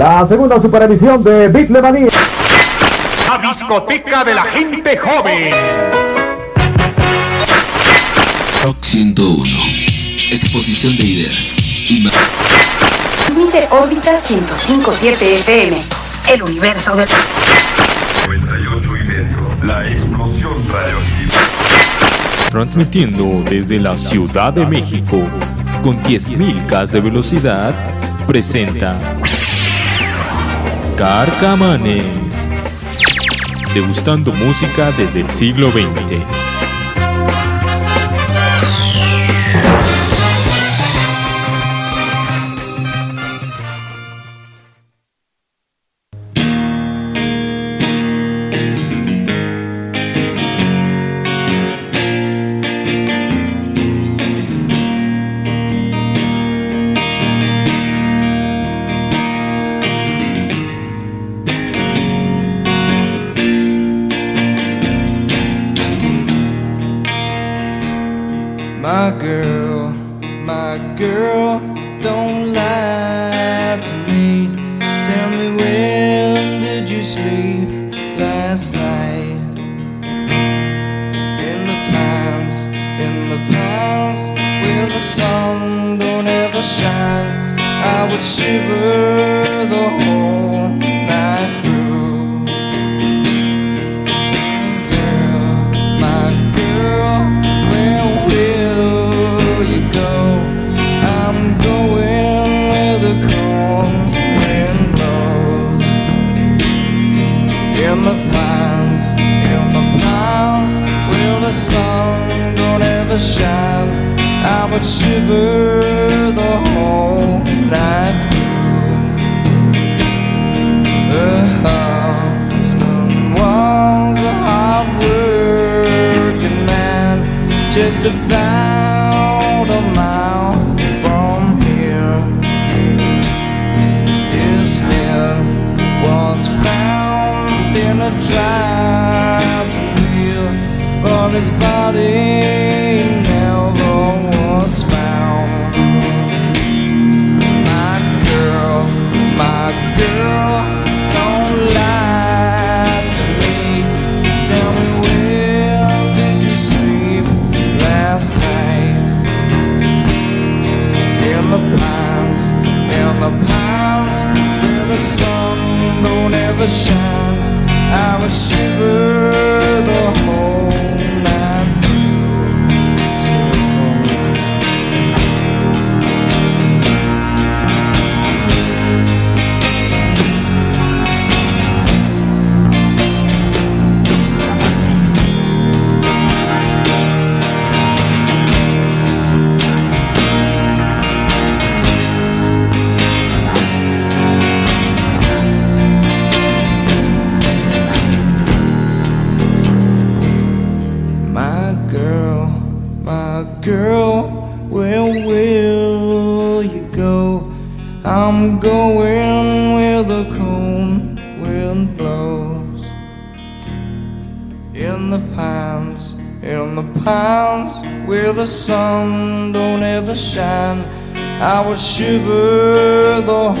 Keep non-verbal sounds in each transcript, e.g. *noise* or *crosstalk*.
La segunda superemisión de Big Beatlemanía. La discoteca de la gente joven. Rock 101. Exposición de ideas. Transmite órbita 1057 FM. El universo del. 98 y medio. La explosión radioactiva. Transmitiendo desde la Ciudad de México con 10.000 Ks de velocidad, presenta Carcamanes, degustando música desde el siglo XX.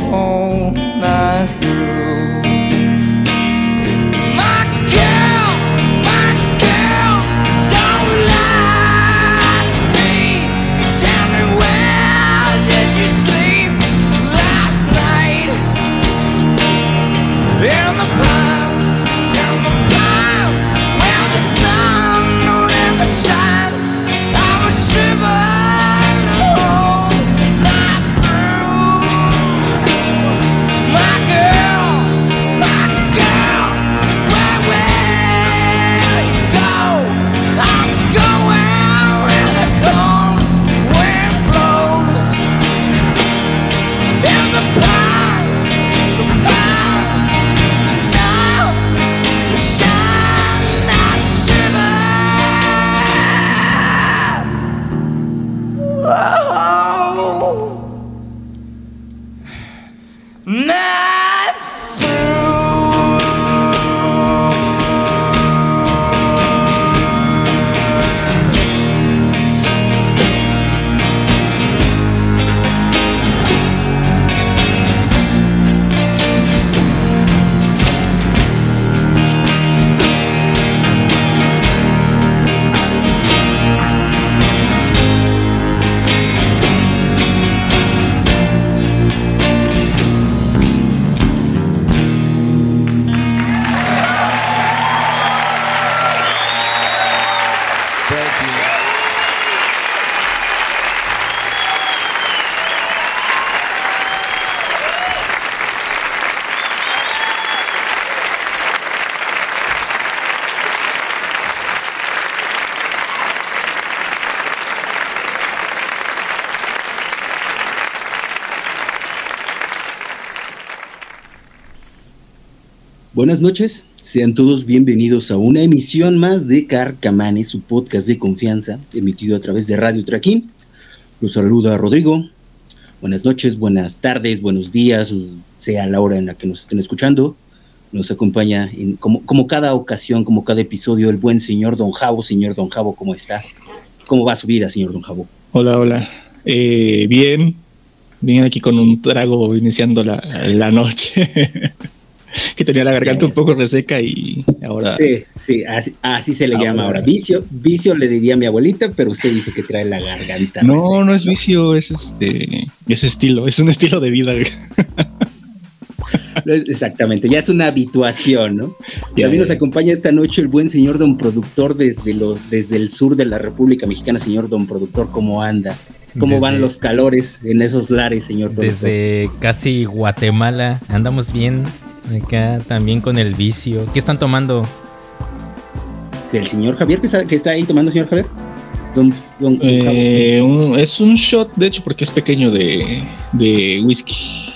home. Buenas noches, sean todos bienvenidos a una emisión más de Carcamanes, su podcast de confianza, emitido a través de Radio Traquín. Los saluda Rodrigo. Buenas noches, buenas tardes, buenos días, sea la hora en la que nos estén escuchando. Nos acompaña, como, cada ocasión, como cada episodio, el buen señor Don Javo. Señor Don Javo, ¿cómo está? ¿Cómo va su vida, señor Don Javo? Hola, hola. Eh, bien, bien aquí con un trago iniciando la noche. *laughs* que tenía la garganta un poco reseca y ahora. Sí, sí, así, así se le Ahora. llama ahora. Vicio, vicio le diría a mi abuelita, pero usted dice que trae la garganta. No, reseca, no es vicio, es este. Es estilo, es un estilo de vida. *laughs* Exactamente, ya es una habituación, ¿no? También nos acompaña esta noche el buen señor don productor desde, los, desde el sur de la República Mexicana. Señor don productor, ¿cómo anda? ¿Cómo Desde- van los calores en esos lares, señor productor? Desde casi Guatemala andamos bien. Acá también con el vicio. ¿Qué están tomando? ¿Del señor Javier que está, que está ahí tomando, señor Javier? Don, don-. Eh, un- es un shot, de hecho, porque es pequeño de, de whisky.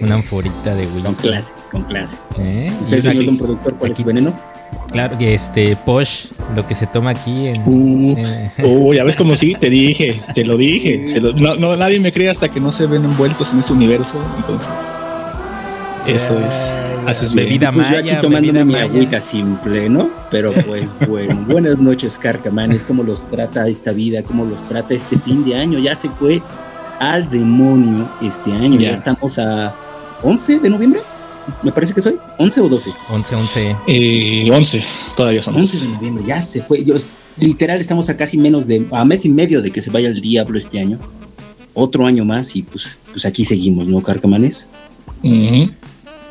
Una anforita de Con whisky. clase, con clase. ¿Eh? ¿Usted, aquí- don productor, cuál es su aquí- veneno? Claro, que este Posh, lo que se toma aquí en. Uh, eh, uh, ya ves como sí, te dije, te lo dije. se lo- no, no, nadie me cree hasta que no se ven envueltos en ese universo. Entonces, eso es. Haces bien. Bebida Pues yo aquí tomándome mi agüita simple, ¿no? Pero pues *laughs* bueno, buenas noches, Carcamanes. ¿Cómo los trata esta vida? ¿Cómo los trata este fin de año? Ya se fue al demonio este año. Ya, Ya. estamos a 11 de noviembre. Me parece que soy 11 o 12. 11, 11. Eh, 11, todavía son 11 de noviembre, ya se fue. Yo, literal, estamos a casi menos de, a mes y medio de que se vaya el diablo este año. Otro año más y pues, pues aquí seguimos, ¿no, Carcamanes? Ujú.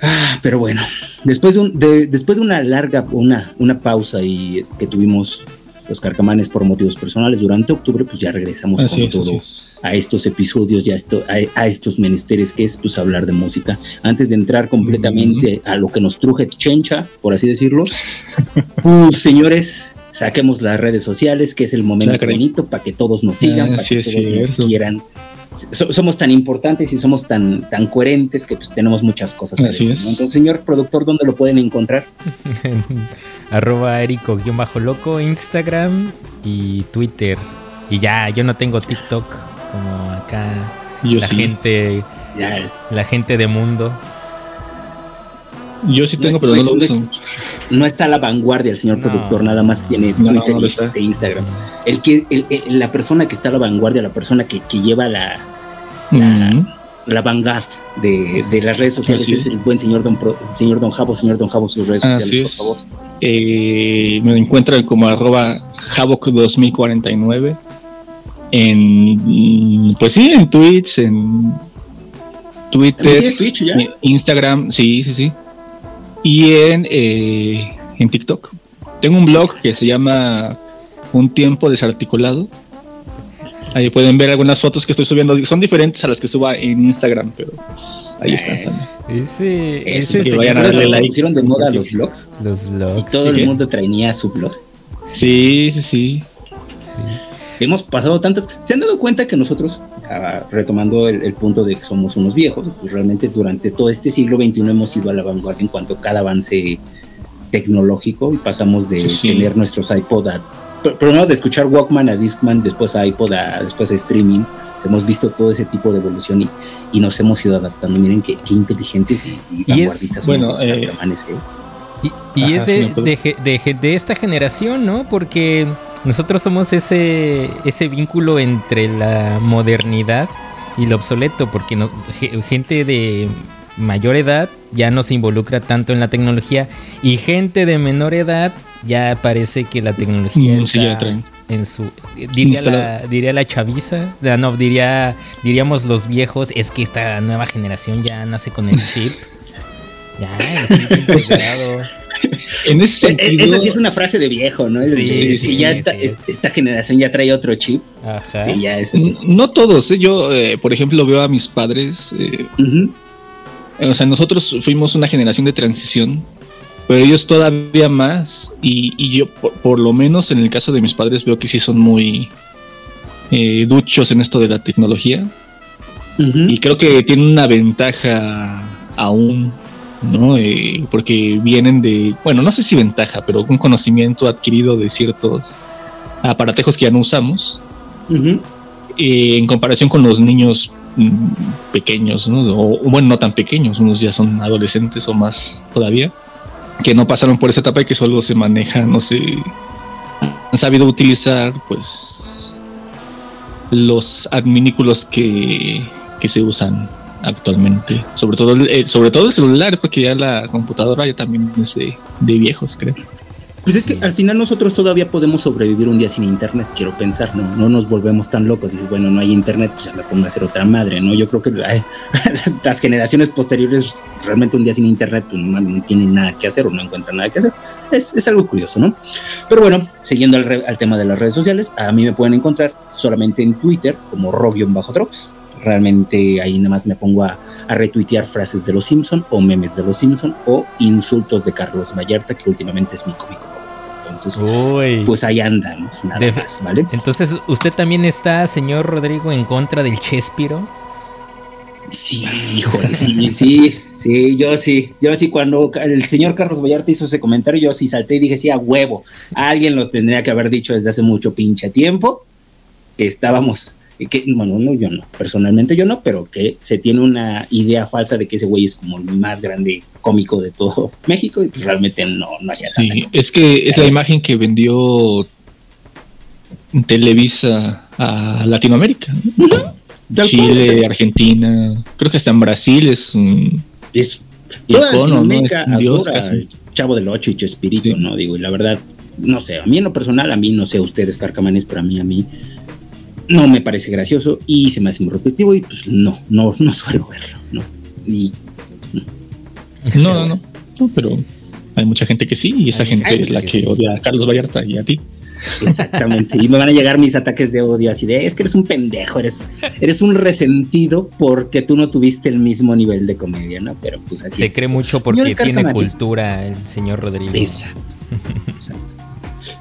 Ah, pero bueno, después de, un- de- después de una larga, una, una pausa y que tuvimos los carcamanes por motivos personales durante octubre, pues ya regresamos Así con es, todo es. a estos episodios, ya esto, a, a estos menesteres que es pues hablar de música. Antes de entrar completamente a lo que nos truje Chencha, por así decirlo, pues señores, saquemos las redes sociales, que es el momento bonito para que todos nos sigan, Ah, para sí que todos nos quieran. So- somos tan importantes y somos tan, tan coherentes que pues tenemos muchas cosas que Así decir, es. ¿no? Entonces, señor productor, ¿dónde lo pueden encontrar? *laughs* Arroba Erico-loco, Instagram y Twitter. Y ya, yo no tengo TikTok como acá Yo la sí. gente, Ya, la gente de mundo. Yo sí tengo, No, pero no pues, lo no uso. no está a la vanguardia el señor No. productor, nada más tiene Twitter y e Instagram. El que, el- el- la persona que está a la vanguardia, la persona que, que lleva la, la- vanguard de, de las redes sociales Así es el buen señor don, Pro- señor don Javo, señor don Javo, sus redes sociales, por es. favor. Eh, me encuentran como arroba Havoc2049 en pues sí, en Twitch, en ¿También Twitter, Twitch Instagram, sí, sí, sí. Y en, eh, en TikTok. Tengo un blog que se llama Un tiempo desarticulado. Ahí pueden ver algunas fotos que estoy subiendo. Son diferentes a las que suba en Instagram, pero pues, ahí están también. Ese, Eso, ese que vayan a ¿Recuerdas darle cuando se like. pusieron de moda los blogs los y vlogs. todo ¿Sí el qué? mundo traía su blog. Sí, sí, sí. Hemos pasado tantas. ¿Se han dado cuenta que nosotros, ah, retomando el, el punto de que somos unos viejos, pues realmente durante todo este siglo XXI hemos ido a la vanguardia en cuanto a cada avance tecnológico y pasamos de Sí, sí. tener nuestros iPod a. pr- Primero de escuchar Walkman a Discman, después a iPod, a, después a streaming. Hemos visto todo ese tipo de evolución y, y nos hemos ido adaptando. Miren qué, qué inteligentes y, y Y es- vanguardistas son bueno, los eh, ¿eh? Y, y Ajá, es de, acuerdo. de de de esta generación, ¿no? Porque nosotros somos ese, ese vínculo entre la modernidad y lo obsoleto, porque no- ge- gente de mayor edad ya no se involucra tanto en la tecnología y gente de menor edad ya parece que la tecnología Mm, sí, está en su diría la, diría la chaviza, ah, no diría diríamos los viejos, es que esta nueva generación ya nace con el *laughs* chip. Ya, el chip. *laughs* En ese eh, sentido, Esa sí es una frase de viejo, ¿no? Sí, Sí, sí, ya sí, esta, esta generación ya trae otro chip. Ajá. Sí, ya es. n- no todos. ¿eh? Yo, eh, por ejemplo, veo a mis padres. eh, o sea, nosotros fuimos una generación de transición, pero ellos todavía más. Y, y yo, por, por lo menos en el caso de mis padres, veo que sí son muy eh, duchos en esto de la tecnología. Y creo que tienen una ventaja aún ¿no? Eh, porque vienen de, bueno, no sé si ventaja, pero un conocimiento adquirido de ciertos aparatejos que ya no usamos, eh, en comparación con los niños mm, pequeños, ¿no? O, o, bueno, no tan pequeños, unos ya son adolescentes o más todavía, que no pasaron por esa etapa y que solo se manejan, no sé, han sabido utilizar, pues, los adminículos que, que se usan actualmente. Sobre todo, el, eh, sobre todo el celular, porque ya la computadora ya también es de, de viejos, creo. Pues es que al final nosotros todavía podemos sobrevivir un día sin internet, quiero pensar, ¿no? No nos volvemos tan locos. Dices, bueno, no hay internet, pues ya me pongo a hacer otra madre, ¿no? Yo creo que ay, *laughs* las, las generaciones posteriores realmente un día sin internet pues no, no tienen nada que hacer o no encuentran nada que hacer. Es, es algo curioso, ¿no? Pero bueno, siguiendo al, re- al tema de las redes sociales, a mí me pueden encontrar solamente en Twitter como ro-drox. Realmente ahí nada más me pongo a, a retuitear frases de los Simpson o memes de los Simpson o insultos de Carlos Vallarta, que últimamente es mi cómico. Entonces, Uy. pues ahí andamos, nada De- más, ¿vale? Entonces, ¿usted también está, señor Rodrigo, en contra del Chespiro? Sí, híjole, sí, sí, sí, yo sí, yo sí, cuando el señor Carlos Vallarta hizo ese comentario, yo sí salté y dije, sí, a huevo, alguien lo tendría que haber dicho desde hace mucho pinche tiempo, que estábamos, que, bueno, no, yo no, personalmente yo no, pero que se tiene una idea falsa de que ese güey es como el más grande cómico de todo *laughs* México y pues realmente no, no hacía tanta Sí, es que es la imagen que vendió Televisa a Latinoamérica. ¿no? Cual, Chile, sí. Argentina, creo que hasta en Brasil es un es icono, ¿no? Es un dios casi. Chavo del Ocho y Chespirito, Sí. ¿no? Digo, y la verdad, no sé, a mí en lo personal, a mí no sé ustedes, carcamanes, pero a mí, a mí no me parece gracioso y se me hace muy repetitivo y pues no, no, no suelo verlo, ¿no? Y No, no, no, no, pero hay mucha gente que sí, y esa Hay gente es la que que sí. odia a Carlos Vallarta y a ti. exactamente, y me van a llegar mis ataques de odio así de, es que eres un pendejo, eres, eres un resentido porque tú no tuviste el mismo nivel de comedia, ¿no? Pero pues así Se es cree esto. mucho porque tiene cultura el señor Rodrigo. Exacto. *laughs*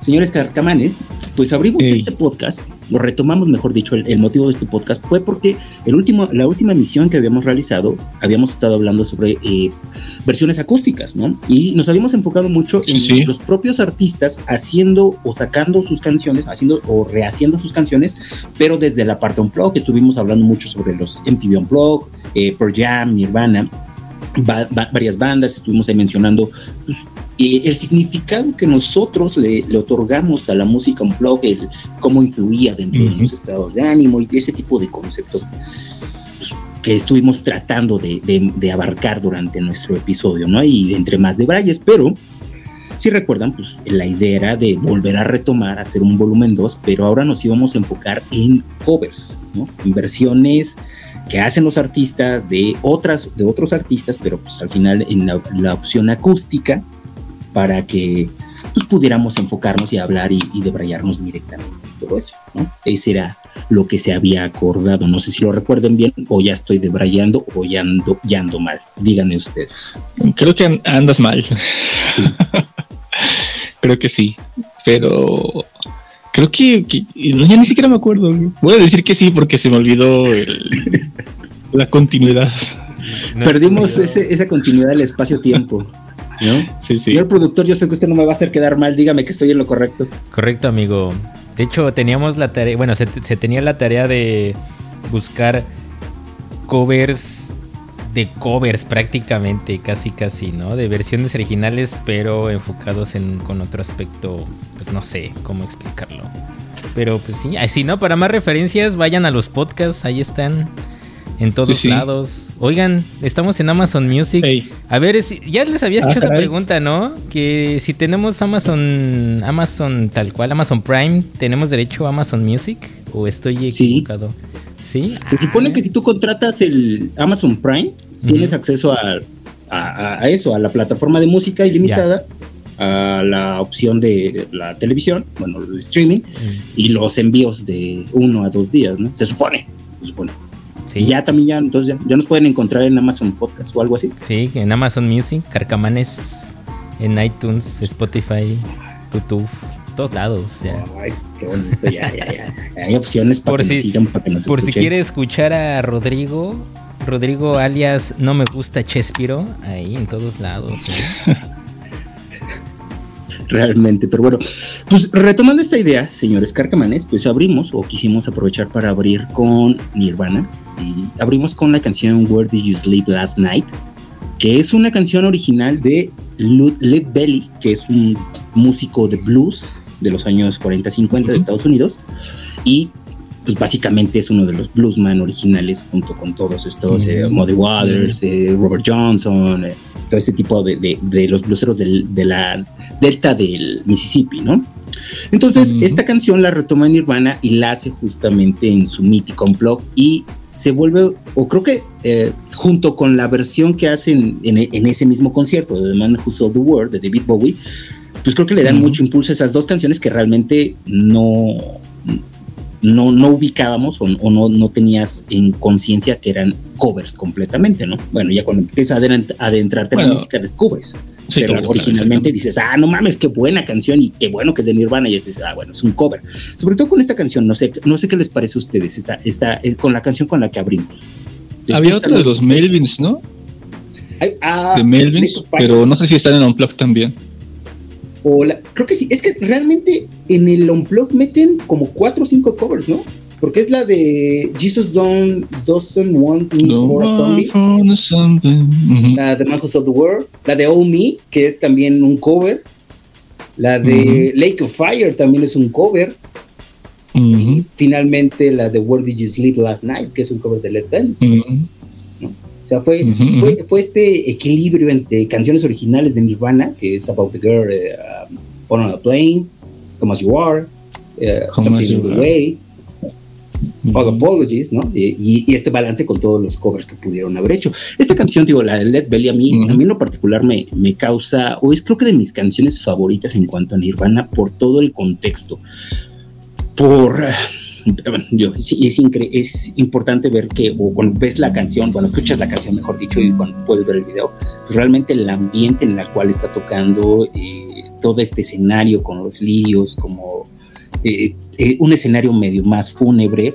Señores carcamanes, pues abrimos Ey. este podcast, o retomamos, mejor dicho, el, el motivo de este podcast fue porque el último, la última emisión que habíamos realizado, habíamos estado hablando sobre eh, versiones acústicas, ¿no? Y nos habíamos enfocado mucho en Sí, los propios artistas haciendo o sacando sus canciones, haciendo o rehaciendo sus canciones, pero desde la parte Unplugged, estuvimos hablando mucho sobre los MTV Unplugged, eh, Pearl Jam, Nirvana, va- va- varias bandas, estuvimos ahí mencionando pues, eh, el significado que nosotros le, le otorgamos a la música Unplugged, el cómo influía dentro de los estados de ánimo y de ese tipo de conceptos pues, que estuvimos tratando de, de- de abarcar durante nuestro episodio, ¿no? Y entre más de Brayes, pero si recuerdan, pues la idea era de volver a retomar, hacer un volumen 2, pero ahora nos íbamos a enfocar en covers, ¿no? En versiones que hacen los artistas de otras de otros artistas, pero pues al final en la, la opción acústica para que pues, pudiéramos enfocarnos y hablar y, y debrayarnos directamente en todo eso, ¿no? Ese era lo que se había acordado. No sé si lo recuerden bien o ya estoy debrayando o ya ando, ya ando mal. Díganme ustedes. Creo que an- andas mal. *laughs* creo que sí, pero creo que, que- ya ni siquiera me acuerdo. Voy a decir que sí porque se me olvidó el- *laughs* la continuidad. No Perdimos ese- esa continuidad del espacio-tiempo. ¿no? Sí, sí. Señor productor, yo sé que usted no me va a hacer quedar mal. Dígame que estoy en lo correcto. Correcto, amigo. De hecho, teníamos la tarea, bueno, se, se tenía la tarea de buscar covers de covers prácticamente, casi casi, ¿no? De versiones originales, pero enfocados en con otro aspecto, pues no sé cómo explicarlo. Pero pues sí, si no, para más referencias, vayan a los podcasts, ahí están en todos Sí, sí. lados. Oigan, estamos en Amazon Music. A ver, ya les habías Ah, hecho esa caray. pregunta, ¿no? Que si tenemos Amazon, Amazon tal cual, Amazon Prime, ¿tenemos derecho a Amazon Music? ¿O estoy equivocado? Sí. Se supone Ah, que si tú contratas el Amazon Prime, tienes acceso a, a- a eso, a la plataforma de música ilimitada, a la opción de la televisión, bueno, el streaming, Mm, y los envíos de uno a dos días, ¿no? Se supone, se supone. Sí, Y ya también ya, entonces ya, ya nos pueden encontrar en Amazon Podcast o algo así. sí, en Amazon Music, Carcamanes, en iTunes, Spotify, YouTube, todos lados. Ay, qué bonito, ya, ya, ya. Hay opciones para Por que si- nos sigan, para que nos Por si quiere escuchar a Rodrigo, Rodrigo alias No me gusta Chespiro, ahí en todos lados. ¿eh? *laughs* realmente. Pero bueno, pues retomando esta idea, señores carcamanes, pues abrimos o quisimos aprovechar para abrir con Nirvana. Y abrimos con la canción Where Did You Sleep Last Night, que es una canción original de Led Belly, que es un músico de blues de los años 40-50 de Estados Unidos. Y pues básicamente es uno de los bluesman originales junto con todos estos, eh, Muddy Waters, eh, Robert Johnson, eh, todo este tipo de, de, de los blueseros del, de la delta del Mississippi, ¿no? Entonces, esta canción la retoma Nirvana y la hace justamente en su mítico blog y se vuelve, o creo que eh, junto con la versión que hacen en, en, ese mismo concierto de The Man Who Sold the World de David Bowie, pues creo que le dan mucho impulso a esas dos canciones que realmente no, no, no ubicábamos o, o no, no, tenías en conciencia que eran covers completamente, ¿no? Bueno, ya cuando empiezas a adentrarte bueno, en la música descubres. Sí, pero claro, originalmente claro, dices, ah, no mames, qué buena canción y qué bueno que es de Nirvana. Y dices, ah, bueno, es un cover. Sobre todo con esta canción, no sé, no sé qué les parece a ustedes, esta, esta, eh, con la canción con la que abrimos. Había otra de los Melvins, ¿no? Ay, ah, de Melvins, pero no sé si están en Unplugged también. O la, creo que sí, es que realmente en el Unplugged meten como cuatro o cinco covers, ¿no? Porque es la de Jesus Don't Doesn't Want Me for a Zombie. La de Man Who Sold the World. La de Oh Me, que es también un cover. La de uh -huh. Lake of Fire también es un cover. Uh -huh. Y finalmente la de Where Did You Sleep Last Night, que es un cover de Led Zeppelin. O sea, fue, fue, fue, este equilibrio entre canciones originales de Nirvana, que es About the Girl, uh, On a Plane, Come As You Are, uh, Something in the Way, All Apologies, ¿no? Y, y, este balance con todos los covers que pudieron haber hecho. Esta canción, digo, la de Led Belly, a mí, uh -huh. a mí en lo particular me, me causa, o es creo que de mis canciones favoritas en cuanto a Nirvana, por todo el contexto. Por. Yo, es, es, es, importante ver que o cuando ves la canción, cuando escuchas la canción, mejor dicho, y cuando puedes ver el video, pues realmente el ambiente en el cual está tocando eh, todo este escenario con los lirios, como eh, eh, un escenario medio más fúnebre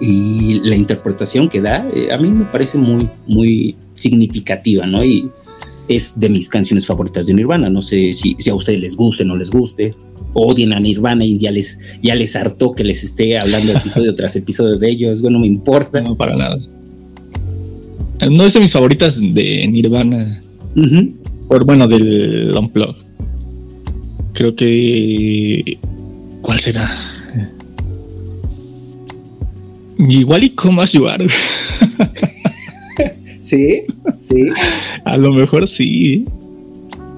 y la interpretación que da, eh, a mí me parece muy, muy significativa, ¿no? Y es de mis canciones favoritas de Nirvana. No sé si, si a ustedes les guste o no les guste, odien a Nirvana y ya les, ya les hartó que les esté hablando episodio tras episodio de ellos, bueno, me importa. No, para nada. No es de mis favoritas de Nirvana. Uh -huh. Por bueno, del Unplugged. Creo que. ¿Cuál será? Igual y como ayudar. *laughs* sí, sí. A lo mejor sí.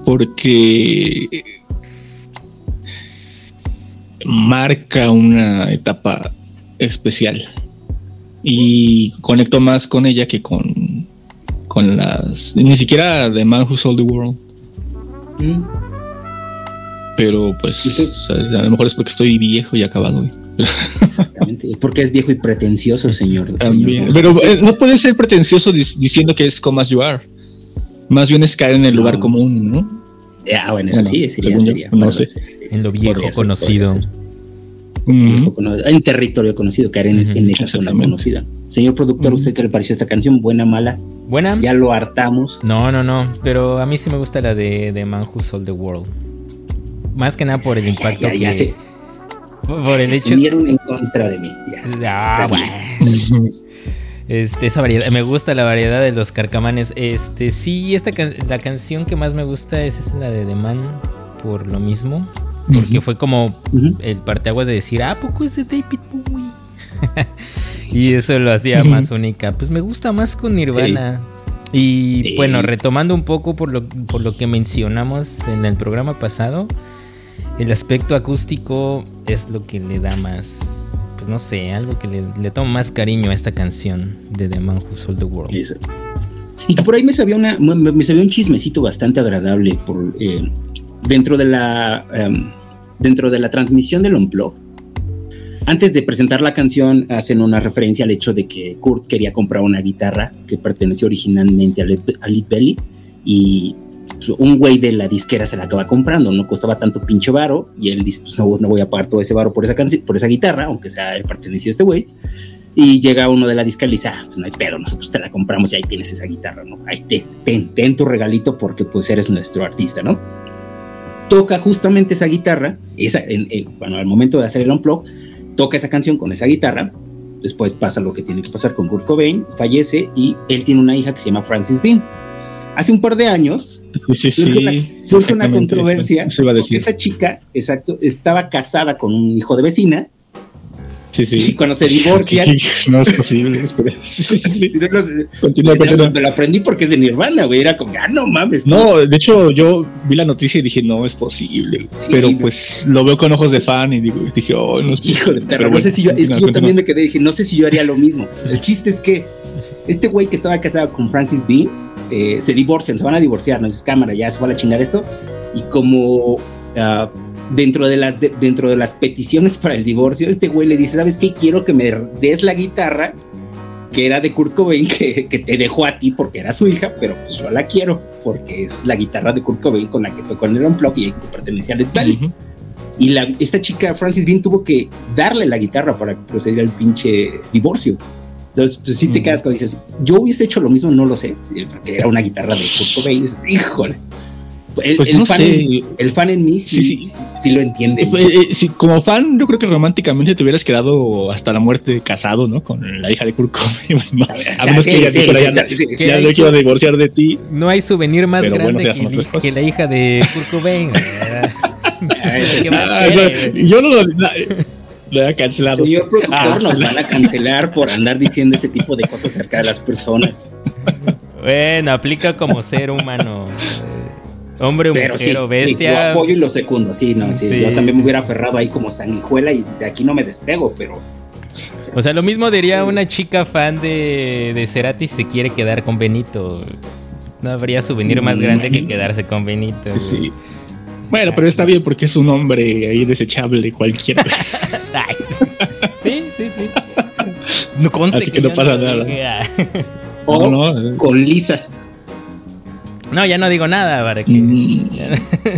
Porque marca una etapa especial. Y conecto más con ella que con, con las. Ni siquiera The Man Who Sold the World. Mm. Pero pues a lo mejor es porque estoy viejo y acabado. Exactamente. Porque es viejo y pretencioso, señor. También. Señor. Pero eh, no puede ser pretencioso diciendo que es como as you are. Más bien es caer en el no. lugar común, ¿no? Ah, bueno, eso bueno, sí, sería, sería, yo, no sé. En lo viejo ser, conocido. Uh -huh. En territorio conocido, caer en, uh -huh. en esa zona conocida. Señor productor, uh -huh. ¿usted qué le pareció esta canción? ¿Buena, mala? ¿Buena? Ya lo hartamos. No, no, no. Pero a mí sí me gusta la de, de Man Who Sold the World. Más que nada por el impacto ya, ya, ya que. Se, por el se hecho. unieron en contra de mí. Ya, ah, bueno. Este, esa variedad, me gusta la variedad de los carcamanes. Este, sí, esta can la canción que más me gusta es, la de The Man, por lo mismo. Porque uh -huh. fue como uh -huh. el parteaguas de decir, ah, poco es de David Bowie. *laughs* y eso lo hacía más única. Pues me gusta más con Nirvana. Sí. Y sí. bueno, retomando un poco por lo, por lo que mencionamos en el programa pasado, el aspecto acústico es lo que le da más pues no sé, algo que le, le toma más cariño a esta canción de The Man Who Sold the World. Y que por ahí me sabía, una, me, sabía un chismecito bastante agradable por, eh, dentro, de la, um, dentro de la transmisión del Unplug. Antes de presentar la canción, hacen una referencia al hecho de que Kurt quería comprar una guitarra que perteneció originalmente a Led Belly y un güey de la disquera se la acaba comprando, no costaba tanto pinche varo, y él dice, pues no, no voy a pagar todo ese varo por esa, por esa guitarra, aunque sea perteneció a este güey. Y llega uno de la disca y dice, ah, pues no hay pedo, nosotros te la compramos y ahí tienes esa guitarra, ¿no? Ahí ten, ten, ten tu regalito porque pues eres nuestro artista, ¿no? Toca justamente esa guitarra, esa, en- en- bueno, al momento de hacer el unplug, toca esa canción con esa guitarra, después pasa lo que tiene que pasar con Kurt Cobain, fallece y él tiene una hija que se llama Francis Bean. Hace un par de años Sí, sí, surge una, surge una controversia eso- eso iba a porque decir. esta chica, exacto, estaba casada con un hijo de vecina Sí, sí. y cuando se divorcian *laughs* No es posible. Sí, sí, sí. *laughs* No sé, Continúa, me continúa. lo aprendí porque es de Nirvana, güey. Era como, ah, no mames. No, de hecho, yo vi la noticia y dije, no es posible. Pero no. pues lo veo con ojos de fan y digo, dije, oh, no es Hijo de no bueno, sé si yo, es que continúa, yo continúa. también me quedé, dije, no sé si yo haría lo mismo. El chiste es que este güey que estaba casado con Francis B. eh, se divorcian, se van a divorciar, no es cámara, ya se va a la chingada esto. Y como ah, dentro, de las, de- dentro de las peticiones para el divorcio, este güey le dice, ¿sabes qué? Quiero que me des la guitarra que era de Kurt Cobain, *laughs* que, que te dejó a ti porque era su hija, pero pues yo la quiero porque es la guitarra de Kurt Cobain con la que tocó en el Unplugged y que pertenecía a Led Zeppelin. Ujú. Y la, esta chica, Francis Bean, tuvo que darle la guitarra para proceder al pinche divorcio. Entonces, pues sí te quedas cuando dices, yo hubiese hecho lo mismo, no lo sé, eh, porque era una guitarra de Kurt Cobain. y dices, híjole. El, Pues el no fan, sé. en, el fan en mí sí, Sí, sí, sí. sí lo entiende. Eh, eh, sí, como fan, yo creo que románticamente te hubieras quedado hasta la muerte casado, ¿no? Con la hija de Kurt Cobain. *laughs* A menos que ella sí, dijo, sí, ya, sí, sí, sí. ya sí. no quiero divorciar de ti. No hay souvenir más Pero bueno, grande son que, que la hija de Kurt Cobain. *laughs* Ah, ese *laughs* ¿Qué sí. más Ah, yo no lo, he cancelado. Señor productor, Ah, nos sí. van a cancelar por andar diciendo ese tipo de cosas acerca de las personas. Bueno, aplica como ser humano. Hombre, Pero mujer sí, o sí, bestia. lo apoyo y lo secundo, sí, no, sí, Sí. Yo también me hubiera aferrado ahí como sanguijuela y de aquí no me despego, pero O sea, lo mismo diría una chica fan de, de Cerati si se quiere quedar con Benito. No habría souvenir más grande que quedarse con Benito. güey. Sí. Bueno, pero está bien porque es un hombre ahí desechable cualquiera. *laughs* Sí, sí, sí. No conste Así que no pasa nada. *laughs* o no, no, con Lisa. No, ya no digo nada para que. Mm,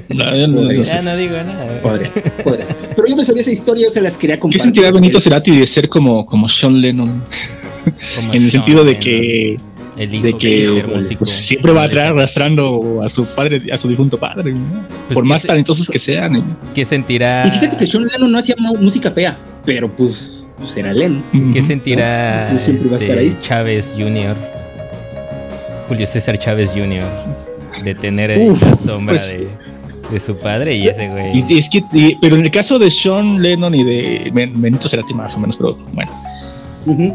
no, yo no- no sé. Ya no digo nada. Podrías, podrías. Pero yo me sabía esa historia, yo se las quería ¿Qué compartir. sentirá Benito Cerati de ser como, como Sean Lennon? Como En el Sean sentido de Lennon, que, el hijo de que pues, siempre va a traer arrastrando a su padre, a su difunto padre, ¿no? Pues por más se- talentosos que sean. ¿eh? ¿Qué sentirá? Y fíjate que Sean Lennon no hacía música fea, pero pues, pues era Lennon. ¿Qué sentirá Pues siempre va a estar este, ahí. Chávez Jr.? Julio César Chávez Jr. de tener Uf, la sombra pues- de, de su padre y ese güey. Y, y es que, y- pero en el caso de Sean Lennon y de Ben- Benito Cerati más o menos, pero bueno,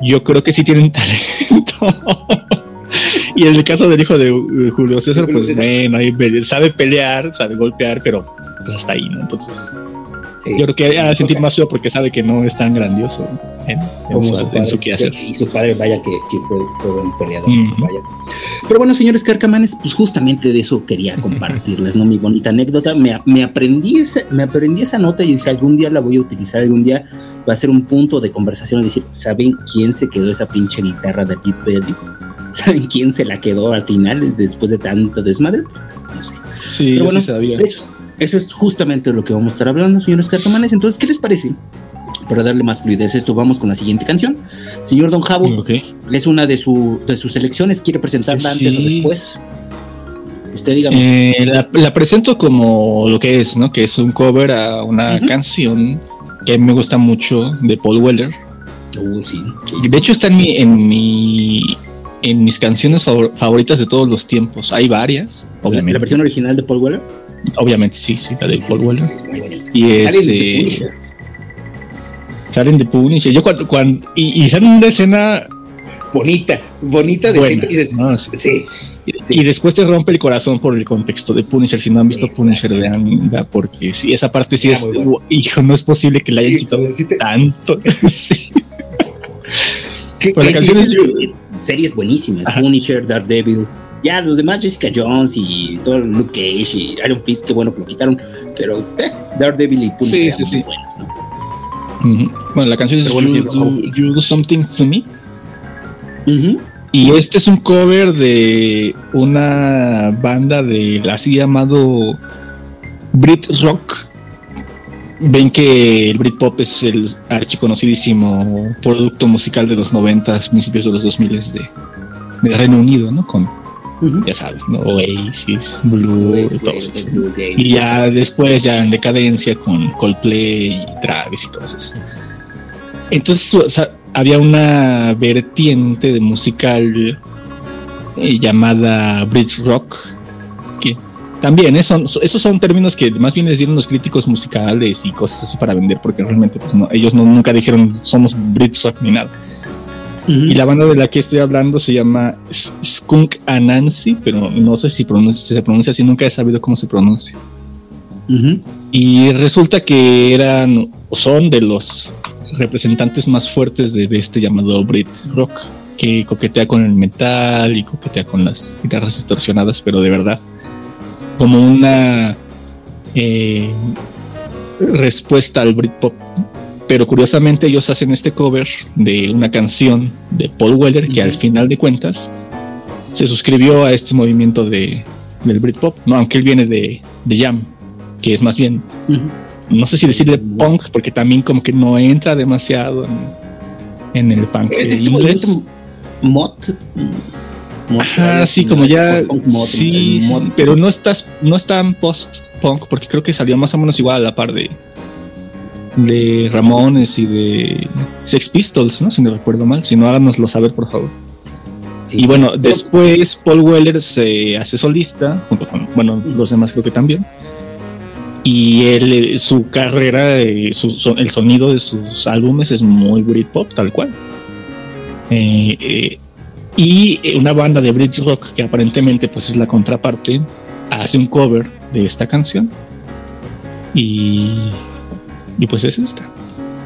yo creo que sí tienen *laughs* talento. Y en el caso del hijo de uh, Julio César, Julio pues César. bueno, sabe pelear, sabe golpear, pero pues hasta ahí, ¿no? Entonces, Sí. yo creo que ha de sentir más feo porque sabe que no es tan grandioso en, en su, su en su padre. quehacer. Y su padre, vaya que, que fue, fue buen peleador. Ujú. vaya. Pero bueno, señores carcamanes, pues justamente de eso quería *laughs* compartirles, ¿no? Mi bonita anécdota. Me, me, aprendí esa, me aprendí esa nota y dije, algún día la voy a utilizar, algún día va a ser un punto de conversación. Decir, ¿saben quién se quedó esa pinche guitarra de Pete Belly? *laughs* ¿Saben quién se la quedó al final después de tanto desmadre? No sé. Sí, Pero bueno, sí sabía. Eso es, eso es justamente lo que vamos a estar hablando, señores cartomanes. Entonces, ¿qué les parece? Para darle más fluidez a esto, vamos con la siguiente canción. Señor Don Javo, Ok. es una de, su, de sus selecciones. ¿Quiere presentarla Sí, antes o después? Usted dígame. Eh, la, la presento como lo que es, ¿no? Que es un cover a una Ujú. canción que me gusta mucho de Paul Weller. Uh, sí. De hecho está en mi, en mi en mis canciones favor- favoritas de todos los tiempos. Hay varias, obviamente. la versión original de Paul Weller. Obviamente, sí, sí, la de Sí, Paul sí, Weller. bonita. Y es de Punisher. salen de Punisher. Yo cuando, cuando y, y salen una escena Bonita, bonita, Buena. dices, No, sí. sí. y, Sí. y después te rompe el corazón por el contexto de Punisher. Si no han visto Exacto. Punisher, vean, porque sí, esa parte sí es, buena. hijo, no es posible que la hayan Sí, quitado sí tanto. *laughs* sí. ¿Qué- Pero la qué canción sí, es- sí, series buenísimas. Ajá. Punisher, Daredevil. Ya, los demás, Jessica Jones y todo Luke Cage y Iron Fist, qué bueno que lo quitaron. Pero eh, Daredevil y Punisher Sí, buenos, ¿no? Bueno, la canción es bueno, you, do, ojo. You Do Something to Me. Y este es un cover de una banda de así llamado Brit Rock. Ven que el Britpop es el archiconocidísimo producto musical de los 90, principios de los 2000 de, de Reino Unido, ¿no? Con, ya sabes, ¿no? Oasis, Blue, y todo eso. Y ya después, ya en decadencia con Coldplay y Travis y todo eso. Entonces, o sea, había una vertiente de musical eh, llamada Brit Rock, también eh, son- esos son términos que más bien les dieron los críticos musicales y cosas así para vender, porque realmente pues, no, ellos no, nunca dijeron somos Brit Rock ni nada. Y la banda de la que estoy hablando se llama Skunk Anansi, pero no sé si, pronuncia- si se pronuncia así, nunca he sabido cómo se pronuncia. Y resulta que eran o son de los representantes más fuertes de, de este llamado Brit Rock, que coquetea con el metal y coquetea con las guitarras distorsionadas, pero de verdad, como una eh, respuesta al Britpop. Pero curiosamente ellos hacen este cover de una canción de Paul Weller que al final de cuentas se suscribió a este movimiento de, del Britpop, ¿no? aunque él viene de, de Jam, que es más bien, no sé si decirle punk, porque también como que no entra demasiado en, en el punk Es este inglés. mod. Ajá, sí, como ya. sí, pero no estás, no es tan post-punk, porque creo que salió más o menos igual a la par de, de Ramones y de Sex Pistols, ¿no? Si no recuerdo mal. Si no, háganoslo saber, por favor. Sí. Y bueno, después Paul Weller se hace solista, junto con, bueno, los demás creo que también. Y él, eh, su carrera, eh, su- son- el sonido de sus álbumes es muy Britpop, tal cual. Eh, eh, y eh, una banda de Brit Rock, que aparentemente pues es la contraparte, hace un cover de esta canción. Y, y pues es esta.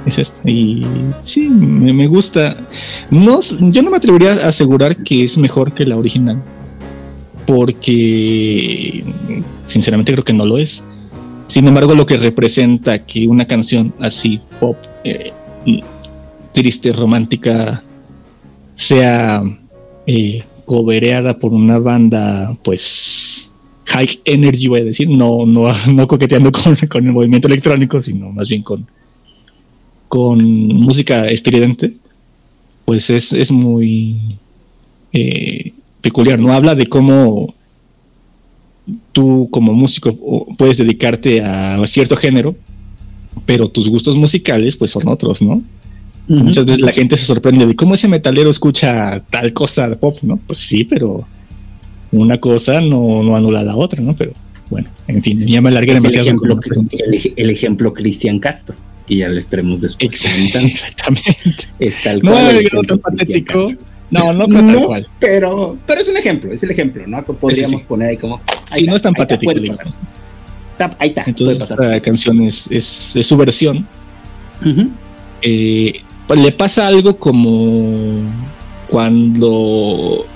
Es esta. Y sí, me, gusta. No, yo no me atrevería a asegurar que es mejor que la original. Porque sinceramente creo que no lo es. Sin embargo, lo que representa que una canción así, pop, eh, triste, romántica, sea eh, cobereada por una banda, pues, high energy, voy a decir, no, no, *laughs* no coqueteando con, el movimiento electrónico, sino más bien con, con música estridente, pues es, es muy eh, peculiar, ¿no? Habla de cómo tú como músico puedes dedicarte a cierto género, pero tus gustos musicales pues son otros, ¿no? Muchas veces la gente se sorprende de cómo ese metalero escucha tal cosa de pop, ¿no? Pues sí, pero una cosa no, no anula la otra, ¿no? Pero bueno, en fin, ya me alargué Es el demasiado. ejemplo, el, el ejemplo Cristian Castro, que ya le estaremos después. comentando. *laughs* Exactamente. Es tal No cual. el ejemplo patético. Castro. No, no, pero tal No, cual. Pero, pero es un ejemplo, es el ejemplo, ¿no? Que podríamos sí. poner ahí como. Sí, no es tan ahí está, patético, pasar. Está- ahí está, Entonces puede pasar. esta canción es, es, es su versión. Ujú. Eh, le pasa algo como cuando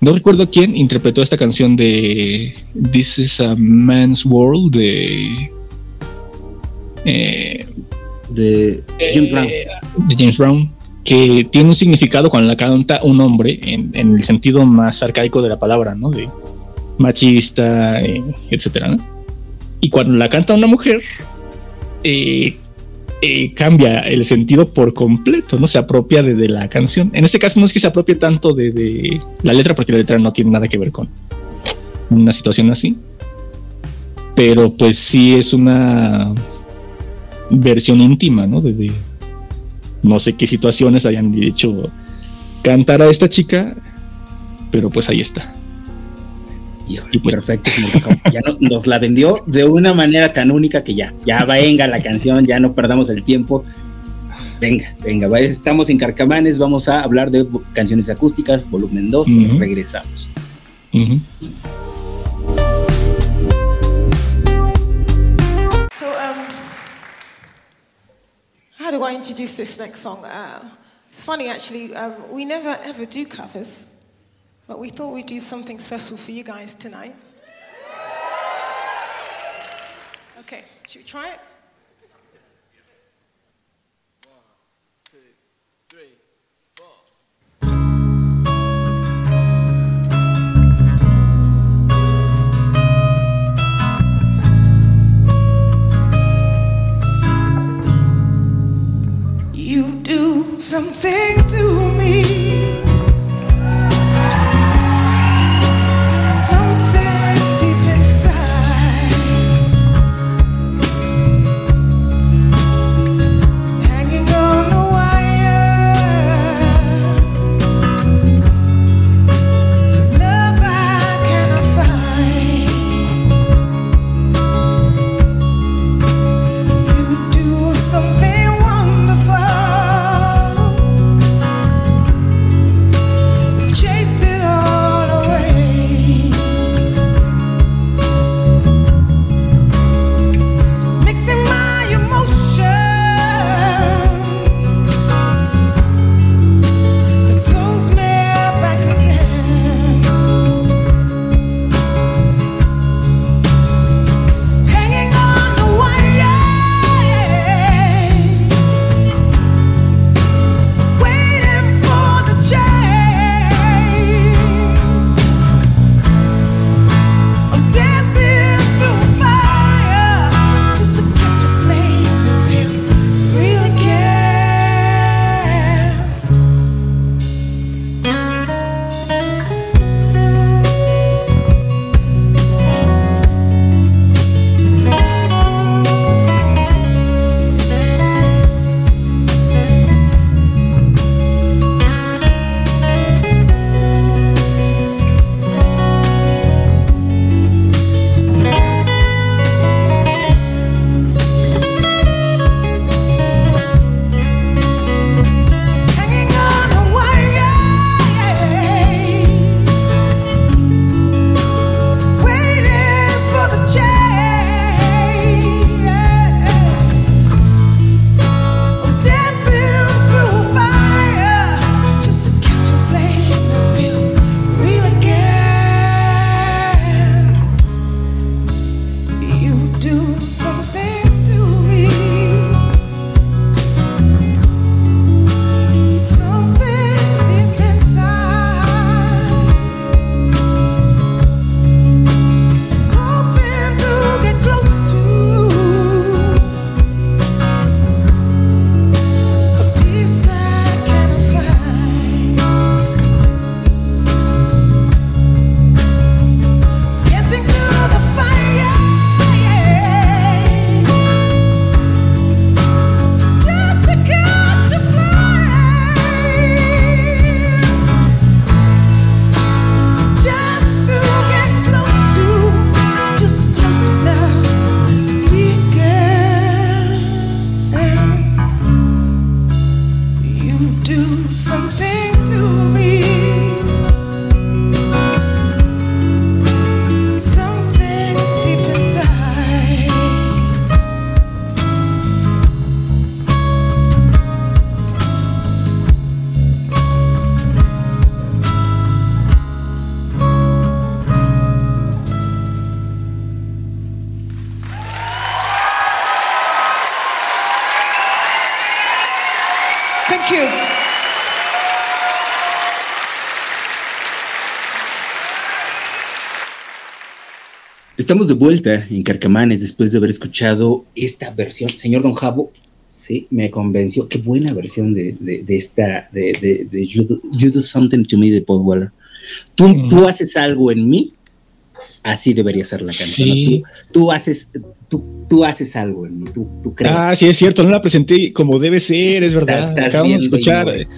no recuerdo quién interpretó esta canción de This is a Man's World de eh, De James Brown. eh, de James Brown que tiene un significado cuando la canta un hombre en, en el sentido más arcaico de la palabra, ¿no? De machista, eh, etcétera, ¿no? Y cuando la canta una mujer, eh, cambia el sentido por completo, ¿no? Se apropia de, la canción. En este caso no es que se apropie tanto de, de la letra, porque la letra no tiene nada que ver con una situación así. Pero pues sí es una versión íntima, ¿no? De, de no sé qué situaciones hayan dicho cantar a esta chica, pero pues ahí está. Híjole, pues- perfecto, señor Cacao. Ya no- nos la vendió de una manera tan única que ya, ya venga la canción, ya no perdamos el tiempo. Venga, venga, estamos en Carcamanes, vamos a hablar de canciones acústicas, volumen 2, Ujú. regresamos. Ujú. So, um, how do I introduce this next song? Uh, it's funny, actually. Um, we never ever do covers, But we thought we'd do something special for you guys tonight. Okay, should we try it? something to Estamos de vuelta en Carcamanes después de haber escuchado esta versión. Señor Don Javo, sí, me convenció. Qué buena versión de, de- de esta, de, de- de you, Do, You Do Something to Me de Paul Waller. Tú, tú haces algo en mí, así debería ser la canción. Sí. Tú, tú haces, tú, tú haces algo en mí, tú, tú crees. Ah, sí, es cierto, no la presenté como debe ser, es verdad. Estás- Acabamos de escuchar. no es.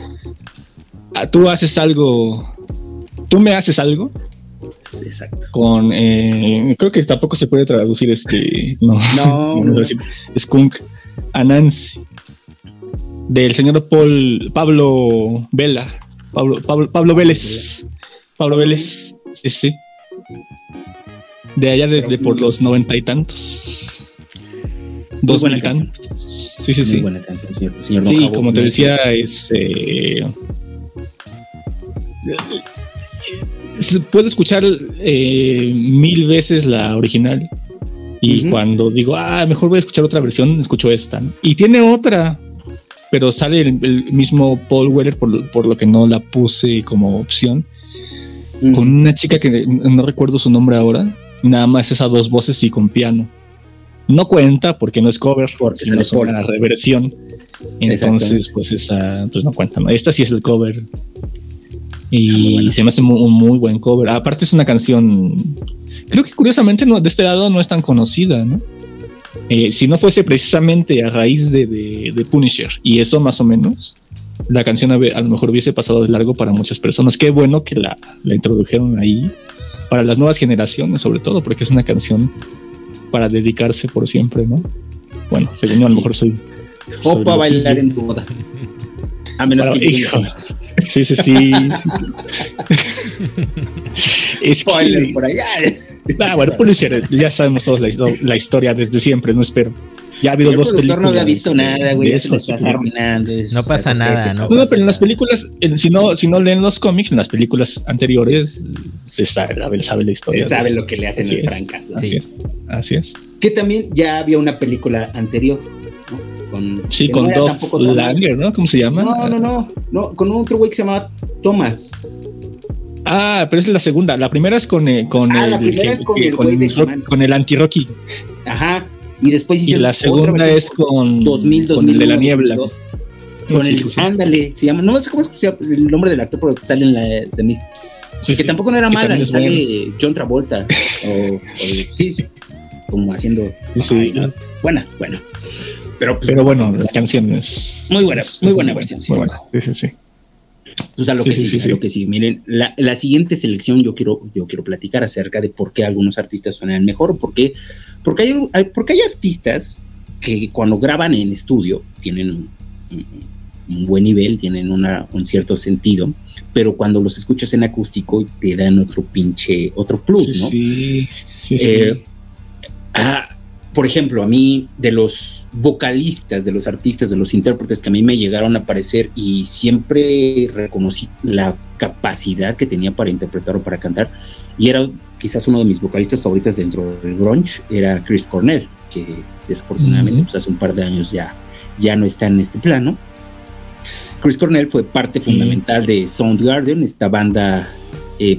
ah, tú haces algo. Tú me haces algo. Exacto. Con. eh, creo que tampoco se puede traducir este. *laughs* No, No, *laughs* no, a Skunk Anansi. Del señor Paul. Pablo Vela. Pablo, Pablo, Pablo Vélez. Pablo Vélez. Sí, sí. De allá desde por los noventa y tantos. Dos buena mil tantos. Sí, sí, Muy sí. buena canción, señor, señor Don Sí, como te decía, es. eh, puedo escuchar eh, mil veces la original. Y cuando digo, ah, mejor voy a escuchar otra versión, escucho esta. ¿no? Y tiene otra, pero sale el, el mismo Paul Weller, por, lo- por lo que no la puse como opción. Con una chica que no recuerdo su nombre ahora. Nada más esas dos voces y con piano. No cuenta porque no es cover, Porque sino sale es una reversión. Entonces, pues esa pues no cuenta. ¿no? Esta sí es el cover. Y muy bueno. se me hace mu- un muy buen cover. Aparte es una canción, creo que curiosamente no, de este lado no es tan conocida, ¿no? Eh, si no fuese precisamente a raíz de, de- de Punisher y eso más o menos, la canción a, lo mejor hubiese pasado de largo para muchas personas. Qué bueno que la, la introdujeron ahí para las nuevas generaciones, sobre todo, porque es una canción para dedicarse por siempre, ¿no? Bueno, según yo, a lo mejor soy. O soy para bailar en tu boda. A menos Para- que hijo. Sí, sí, sí. *laughs* Spoiler por allá. Ah, bueno, Punisher, ya sabemos todos la, histo- la historia desde siempre, no espero. Ya ha habido dos películas. no había visto nada, güey. se eso, estás arruinando. No pasa nada, ¿no? No, no, pero en las películas, en- si no, si no leen los cómics, en las películas anteriores se sabe, la- sabe la Se historia. sabe lo que le hacen Así el es. fracaso. Así es. Así es. Que también ya había una película anterior. ¿no? Con, Sí, con no Langer, ¿no? ¿Cómo se llama? No, no, no, no. Con otro güey que se llamaba Thomas. Ah, pero es la segunda. La primera es con, eh, con Ah, la el primera que- es con que- el güey de Rock- He-Man. con el anti-Rocky. Ajá. Y después Y la segunda es con, 2000, con el de la 2001, niebla. 2002. Sí, Con sí, el, sí, sí. ándale, se llama, no sé cómo se llama el nombre del actor, pero sale en la de Mist. Que tampoco no era Que mala, y es sale John Travolta. o, o- *laughs* sí, sí, como haciendo. Sí. Ay, no. Buena, buena. Pero, pues, Pero bueno, la canción es. Muy buena, es- muy es buena versión. Muy buena. Sí, sí, sí. Pues a lo Sí, que sí, sí, a lo que sí. Miren, la, la siguiente selección yo quiero, yo quiero platicar acerca de por qué algunos artistas suenan mejor, porque, porque, hay, hay- porque hay artistas que cuando graban en estudio tienen un, un- un buen nivel, tienen una, un cierto sentido, pero cuando los escuchas en acústico te dan otro pinche, otro plus, ¿no? sí, sí, sí. Eh, ah, por ejemplo, a mí, de los vocalistas, de los artistas, de los intérpretes que a mí me llegaron a aparecer y siempre reconocí la capacidad que tenía para interpretar o para cantar, y era quizás uno de mis vocalistas favoritos dentro del grunge, era Chris Cornell, que desafortunadamente pues, hace un par de años ya, ya no está en este plano. Chris Cornell fue parte fundamental de Soundgarden, esta banda, eh,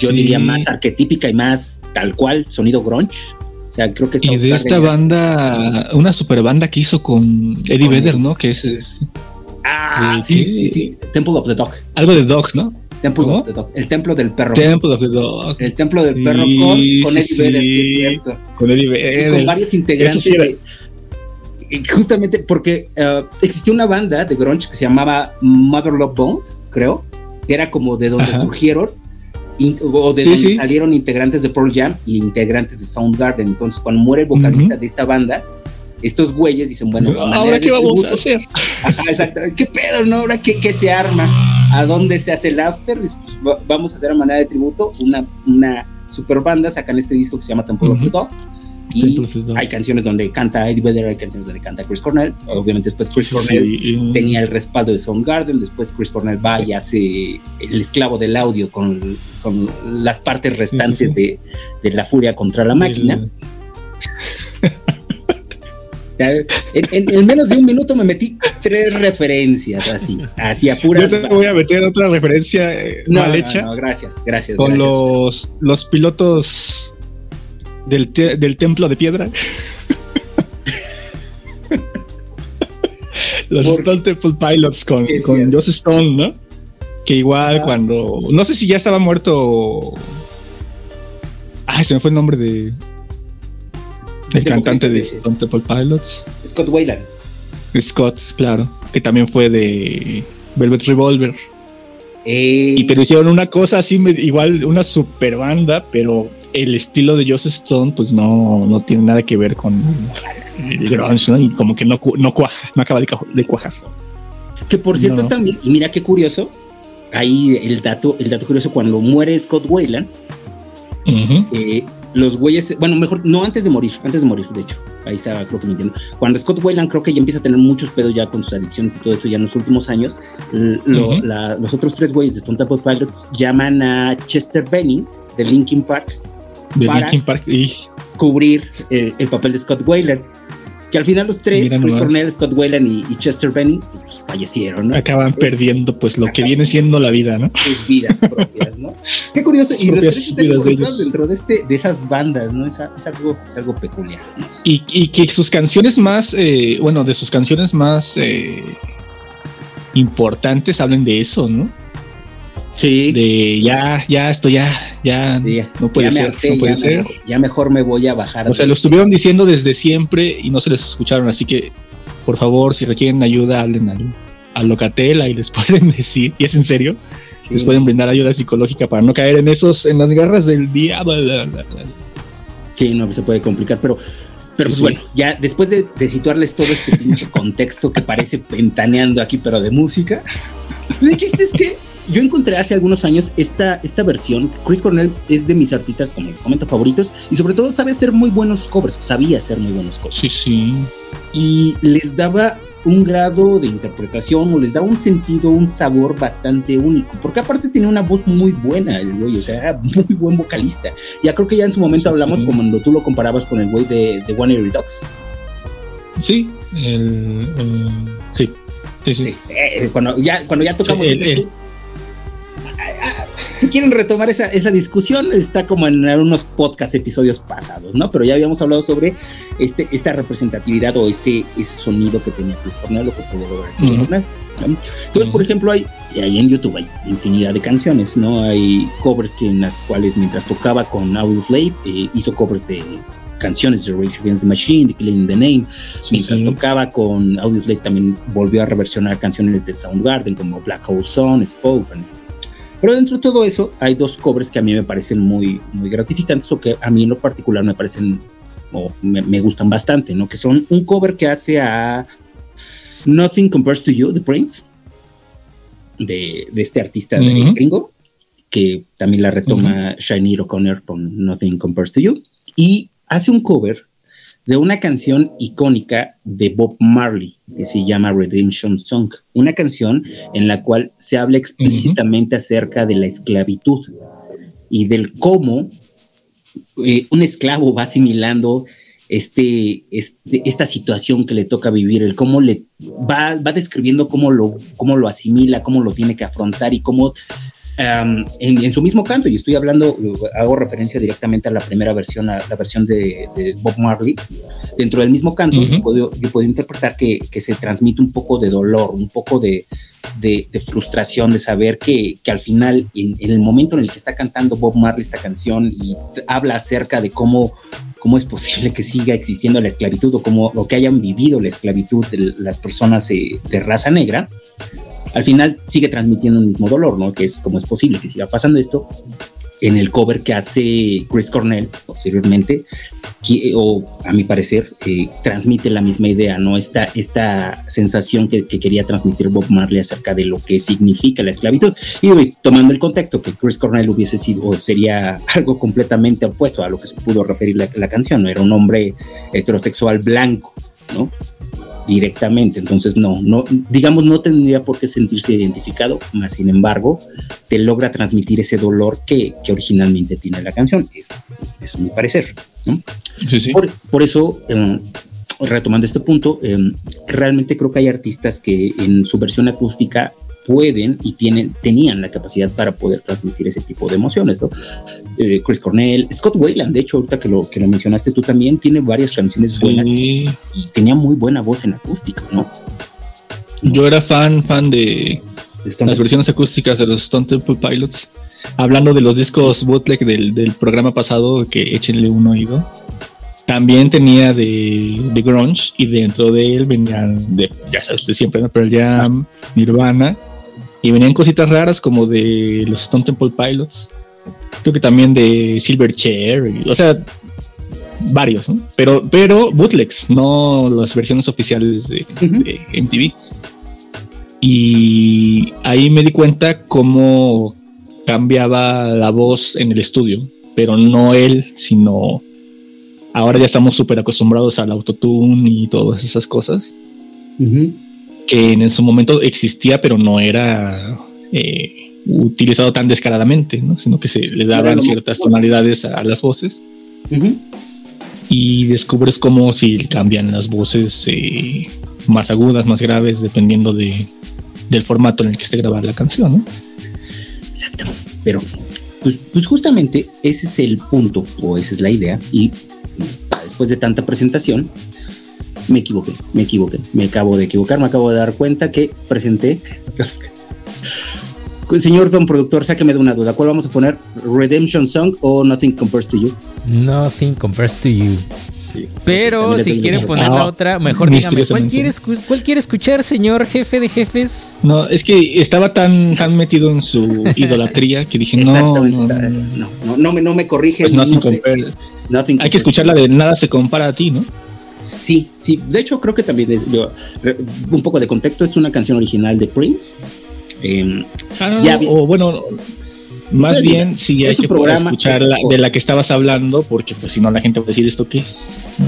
yo Sí. diría, más arquetípica y más tal cual, sonido grunge. O sea, creo que Y de esta banda, una super banda que hizo con Eddie Con- Vedder, ¿no? Que es, es Ah, ¿de sí, qué? sí, sí. Temple of the Dog. algo de Dog, ¿no? Temple ¿Cómo? of the Dog. El templo del perro. Temple of the Dog. el templo del Sí, perro con, con sí, Eddie Vedder, sí es cierto. Con Eddie Y Vedder. con varios integrantes. Sí de- justamente porque eh, existía una banda de grunge que se llamaba Mother Love Bone, creo, que era como de donde Ajá. surgieron o de Sí, donde sí. salieron integrantes de Pearl Jam y integrantes de Soundgarden. Entonces, cuando muere el vocalista de esta banda, estos güeyes dicen, bueno, Ahora, ¿qué vamos tributo- a hacer? *laughs* Ajá, exacto. ¿Qué pedo, no? Ahora, ¿qué, qué se arma? ¿A dónde se hace el after? Pues, va- vamos a hacer a manera de tributo una, una super banda. Sacan este disco que se llama Temple of the Ujú. Dog. Y hay canciones donde canta Eddie Vedder, hay canciones donde canta Chris Cornell. Obviamente, después Chris Cornell Sí. tenía el respaldo de Soundgarden. Después Chris Cornell va y hace el esclavo del audio con, con las partes restantes sí. De, de la furia contra la máquina. *laughs* En, en- en menos de un minuto me metí tres referencias así, así a Yo puras. te voy a meter otra referencia eh, No, mal no, hecha no, gracias, gracias. con gracias. los, los pilotos del, te- del templo de piedra. *laughs* los Por- Stone Temple Pilots con, Sí, con. Joss Stone, ¿no? Que igual Ah. cuando. No sé si ya estaba muerto. Ay, se me fue el nombre de. El cantante de Stone Temple Pilots. Scott Wayland. Scott, claro. Que también fue de Velvet Revolver. Eh, Y pero hicieron una cosa así, igual una super banda, pero el estilo de Joss Stone, pues no, no tiene nada que ver con el grunge, ¿no? Y como que no, no cuaja, no acaba de, cuajar. que por cierto no. también, y mira qué curioso, ahí el dato, el dato curioso, cuando muere Scott Wayland, Ujú. eh, los güeyes, bueno, mejor, no antes de morir, antes de morir, de hecho, ahí estaba, creo que mintiendo. Cuando Scott Wayland creo que ya empieza a tener muchos pedos ya con sus adicciones y todo eso ya en los últimos años, la- los otros tres güeyes de Stone Temple Pilots llaman a Chester Benning de Linkin Park De Para- Park. Y cubrir eh, el papel de Scott Wayland. Que al final los tres, Mira Chris nomás. Cornell, Scott Wayland y, y Chester Bennington, pues, fallecieron, ¿no? Acaban Pues, perdiendo pues lo que viene siendo la vida, ¿no? sus vidas propias, ¿no? *laughs* Qué curioso, y los tres vidas dentro de este, de esas bandas, ¿no? Es, algo, es algo peculiar. ¿no? Y, y que sus canciones más, eh, bueno, de sus canciones más eh, importantes hablen de eso, ¿no? Sí. De ya, ya, esto ya, ya, Sí, no puede ya ser, harté, no puede ya, ser. Ya mejor me voy a bajar. O sea, lo estuvieron diciendo desde siempre y no se les escucharon, así que por favor, si requieren ayuda, hablen al, a Locatela y les *laughs* pueden decir, y es en serio, les pueden brindar ayuda psicológica para no caer en esos, en las garras del diablo. Sí, no, se puede complicar, pero, pero pues Sí, bueno, ya después de, de situarles todo este pinche *laughs* contexto que parece ventaneando aquí, pero de música, el chiste es que yo encontré hace algunos años esta, esta versión. Chris Cornell es de mis artistas, como les comento, favoritos, y sobre todo sabe hacer muy buenos covers, sabía hacer muy buenos covers. Sí, sí. y les daba un grado de interpretación o les daba un sentido, un sabor bastante único, porque aparte tenía una voz muy buena el güey, o sea, era muy buen vocalista. Ya creo que ya en su momento hablamos sí. como cuando tú lo comparabas con el güey de, de One Ear Dogs. Sí, el, el- sí, sí, sí. Sí, eh, cuando ya cuando ya tocamos el- ese- si quieren retomar esa, esa discusión, está como en unos podcast episodios pasados, ¿no? Pero ya habíamos hablado sobre este, esta representatividad o ese, ese sonido que tenía Chris Cornell, lo que podía lograr Chris Ujú. Cornell. ¿no? Entonces, por ejemplo, hay ahí en YouTube hay infinidad de canciones, ¿no? Hay covers que en las cuales mientras tocaba con Audioslave eh, hizo covers de canciones de Rage Against the Machine, de Killing in the Name, Sí, mientras sí. tocaba con Audioslave también volvió a reversionar canciones de Soundgarden como Black Hole Sun, Spoken. Pero dentro de todo eso hay dos covers que a mí me parecen muy, muy gratificantes o que a mí en lo particular me parecen o me, me gustan bastante, ¿no? Que son un cover que hace a Nothing Compares to You, The Prince, de, de este artista de gringo, que también la retoma Shiny O'Connor con Nothing Compares to You, y hace un cover de una canción icónica de Bob Marley que se llama Redemption Song, una canción en la cual se habla explícitamente acerca de la esclavitud y del cómo eh, un esclavo va asimilando este, este- esta situación que le toca vivir, el cómo le va, va describiendo cómo lo, cómo lo asimila, cómo lo tiene que afrontar y cómo um, en, en su mismo canto, y estoy hablando, hago referencia directamente a la primera versión, a la versión de, de Bob Marley, dentro del mismo canto yo, puedo, yo puedo interpretar que, que se transmite un poco de dolor, un poco de, de, de frustración, de saber que, que al final, en, en el momento en el que está cantando Bob Marley esta canción y habla acerca de cómo, cómo es posible que siga existiendo la esclavitud o cómo o que hayan vivido la esclavitud de las personas eh, de raza negra, al final sigue transmitiendo el mismo dolor, ¿no? Que es cómo es posible que siga pasando esto en el cover que hace Chris Cornell posteriormente, que, o a mi parecer, eh, transmite la misma idea, ¿no? Esta, esta sensación que, que quería transmitir Bob Marley acerca de lo que significa la esclavitud. Y tomando el contexto que Chris Cornell hubiese sido, o sería *laughs* algo completamente opuesto a lo que se pudo referir la, la canción, ¿no? Era un hombre heterosexual blanco, ¿no? Directamente, entonces no, no, digamos, no tendría por qué sentirse identificado, más sin embargo, te logra transmitir ese dolor que, que originalmente tiene la canción, es, es mi parecer, ¿no? Sí, sí. Por, por eso, eh, retomando este punto, eh, realmente creo que hay artistas que en su versión acústica pueden y tienen, tenían la capacidad para poder transmitir ese tipo de emociones, ¿no? Eh, Chris Cornell, Scott Wayland, de hecho, ahorita que lo, que lo mencionaste tú también, tiene varias canciones buenas y tenía muy buena voz en acústica, ¿no? Yo era fan, fan de Stone las versiones acústicas de los Stone Temple Pilots. Hablando de los discos bootleg del, del programa pasado, que échenle un oído. También tenía de, de Grunge y dentro de él venían, de, ya sabes, de siempre, ¿no? Pearl Jam, Nirvana. Y venían cositas raras como de los Stone Temple Pilots. Creo que también de Silverchair. y- o sea, varios, ¿no? Pero, pero bootlegs, no las versiones oficiales de, de MTV. Y ahí me di cuenta cómo cambiaba la voz en el estudio, pero no él, sino ahora ya estamos súper acostumbrados al autotune y todas esas cosas que en su momento existía, pero no era eh, utilizado tan descaradamente, ¿no? sino que se le daban ciertas tonalidades a, a las voces. y descubres cómo si cambian las voces eh, más agudas, más graves, dependiendo de, del formato en el que esté grabada la canción, ¿no? Exacto. Pero, pues, pues justamente ese es el punto, o esa es la idea, y después de tanta presentación, me equivoqué, me equivoqué, me acabo de equivocar, me acabo de dar cuenta que presenté *laughs* Señor don productor, sáqueme de una duda. ¿Cuál vamos a poner? ¿Redemption Song o Nothing Compares to You? Nothing compares to you. Pero si quieren poner la Ah, otra, mejor dígame, ¿cuál quiere, escu- ¿cuál quiere escuchar, señor jefe de jefes? No, es que estaba tan, tan metido en su *laughs* idolatría que dije, no, no, no, no, no, no me, no me corrige. pues no sé. Hay que escuchar la de Nada se compara a ti, ¿no? Sí, sí. De hecho, creo que también es, yo, un poco de contexto. Es una canción original de Prince. Em, Ah, Ya o bueno, más Pues, bien sí es hay que programa, escuchar la- de la que estabas hablando, porque pues si no la gente va a decir esto qué es. ¿no?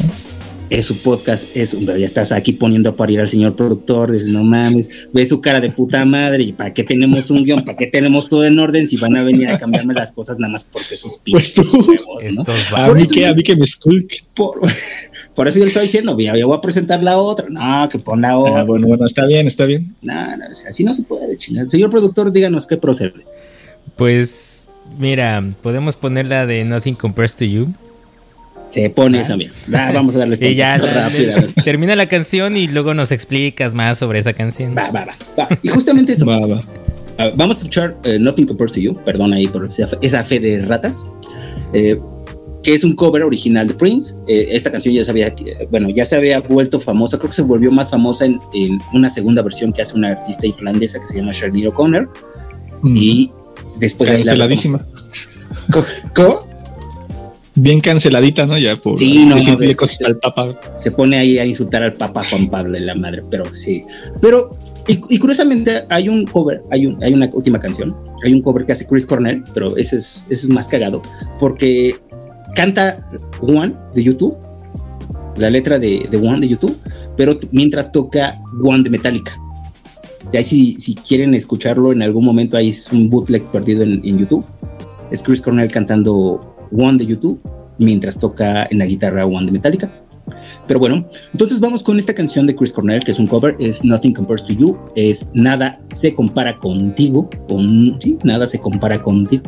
Es su podcast, es un, ya estás aquí poniendo a parir al señor productor, dices, no mames, ve su cara de puta madre, y para qué tenemos un guion, para qué tenemos todo en orden si van a venir a cambiarme las cosas nada más porque sus Pues pinches tú. huevos, ¿no? A Por mí que, a mí que me esculque. Por, *laughs* por eso yo le estoy diciendo, ya, ya voy a presentar la otra, no, que pon la otra, Ah, bueno, bueno, está bien, está bien. no, no, así no se puede chingar. Señor productor, díganos qué procede. Pues mira, podemos poner la de Nothing compares to you. Se pone esa bien. Ah, vamos a darles Y ya rápido, a termina la canción y luego nos explicas más sobre esa canción. Va, va, va, va. Y justamente eso. Va, va. Ah, vamos a escuchar eh, Nothing Compares to You, perdón ahí por esa fe, esa fe de ratas, eh, que es un cover original de Prince. Eh, esta canción ya se había, bueno, ya se había vuelto famosa, creo que se volvió más famosa en, en una segunda versión que hace una artista irlandesa que se llama Shirley O'Connor Mm, y después canceladísima. Co- *laughs* ¿Cómo? Bien canceladita, ¿no? Ya por Sí, no, decirle no, cosas al Papa. se pone ahí a insultar al Papa Juan Pablo la madre, pero sí. Pero, y, y curiosamente, hay un cover, hay, un, hay una última canción, hay un cover que hace Chris Cornell, pero ese es, ese es más cagado, porque canta One de YouTube, la letra de, de One de YouTube, pero mientras toca One de Metallica. Y ahí si, si quieren escucharlo en algún momento, ahí es un bootleg perdido en, en YouTube. Es Chris Cornell cantando One de YouTube mientras toca en la guitarra One de Metallica. Pero bueno, entonces vamos con esta canción de Chris Cornell, que es un cover, es Nothing Compares to You, es Nada se compara contigo, nada se compara contigo,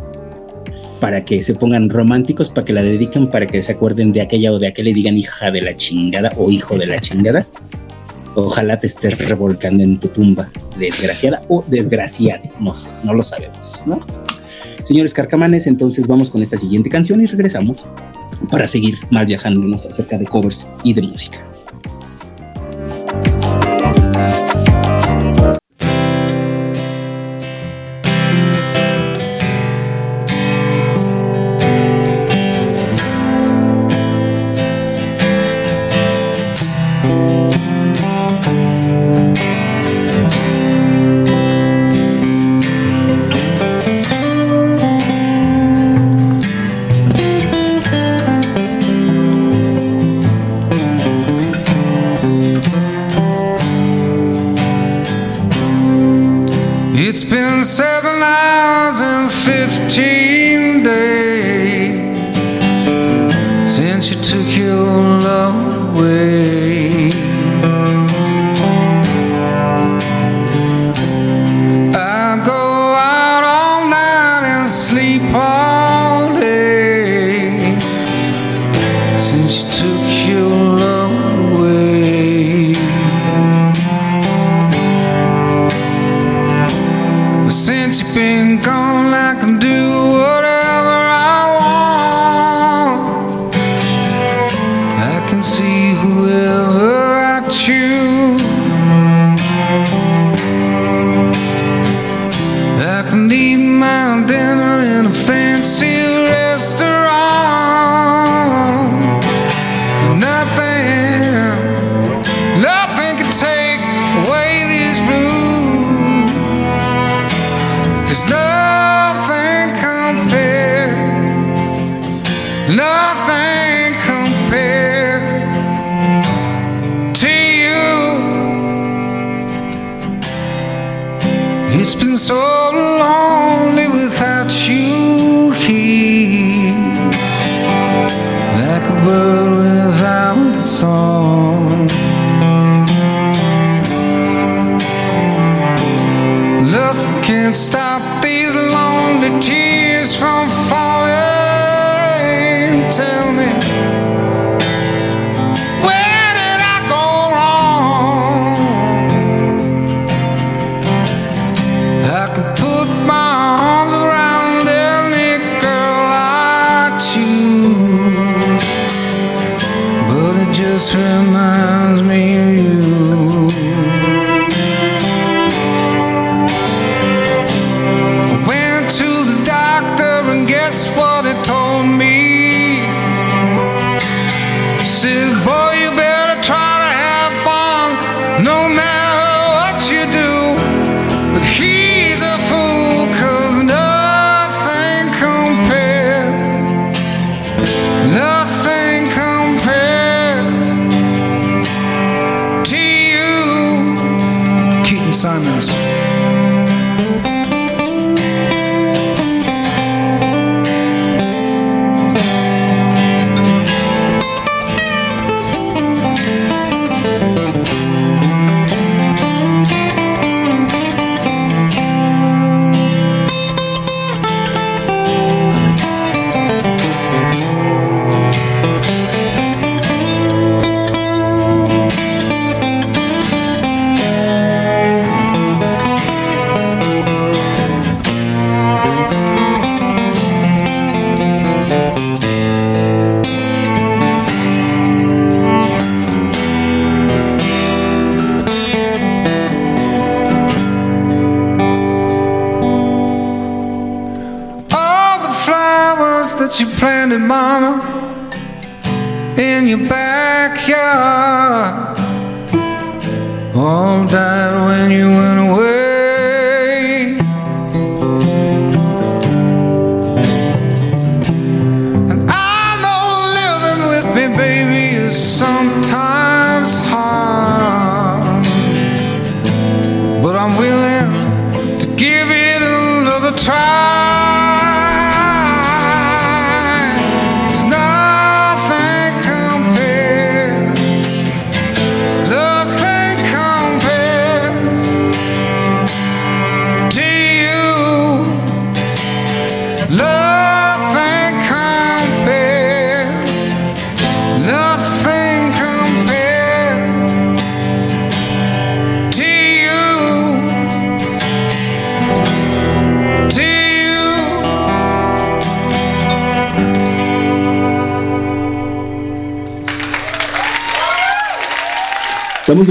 para que se pongan románticos, para que la dediquen, para que se acuerden de aquella o de aquel y digan hija de la chingada o hijo de la chingada. Ojalá te estés revolcando en tu tumba, desgraciada o desgraciada, no sé, no lo sabemos, ¿no? Señores carcamanes, entonces vamos con esta siguiente canción y regresamos para seguir mal viajándonos acerca de covers y de música. There's nothing compared, nothing compared to you. It's been so lonely without you here, like a bird without song. Nothing can stop these lonely tears from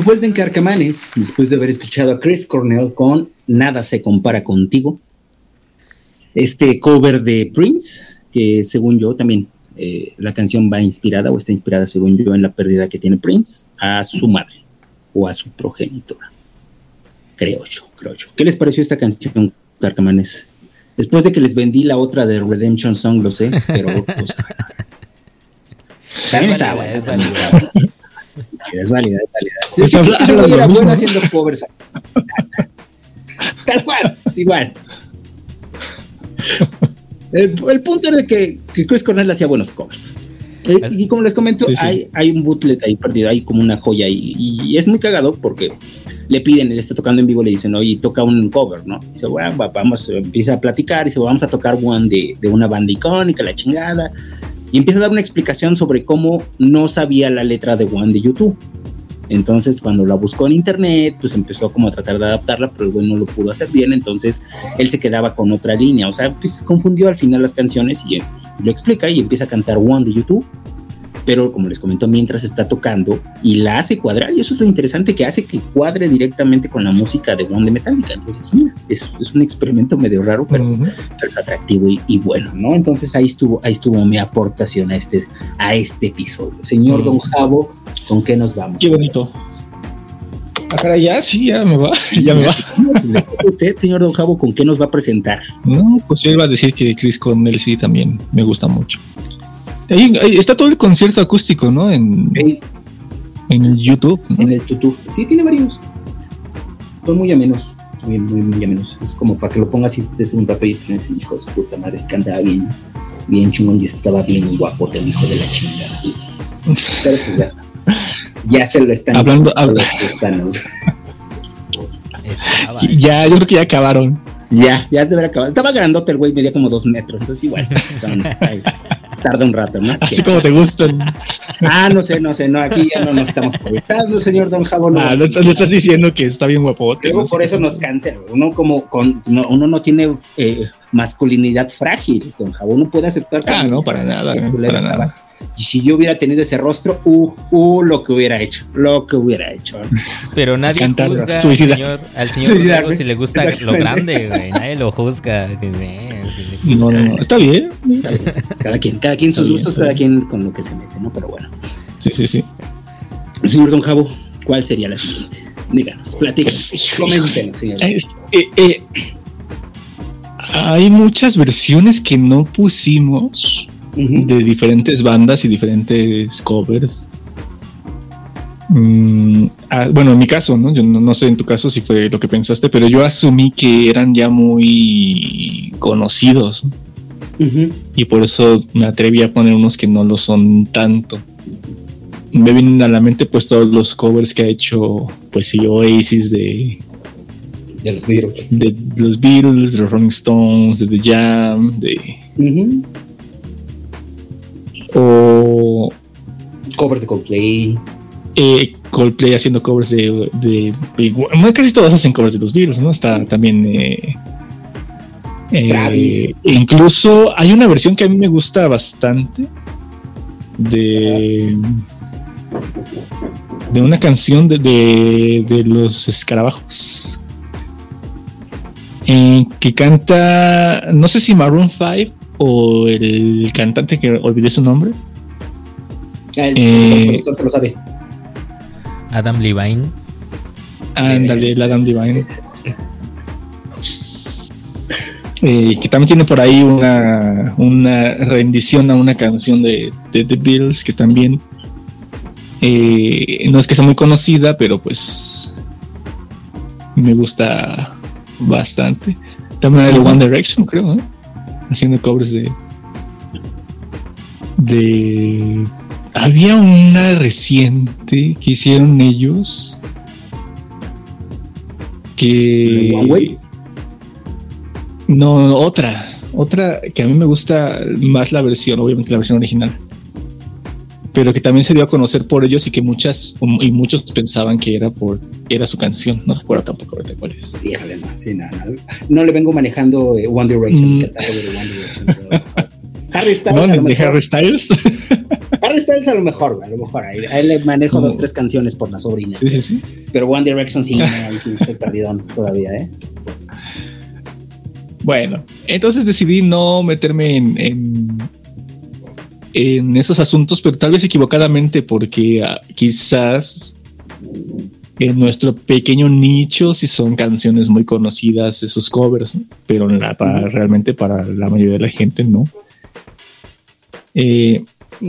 vuelta en Carcamanes, después de haber escuchado a Chris Cornell con Nada se compara contigo. Este cover de Prince, que según yo también eh, la canción va inspirada o está inspirada, según yo, en la pérdida que tiene Prince a su madre o a su progenitora. Creo yo, creo yo. ¿Qué les pareció esta canción, Carcamanes? Después de que les vendí la otra de Redemption Song, lo sé, pero *laughs* pues, también está buena, es válida, es válida. Sí, Pues güey era lo bueno haciendo covers. *laughs* Tal cual, es igual. El, el punto era que, que Chris Cornell hacía buenos covers. Eh, y como les comento, Sí, sí. Hay, hay un bootleg ahí perdido, hay como una joya ahí. Y, es muy cagado porque le piden, él está tocando en vivo, le dicen, oye, toca un cover, ¿no? Dice, bueno, va- vamos, empieza a platicar, dice, vamos a tocar one de, de una banda icónica, la chingada. Y empieza a dar una explicación sobre cómo no sabía la letra de One de YouTube. Entonces, cuando la buscó en internet, pues empezó como a tratar de adaptarla, pero el no lo pudo hacer bien. Entonces, él se quedaba con otra línea. O sea, pues confundió al final las canciones y, eh, lo explica y empieza a cantar One de YouTube. Pero como les comento, mientras está tocando y la hace cuadrar, y eso es lo interesante que hace que cuadre directamente con la música de One de Metallica. Entonces, mira, es, es un experimento medio raro, pero, pero es atractivo y, y bueno, ¿no? Entonces ahí estuvo, ahí estuvo mi aportación a este, a este episodio. Señor Mm. Don Javo, ¿con qué nos vamos? Qué bonito. Ah, caray, ya, sí, ya me va. *laughs* Ya me va. Usted, señor Don Javo, ¿con qué nos va a presentar? No, pues yo iba a decir que Chris Cornell sí también me gusta mucho. Ahí, ahí está todo el concierto acústico, ¿no? En, en el YouTube. ¿no? En el YouTube. Sí, tiene varios. Son muy amenos. Muy, muy, muy amenos. Es como para que lo pongas y estés en un papel y escribes, hijo de su puta madre, es que andaba bien, bien chingón y estaba bien guapo el hijo de la chingada. Pero pues ya. Ya se lo están Hablando- habla- los gusanos. *laughs* Ya, yo creo que ya acabaron. Ya, ya debería acabar. Estaba grandote el güey, medía como dos metros, entonces igual. *laughs* tarda un rato, ¿no? Así como te gustan. Ah, no sé, no sé, no, aquí ya no nos estamos proyectando, señor Don Jabón. Ah, le estás, diciendo que está bien guapote. Luego no por eso nos cansa. Uno como con, no, uno no tiene eh, masculinidad frágil. Don Jabón no puede aceptar. Ah, no, para nada, eh, para nada. Y si yo hubiera tenido ese rostro, uh, uh, lo que hubiera hecho, lo que hubiera hecho. *laughs* Pero nadie Cantar, juzga al suicida. señor, al señor Suicidarme. Rodrigo si le gusta lo grande, güey. Nadie lo juzga. le No, gusta. no, no, está bien. Cada quien, cada quien sus gustos, cada bien. quien con lo que se mete, ¿no? Pero bueno. Sí, sí, sí. Señor Don Jabo, ¿cuál sería la siguiente? Díganos, platícanos, Pues, coméntenos, señor. Es- eh, eh, hay muchas versiones que no pusimos de diferentes bandas y diferentes covers. Mm, ah, bueno, en mi caso, ¿no? Yo no, no sé en tu caso si fue lo que pensaste, pero yo asumí que eran ya muy conocidos y por eso me atreví a poner unos que no lo son tanto. Me vienen a la mente pues todos los covers que ha hecho pues sí Oasis de, De los Beatles. de los Beatles, de los Rolling Stones, de The Jam, de o Covers de Coldplay. Eh, Coldplay haciendo covers de, de, de- bueno, casi todos hacen covers de los Beatles, ¿no? Está también eh, eh, Travis. incluso hay una versión que a mí me gusta bastante de de una canción de, de, de los escarabajos eh, que canta no sé si Maroon 5 o el cantante que olvidé su nombre Ah, el, Eh, el productor se lo sabe. Adam Levine. Ándale, el Adam Divine. Eh, que también tiene por ahí una, una rendición a una canción de, de The Beatles que también eh, no es que sea muy conocida, pero pues me gusta bastante. También la de One Direction, creo, ¿no? haciendo covers de de había una reciente que hicieron ellos que ¿De One Way? no otra otra que a mí me gusta más la versión obviamente la versión original pero que también se dio a conocer por ellos y que muchas y muchos pensaban que era por era su canción no recuerdo tampoco ahorita cuál es Híjole, no, sí, no, no, no le vengo manejando eh, One Direction, Mm. el catálogo de One Direction. Harry Styles, ¿No? a lo de mejor, Harry Styles *laughs* Harry Styles a lo mejor, a lo mejor. Ahí, ahí le manejo No. dos, tres canciones por la sobrina. sí sí sí Pero One Direction sí, ahí sí estoy perdidón todavía, ¿eh? Bueno, entonces decidí no meterme en, en, en esos asuntos, pero tal vez equivocadamente, porque ah, quizás en nuestro pequeño nicho sí son canciones muy conocidas esos covers, ¿no? pero la- para, realmente para la mayoría de la gente no. Eh,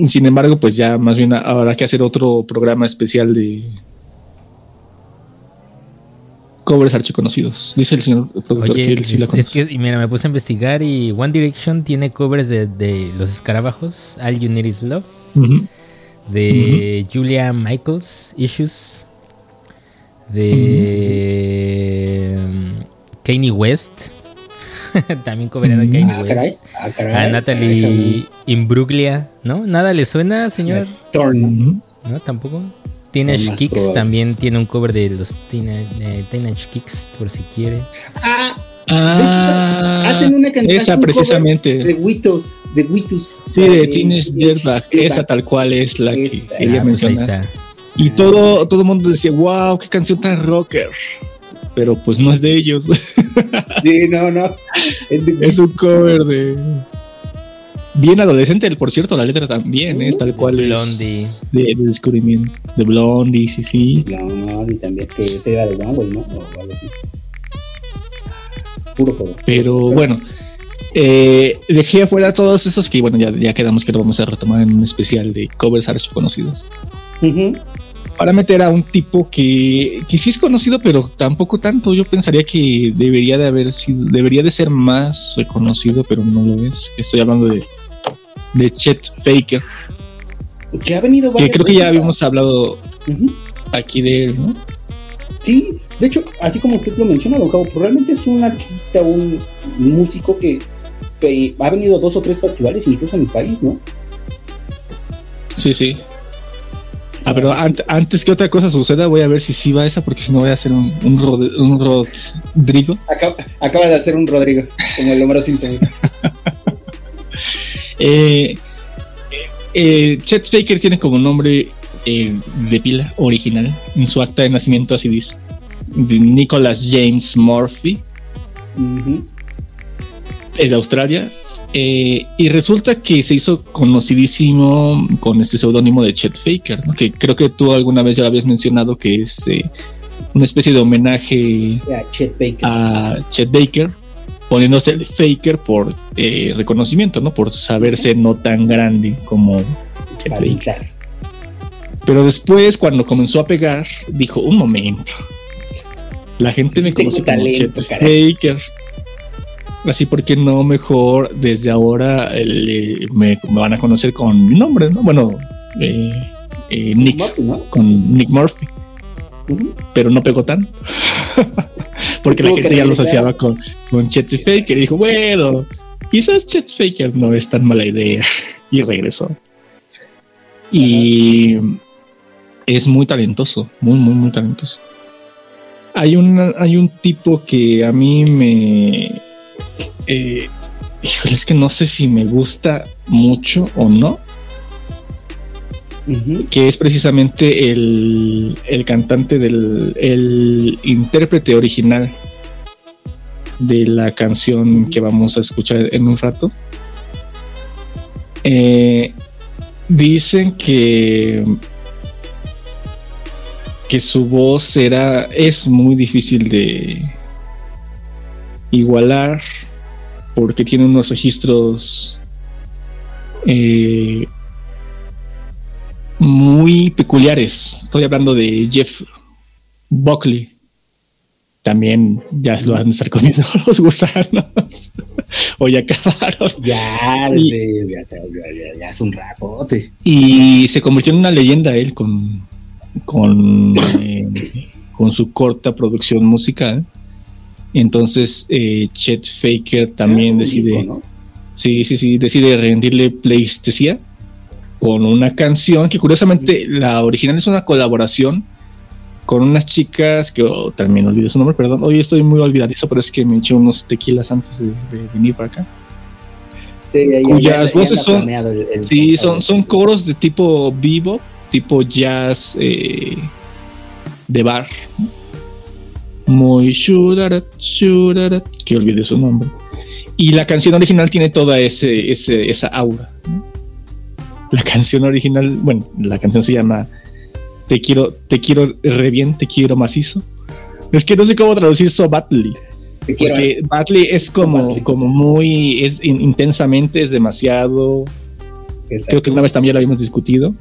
sin embargo, pues ya más bien habrá que hacer otro programa especial de covers archiconocidos. Dice el señor productor Oye, que él sí la es, conoce. es que, mira, me puse a investigar y One Direction tiene covers de, de Los Escarabajos, All You Need Is Love, de Julia Michaels, Issues, de mm, Kanye West, *laughs* también coverado a Kanye Ah, West. caray. Ah, caray. A Esa Natalie Imbruglia, ¿no? ¿Nada le suena, señor? Ujú. ¿No? Tampoco. Teenage Kicks probable. también tiene un cover de los Teenage, eh, Teenage Kicks, por si quiere. Ah, Ah, hacen una canción. esa un precisamente. De Witos, de Witos. Sí, de Teenage Dirtbag. Esa tal cual es la que quería Ah, pues. Y todo, todo el mundo decía, wow, qué canción tan rocker. Pero pues no es de ellos. Sí, no, no. Es de es un cover de. Bien adolescente, por cierto, la letra también es tal cual Blondie. es de, de descubrimiento. De Blondie, sí, sí. Ni también que se iba de One Way, ¿no? O algo así. Puro juego. Pero bueno, eh, dejé afuera todos esos que, bueno, ya, ya quedamos que lo vamos a retomar en un especial de covers archi conocidos. Ujú. Para meter a un tipo que, que sí es conocido, pero tampoco tanto. Yo pensaría que debería de haber sido, debería de ser más reconocido, pero no lo es. Estoy hablando de, de Chet Faker, Que ha venido que creo que ya a- habíamos hablado. aquí de él, ¿no? Sí, de hecho, así como usted lo menciona, don Cabo, probablemente es un artista, un, músico que, que ha venido a dos o tres festivales, incluso en el país, ¿no? Sí, sí. Ah, pero ant- antes que otra cosa suceda, voy a ver si sí va esa, porque si no voy a hacer un, un, Rod- un Rodrigo. Acaba, acaba de hacer un Rodrigo, como el Homero Simpson. *laughs* Eh, eh, Chet Faker tiene como nombre eh, de pila original en su acta de nacimiento, así dice, de Nicholas James Murphy, es de Australia. Eh, y resulta que se hizo conocidísimo con este seudónimo de Chet Faker, ¿no? que creo que tú alguna vez ya lo habías mencionado, que es eh, una especie de homenaje A Chet Baker. a Chet Baker, poniéndose el Faker por eh, reconocimiento, ¿no? Por saberse no tan grande como Chet Baker. Pero después, cuando comenzó a pegar, dijo: Un momento. La gente Sí, me conoce como talento, Chet caray. Faker. Así porque no mejor desde ahora eh, me, me van a conocer con mi nombre, ¿no? Bueno, eh, eh, Nick, Murphy, ¿no? con Nick Murphy. Pero no pegó tan. *laughs* porque la gente ya lo asociaba con, con Chet Faker y dijo, bueno, quizás Chet Faker no es tan mala idea. *laughs* Y regresó. Y es muy talentoso, muy, muy, muy talentoso. Hay, una, hay un tipo que a mí me... Eh, híjole, es que no sé si me gusta mucho o no, que es precisamente el, el cantante del el intérprete original de la canción que vamos a escuchar en un rato. Eh, dicen que que su voz era es muy difícil de igualar porque tiene unos registros eh, muy peculiares. Estoy hablando de Jeff Buckley. También ya lo van a estar comiendo *laughs* los gusanos. *laughs* o ya acabaron. Ya, desde- ya, ya hace un ratote. Y se convirtió en una leyenda él con, con, eh, con su corta producción musical. Entonces eh, Chet Faker también decide, disco, ¿no? sí, sí, sí, decide rendirle pleistesía con una canción que curiosamente la original es una colaboración con unas chicas que oh, también olvidé su nombre, perdón, hoy estoy muy olvidadizo, pero es que me eché unos tequilas antes de, de venir para acá. Sí, ya- ya- Cuyas ya- ya voces son- el- el- Sí, son, son coros de tipo vivo, tipo jazz eh, de bar. Muy shudarat, shudarat, que olvidé su nombre. Y la canción original tiene toda ese, ese- esa aura. ¿no? La canción original, bueno, la canción se llama Te quiero, te quiero re bien, te quiero macizo. Es que no sé cómo traducir so badly. Te quiero- Porque badly es So como, badly. como muy, es in- intensamente, es demasiado. Exacto. Creo que una vez también lo habíamos discutido.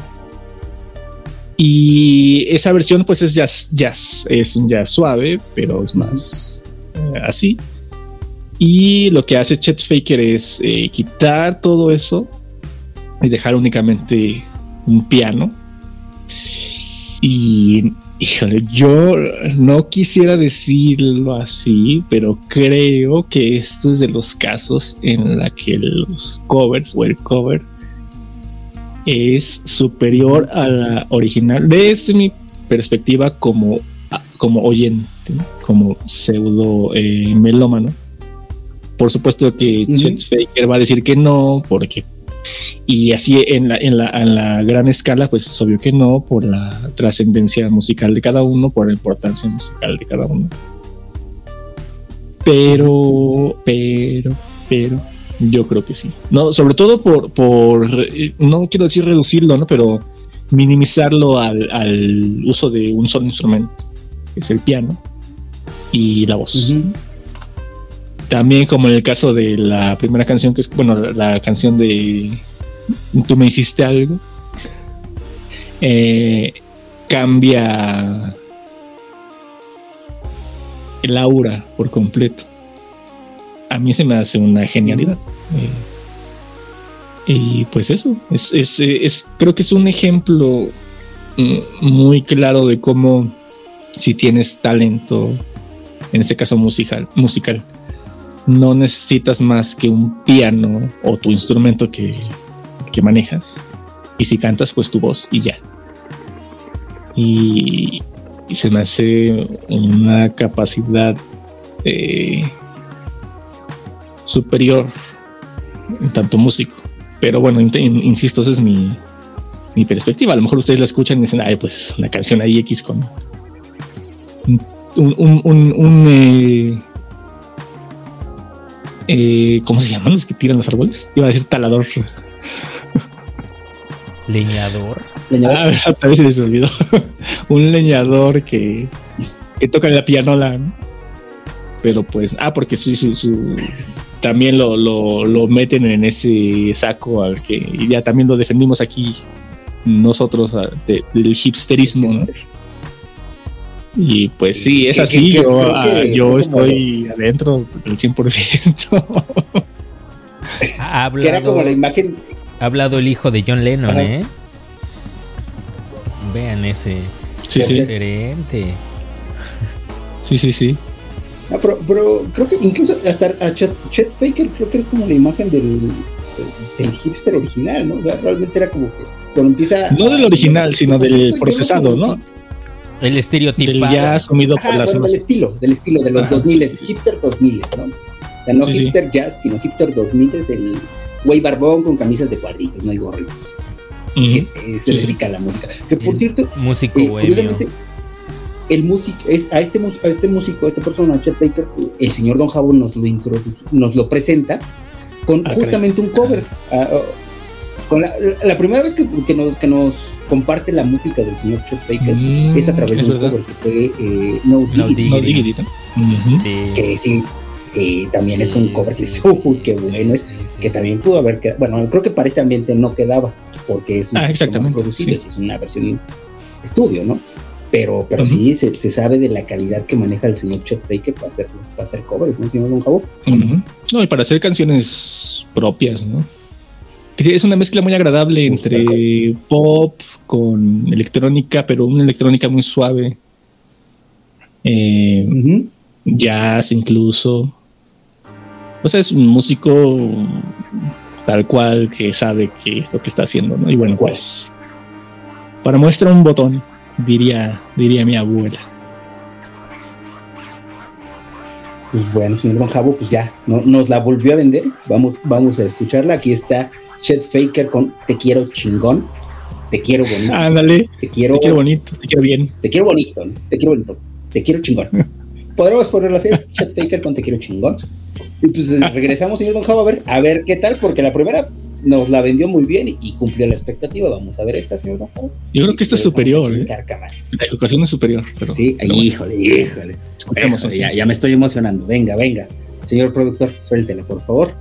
Y esa versión, pues es jazz, jazz. Es un jazz suave, pero es más eh, así. Y lo que hace Chet Faker es eh, quitar todo eso y dejar únicamente un piano. Y, yo no quisiera decirlo así, pero creo que esto es de los casos en la que los covers o el cover es superior a la original desde mi perspectiva como, como oyente, ¿no? como pseudo eh, melómano. Por supuesto que. Chet Faker va a decir que no, porque y así en la, en la, en la gran escala, pues es obvio que no, por la trascendencia musical de cada uno, por la importancia musical de cada uno. Pero, pero, pero, yo creo que sí. No, sobre todo por, por eh, no quiero decir reducirlo, ¿no? Pero minimizarlo al, al uso de un solo instrumento, que es el piano y la voz. También como en el caso de la primera canción, que es, bueno, la, la canción de Tú me hiciste algo, eh, cambia el aura por completo. A mí se me hace una genialidad. Eh, y pues eso, es, es, es- creo que es un ejemplo mm, muy claro de cómo si tienes talento, en este caso musical, musical, no necesitas más que un piano o tu instrumento que, que manejas. Y si cantas, pues tu voz y ya. Y, y se me hace una capacidad eh, superior en tanto músico. Pero bueno, insisto, esa es mi, mi perspectiva. A lo mejor ustedes la escuchan y dicen, ay, pues una canción ahí X con un, un, un, un, eh, eh, ¿cómo se llaman los que tiran los árboles? Iba a decir talador. Leñador. Ah, *laughs* otra vez se les olvidó. un leñador que, que toca la pianola. ¿no? Pero pues, ah, porque sí, sí, su, también lo, lo, lo meten en ese saco al que y ya también lo defendimos aquí nosotros de- del hipsterismo. ¿no? Y pues sí, es así. que- que yo ah, que yo estoy adentro del 100%. Ha Que era como la hablado, imagen. ha hablado el hijo de John Lennon, Ajá. ¿eh? Vean ese Sí, sí. diferente. Sí, sí, sí. Ah, pero, pero creo que incluso hasta a Chet, Chet Faker creo que es como la imagen del, del hipster original, ¿no? O sea, realmente era como que cuando empieza. No del original, sino Pues, del procesado, ¿no? El Del estereotipado. ya asumido por las bueno, del estilo, del estilo de los Ajá, 2000 sí, sí. hipster 2000 ¿no? O sea, no Sí, sí. hipster jazz, sino hipster 2000 es el güey barbón con camisas de cuadritos, no hay gorritos, Ujú. que eh, se Sí, sí. dedica a la música. Que por El cierto, Músico eh, bohemio. curiosamente, el músico, es, a, este, a este músico, a esta persona, Chet Baker, el señor Don Jabo nos lo introduce, nos lo presenta con Ah, justamente un cover. ah, ah, con la, la primera vez que, que nos, que nos comparte la música del señor Chet Baker Mm, es a través es de un verdad. cover que fue eh, No, No Diggity, No. Ujú. Sí. que sí, sí, también es un Sí, cover que sí, es, *laughs* uy, sí, qué sí, bueno es, sí, sí. que también pudo haber quedado, bueno, creo que para este ambiente no quedaba, porque es un Ah, más producido, sí. si es una versión estudio, ¿no? Pero, pero sí, se, se sabe de la calidad que maneja el señor Chet Baker para hacer, para hacer covers, ¿no, señor Don Jabo? Ujú. No, y para hacer canciones propias, ¿no? Es una mezcla muy agradable entre pop con electrónica, pero una electrónica muy suave. Eh, jazz incluso. O sea, es un músico tal cual que sabe qué es lo que está haciendo, ¿no? Y bueno, pues para muestra un botón, diría, diría mi abuela. Pues bueno, señor Don Jabo, pues ya, no, nos la volvió a vender, vamos, vamos a escucharla, aquí está Chet Faker con Te quiero chingón, te quiero bonito, Ándale, te quiero, te quiero bonito, te quiero bien. te quiero bonito, ¿no? te quiero bonito, te quiero chingón. *laughs* Podremos ponerlo así, es Chet Faker con Te quiero chingón. Y pues regresamos, señor Don Javo, a ver, a ver qué tal, porque la primera nos la vendió muy bien y, cumplió la expectativa. Vamos a ver esta, señor Javo. Yo creo que esta es superior, ¿eh? La ejecución es superior, pero. Sí, pero bueno, híjole, híjole. Híjole, ya, ya me estoy emocionando. Venga, venga. Señor productor, suéltele, por favor.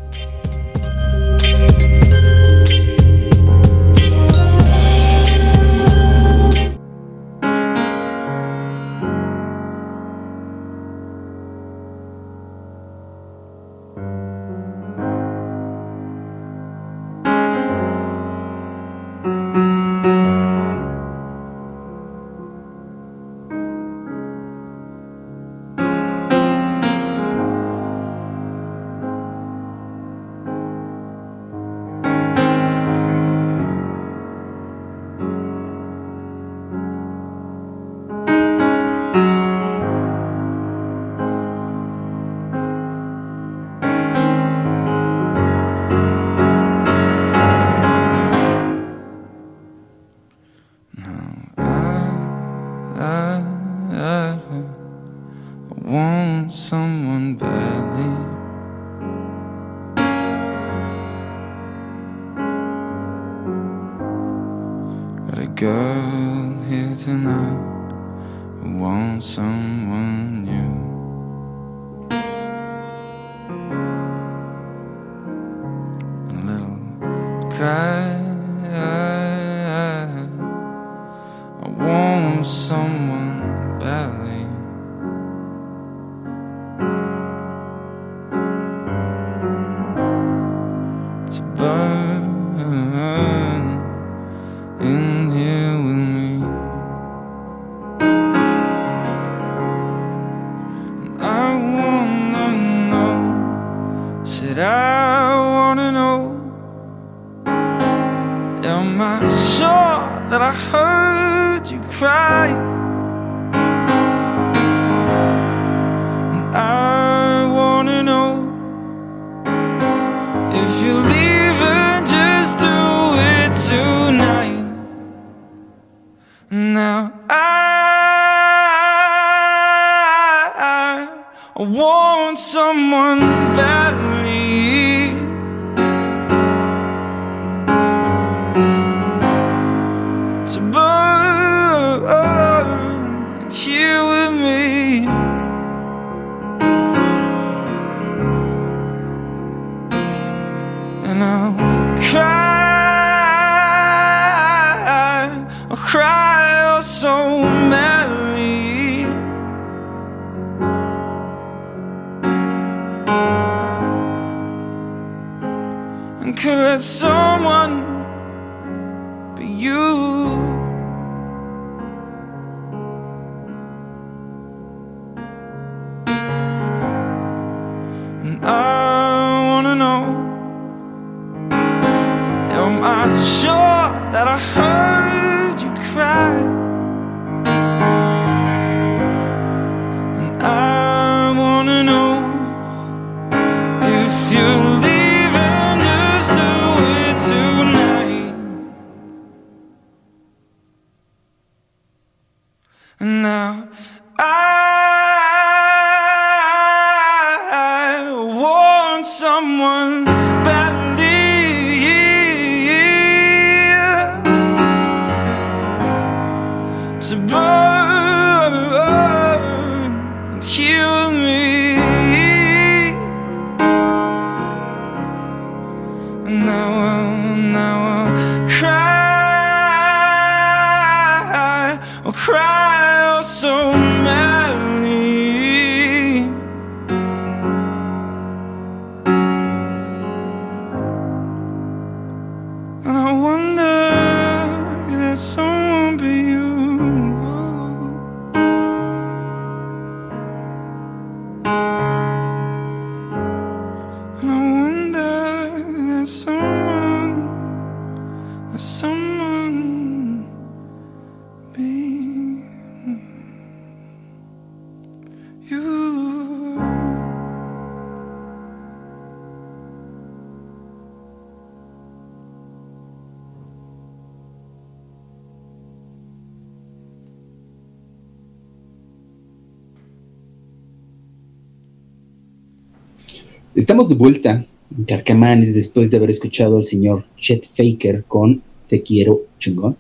Estamos de vuelta Carcamanes después de haber escuchado al señor Chet Faker con Te quiero chingón,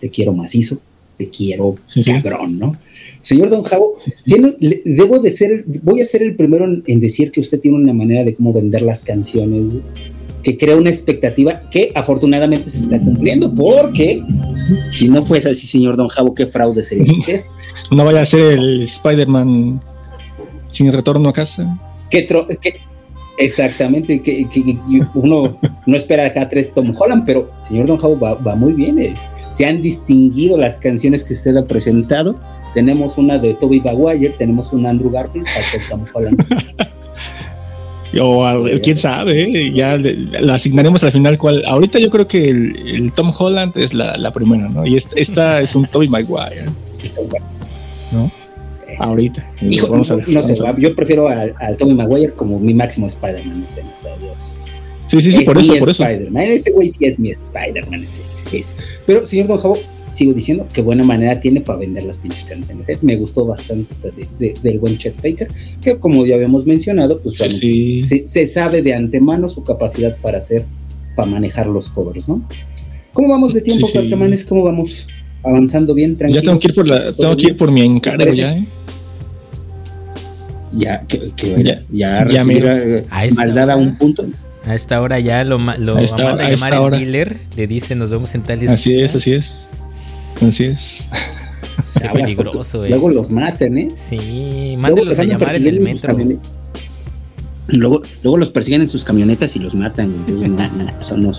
te quiero macizo, te quiero cabrón, ¿no? Señor Don Javo, tiene- le- debo de ser, voy a ser el primero en, en decir que usted tiene una manera de cómo vender las canciones, que crea una expectativa que afortunadamente se está cumpliendo, porque si no fuese así, señor Don Javo, qué fraude sería *laughs* usted. No vaya a ser el Spider-Man sin retorno a casa. que- exactamente, que, que- que uno no espera acá tres Tom Holland, pero señor Don Javo va, va muy bien. Es, se han distinguido las canciones que usted ha presentado. Tenemos una de Toby Maguire, tenemos una Andrew Garfield, para ser Tom Holland. *laughs* O al- quién sabe, ¿eh? ya le- la asignaremos al final cuál. Ahorita yo creo que el, el Tom Holland es la, la primera, ¿no? Y esta, esta es un Tobey Maguire, *laughs* ¿no? Ahorita. Hijo, vamos a no, ver. no sé, yo prefiero al, al Toby Maguire como mi máximo Spider-Man, no sé, o sea, Dios. Sí, sí, sí, Es por eso, por eso. Spider-Man. Ese güey sí es mi Spider-Man. Ese, ese. Pero, señor Don Javo, sigo diciendo que buena manera tiene para vender las pinches canciones. ¿eh? Me gustó bastante esta de- de- del buen Chet Baker, que como ya habíamos mencionado, pues sí. Se, se sabe de antemano su capacidad para hacer, para manejar los covers, ¿no? ¿Cómo vamos de tiempo, Sí? ¿Cómo vamos? ¿Avanzando bien? Ya Tranquilo. tengo que ir por la, tengo que ir por mi encargo ya, ¿eh? Ya, que, que Ya, ya, ya recibir, eh, A maldad a un punto. A esta hora ya lo, lo A esta- a llamar el dealer, le dice nos vemos en tal Así esquina". es, así es. Así es. *laughs* Peligroso, eh. Luego los matan, ¿eh? Sí, mándelos los a llamar en el metro. Luego, luego los persiguen en sus camionetas y los matan. no, eso no,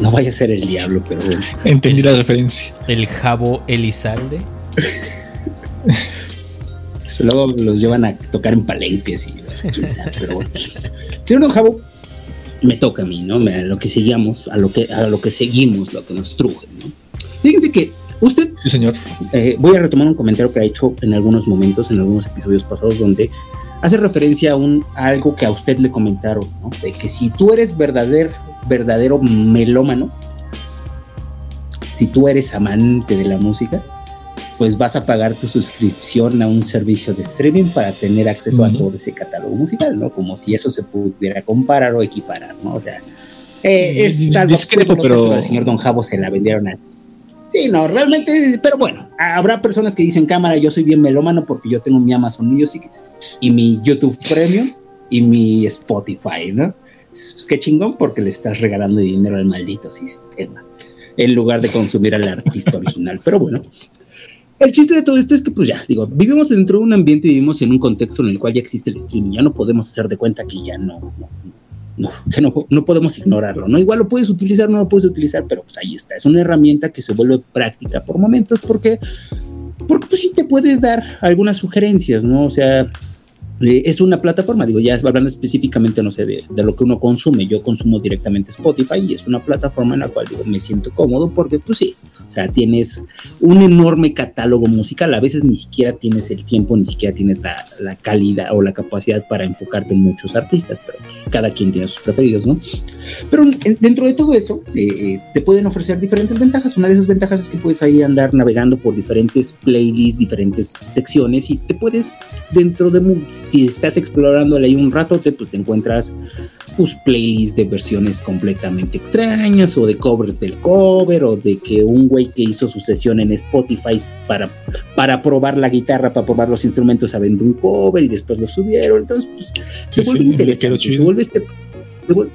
no vaya a ser el diablo, pero bueno. *laughs* Entendí la referencia. El jabo Elizalde. *laughs* Luego los llevan a tocar en palenques y quién sabe, pero bueno. Señor Don Javo, me toca a mí, ¿no? A lo que seguimos, a lo que, a lo que seguimos, lo que nos truje, ¿no? Fíjense que usted Sí, señor. eh, voy a retomar un comentario que ha hecho en algunos momentos, en algunos episodios pasados, donde hace referencia a, un, a algo que a usted le comentaron, ¿no? De que si tú eres verdadero, verdadero melómano, si tú eres amante de la música, pues vas a pagar tu suscripción a un servicio de streaming para tener acceso a todo ese catálogo musical, ¿no? Como si eso se pudiera comparar o equiparar, ¿no? O sea, eh, es algo discrepo, pero- al señor Don Javo se la vendieron así. Sí, no, realmente, pero bueno, habrá personas que dicen, cámara, yo soy bien melómano porque yo tengo mi Amazon Music y mi YouTube Premium y mi Spotify, ¿no? Pues qué chingón porque le estás regalando dinero al maldito sistema en lugar de consumir al artista *laughs* original. Pero bueno, el chiste de todo esto es que, pues ya, digo, vivimos dentro de un ambiente, vivimos en un contexto en el cual ya existe el streaming, ya no podemos hacer de cuenta que ya no, no, no, que no, no podemos ignorarlo, ¿no? Igual lo puedes utilizar, no lo puedes utilizar, pero pues ahí está, es una herramienta que se vuelve práctica por momentos porque, porque pues sí te puede dar algunas sugerencias, ¿no? O sea, eh, es una plataforma, digo, ya hablando específicamente, no sé, de, de lo que uno consume, yo consumo directamente Spotify y es una plataforma en la cual digo, me siento cómodo porque pues sí, o sea, tienes un enorme catálogo musical, a veces ni siquiera tienes el tiempo, ni siquiera tienes la, la calidad o la capacidad para enfocarte en muchos artistas, pero cada quien tiene sus preferidos, ¿no? Pero en- dentro de todo eso, eh, eh, te pueden ofrecer diferentes ventajas. Una de esas ventajas es que puedes ahí andar navegando por diferentes playlists, diferentes secciones y te puedes, dentro de, si estás explorando ahí un rato, te, pues te encuentras pues, playlists de versiones completamente extrañas o de covers del cover o de que un güey que hizo su sesión en Spotify para, para probar la guitarra, para probar los instrumentos, aventó un cover y después lo subieron. Entonces, pues se Sí, vuelve sí, interesante, se vuelve este se vuelve-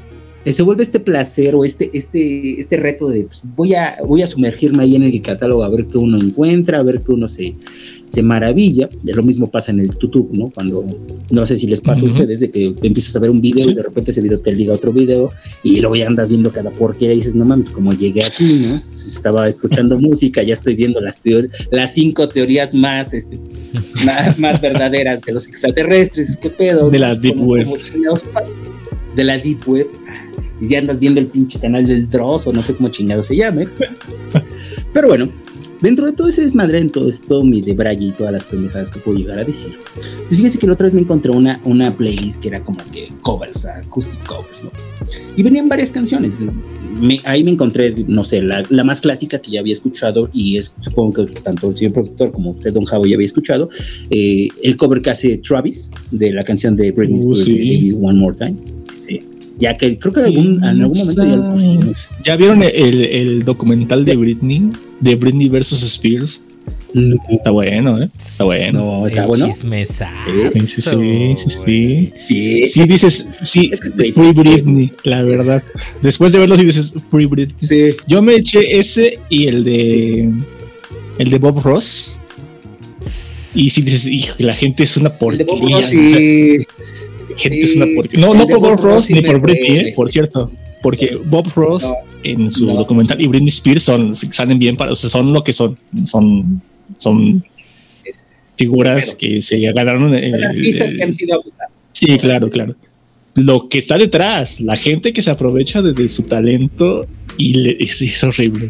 se vuelve este placer o este, este, este reto de pues, voy, a, voy a sumergirme ahí en el catálogo a ver qué uno encuentra, a ver qué uno se, se maravilla. De lo mismo pasa en el YouTube, ¿no? Cuando, no sé si les pasa Ujú. a ustedes, de que empiezas a ver un video Sí. y de repente ese video te liga a otro video y luego ya andas viendo cada porquería y dices, no mames, como llegué aquí, ¿no? Estaba escuchando *laughs* música, ya estoy viendo las, las cinco teorías más, este, más, más verdaderas de los extraterrestres, ¿qué pedo? De la Deep ¿Cómo- Web. cómo? De la Deep Web. Y ya andas viendo el pinche canal del Dross o no sé cómo chingado se llame. *laughs* Pero bueno, dentro de todo ese desmadre, en todo esto, mi debraye y todas las pendejadas que puedo llegar a decir, pues fíjese que la otra vez me encontré una, una playlist que era como que covers, acoustic covers, ¿no? Y venían varias canciones. Me- ahí me encontré, no sé, la, la más clásica que ya había escuchado y es, supongo que tanto el señor productor como usted, Don Javo, ya había escuchado, eh, el cover que hace Travis de la canción de Britney Uh, Spears, sí. de Baby One More Time. Sí. Ya que creo que en algún, en algún momento ya lo pusimos. ¿Ya vieron el, el documental de Britney? De Britney versus Spears. No, Está bueno, ¿eh? Está bueno. no, está El bueno. chismesazo, Sí, sí, sí, sí, sí. Sí, Sí, dices, sí, Es que Free sí. Britney, la verdad. Después de verlo, sí dices, Free Britney. sí. Yo me eché ese y el de. El de Bob Ross. Y si dices, hijo, la gente es una El de porquería. Bob Ross, o sea, sí. la gente es una porquería. No, no por Bob Ross sí ni por Britney, eh, por cierto. Porque Bob Ross No, en su no. documental y Britney Spears son, salen bien para, o sea, son lo que son. Son, son figuras Pero- que se ganaron el- Son artistas que han sido abusados. Sí, claro, claro. Lo que está detrás, la gente que se aprovecha de, de su talento y le- es, es horrible.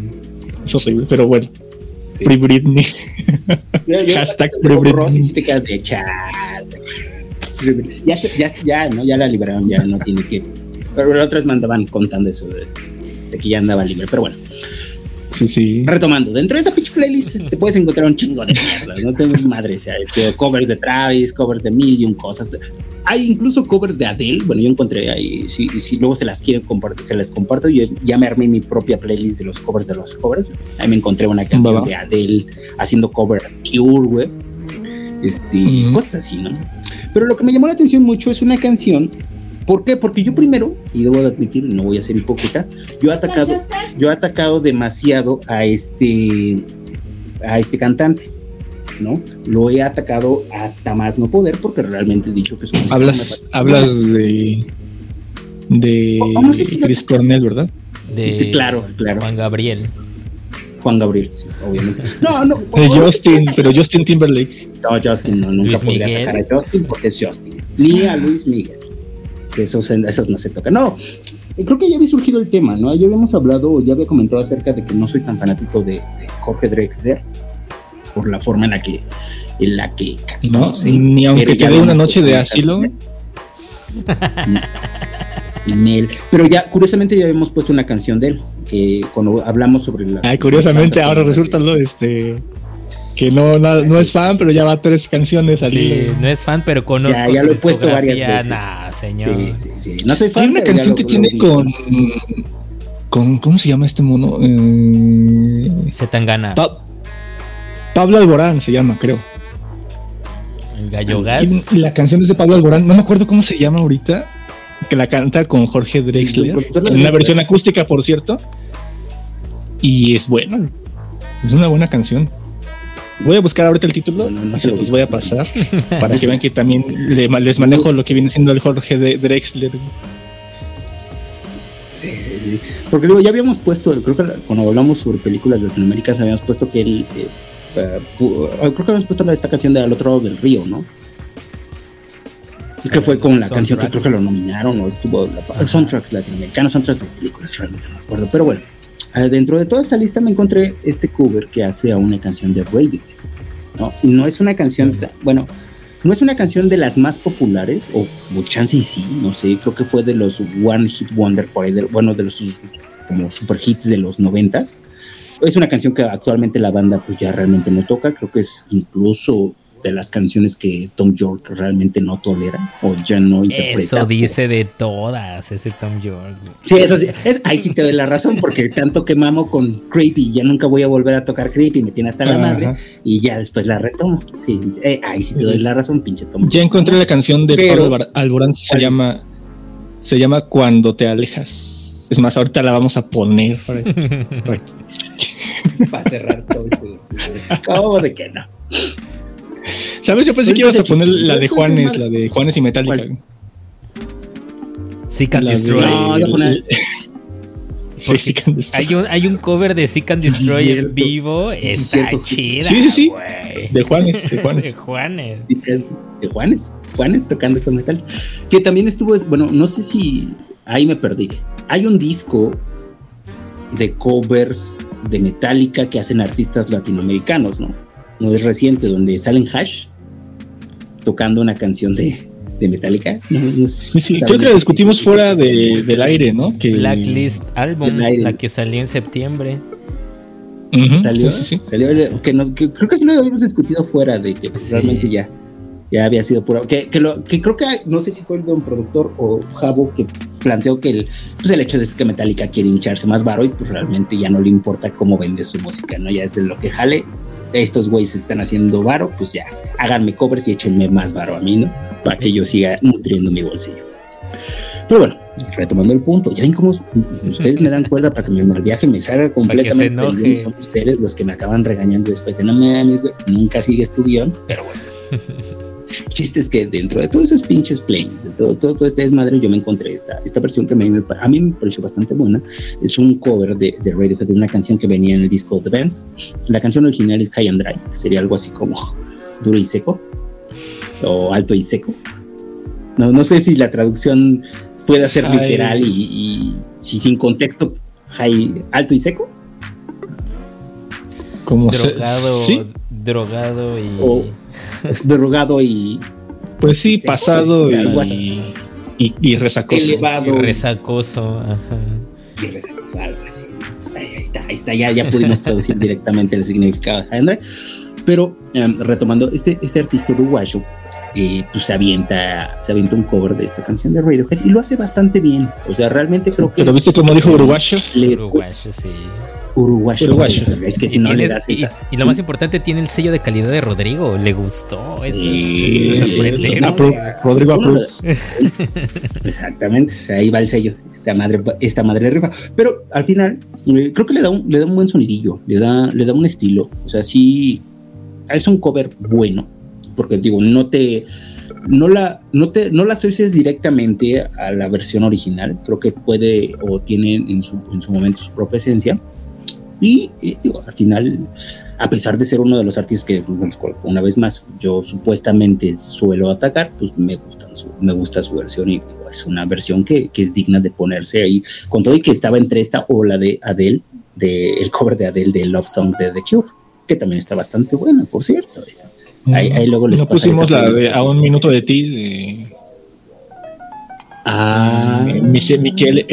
Es horrible, pero bueno. Sí. Free Britney. Yo- yo- *laughs* Hashtag Free Ross y Britney. si te quedas de. Ya, ya, ya, ¿no? Ya la liberaron, ya no tiene que. Pero las otras mandaban contando eso de, de que ya andaba libre. Pero bueno, Sí, sí. retomando, dentro de esa pitch playlist te puedes encontrar un chingo de mierdas, no tengo madre, o sea, covers de Travis, covers de mil y un cosas. Hay incluso covers de Adele, bueno, yo encontré ahí, si, si luego se las quieren compartir, se las comparto, yo ya me armé mi propia playlist de los covers de los covers, ahí me encontré una canción va. de Adele haciendo cover Cure, güey, este, Ujú. cosas así, ¿no? Pero lo que me llamó la atención mucho es una canción, ¿por qué? Porque yo primero, y debo de admitir, no voy a ser hipócrita, yo he atacado, yo he atacado demasiado a este, a este cantante, ¿no? Lo he atacado hasta más no poder porque realmente he dicho que música me Hablas, hablas de. De Oh, no sé si lo- Chris Cornell, ¿verdad? De claro, claro. Juan Gabriel. Juan Gabriel, sí, obviamente. No, no. *laughs* De Justin, pero Justin Timberlake. No, Justin, no, nunca Luis podría Miguel. atacar a Justin porque es Justin. Ni a Luis Miguel. Sí, Esos, esos no se tocan. No, eh, creo que ya había surgido el tema, ¿no? Ya habíamos hablado, ya había comentado acerca de que no soy tan fanático de, de Jorge Drexler por la forma en la que en la que No, no ni aunque te dé una noche de asilo. en *laughs* él. Pero ya, curiosamente, ya habíamos puesto una canción de él, que cuando hablamos sobre la. Ay, curiosamente, ahora resulta lo este que no, no es fan, pero ya va tres canciones al Sí, no es fan, pero conozco Ya, ya lo he puesto varias veces. Nah, señor. Sí, sí, sí. No soy fan. Hay una canción lo- que lo tiene con con ¿cómo se llama este mono? Eh, Se tan gana. Pa- Pablo Alborán se llama, creo. El gallo gas. Y, y la canción es de Pablo Alborán, no me acuerdo cómo se llama ahorita, que la canta con Jorge Drexler, en una versión acústica, por cierto. Y es buena, es una buena canción. Voy a buscar ahorita el título No, se se lo los voy a pasar *laughs* para que vean que también le- les manejo lo que viene siendo el Jorge de Drexler. Sí. Porque luego ya habíamos puesto, creo que cuando hablamos sobre películas latinoamericanas, habíamos puesto que él. eh, eh, eh, creo que habíamos puesto la- esta canción de Al otro lado del río, ¿no? Es que fue con la canción que creo que lo nominaron o estuvo la, soundtracks latinoamericanos, soundtracks de películas, realmente no me acuerdo. Pero bueno, eh, dentro de toda esta lista me encontré este cover que hace a una canción de Radiohead, ¿no? Y no es una canción, ta- bueno, no es una canción de las más populares, o, o chance y sí, no sé, creo que fue de los One Hit Wonder, por ahí, de- bueno, de los como super hits de los noventas. Es una canción que actualmente la banda pues ya realmente no toca, creo que es incluso de las canciones que Tom York realmente no tolera o ya no interpreta. Eso dice de todas, ese Tom York. Sí, eso sí, es, ahí sí te doy la razón, porque tanto que mamo con Creepy, ya nunca voy a volver a tocar Creepy, me tiene hasta la Ajá. madre, y ya después la retomo. Sí, eh, ahí sí te doy Sí. la razón, pinche Tom. Ya encontré la canción de Pero- Pablo Alborán, se llama se llama Cuando te alejas. Es más, ahorita la vamos a poner *laughs* para- *laughs* cerrar todo este. ¿Cómo de que no? ¿Sabes? Yo pensé que ibas a poner la de Juanes, la de Juanes y Metallica. ¿Cuál? Seek and La de- Destroy. No, voy a poner- *laughs* Sí, sí, can destroy. Hay un, hay un cover de Seek and Sí, Destroy sí, en cierto. vivo. Sí, Está chida. Sí, sí, sí. güey. De Juanes, de *laughs* De Juanes. Sí, de Juanes, Juanes tocando con metal. Que también estuvo, bueno, no sé si ahí me perdí. Hay un disco de covers de Metallica que hacen artistas latinoamericanos, ¿no? No es reciente, donde salen Hash tocando una canción de, de Metallica. No, no sé Sí, sí, creo que la discutimos fuera de, del aire, ¿no? Que Blacklist Album, la que salió en septiembre. Salió, sí, sí, sí. salió que, no- que creo que sí lo habíamos discutido fuera de que Sí. realmente ya ya había sido pura que, que, lo, que creo que no sé si fue el de un productor o Jabo que planteó que el, pues el hecho de que Metallica quiere hincharse más varo y pues realmente ya no le importa cómo vende su música, ¿no? Ya es de lo que jale, estos güeyes están haciendo varo, pues ya, háganme covers y échenme más varo a mí, ¿no? Para que yo siga nutriendo mi bolsillo. Pero bueno, retomando el punto, ya ven cómo ustedes me dan cuerda para que mi mal viaje me salga completamente del guion, son ustedes los que me acaban regañando después de no mames, güey, nunca sigues tu guion, pero bueno. *laughs* El chiste es que dentro de todos esos pinches planes, de todo, todo, todo este desmadre, yo me encontré esta, esta versión que a mí, me, a mí me pareció bastante buena. Es un cover de, de Radiohead de una canción que venía en el disco The Bands. La canción original es High and Dry, que sería algo así como duro y seco, o alto y seco. No, no sé si la traducción puede ser High- literal y, y si sin contexto, high, alto y seco. Como se- Drogado, sí, drogado y. O derogado y pues sí, seco, pasado y, algo así. y, y resacoso. y elevado. resacoso. Ajá. y rezamos o algo así. Ahí, ahí está, ahí está, ya, ya pudimos traducir *laughs* directamente el significado de Andre. Pero em, retomando, este, este artista uruguayo eh, pues se avienta, se avienta un cover de esta canción de Radiohead y lo hace bastante bien. O sea, realmente creo que Pero viste como dijo Uruguayo. le- Uruguayo, sí. Uruguayo, Uruguayo. Es que Y, si no le tienes- das y- esa. y lo más importante, tiene el sello de calidad de Rodrigo. Le gustó. Eso Sí, es sí, sorprendente. sí. Apro- Rodrigo approves. Exactamente, o sea, ahí va el sello, esta madre, esta madre de rifa. Pero al final, eh, creo que le da, un, le da un buen sonidillo, le da, le da un estilo. O sea, sí, es un cover bueno, porque digo, no te, no la, no te, no la asocias directamente a la versión original. Creo que puede o tiene en su, en su momento su propia esencia. Y, eh, digo, al final, a pesar de ser uno de los artistas que, una vez más, yo supuestamente suelo atacar, pues me, gustan su, me gusta su versión y digo, es una versión que, que es digna de ponerse ahí, con todo y que estaba entre esta o la de Adele, de, el cover de Adele de Love Song de The Cure, que también está bastante buena, por cierto. Ahí, ahí luego les No pusimos la de A un minuto de ti de Ah, Michel, Miquel.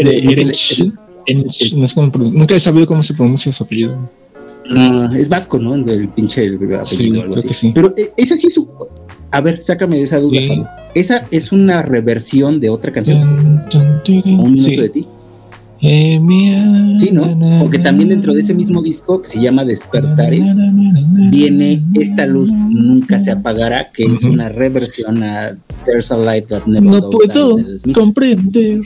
No Nunca he sabido cómo se pronuncia su apellido. no, es vasco, ¿no? Del pinche apellido, Sí, algo creo así. que sí. Pero eh, esa sí su. A ver, sácame de esa duda. Sí. Esa es una reversión de otra canción. Un minuto sí. de ti. Eh, mía, Sí, ¿no? na, Porque también dentro de ese mismo disco que se llama Despertares na, na, viene Esta luz nunca se apagará, que es una reversión a There's a Light That Never No Goes puedo comprender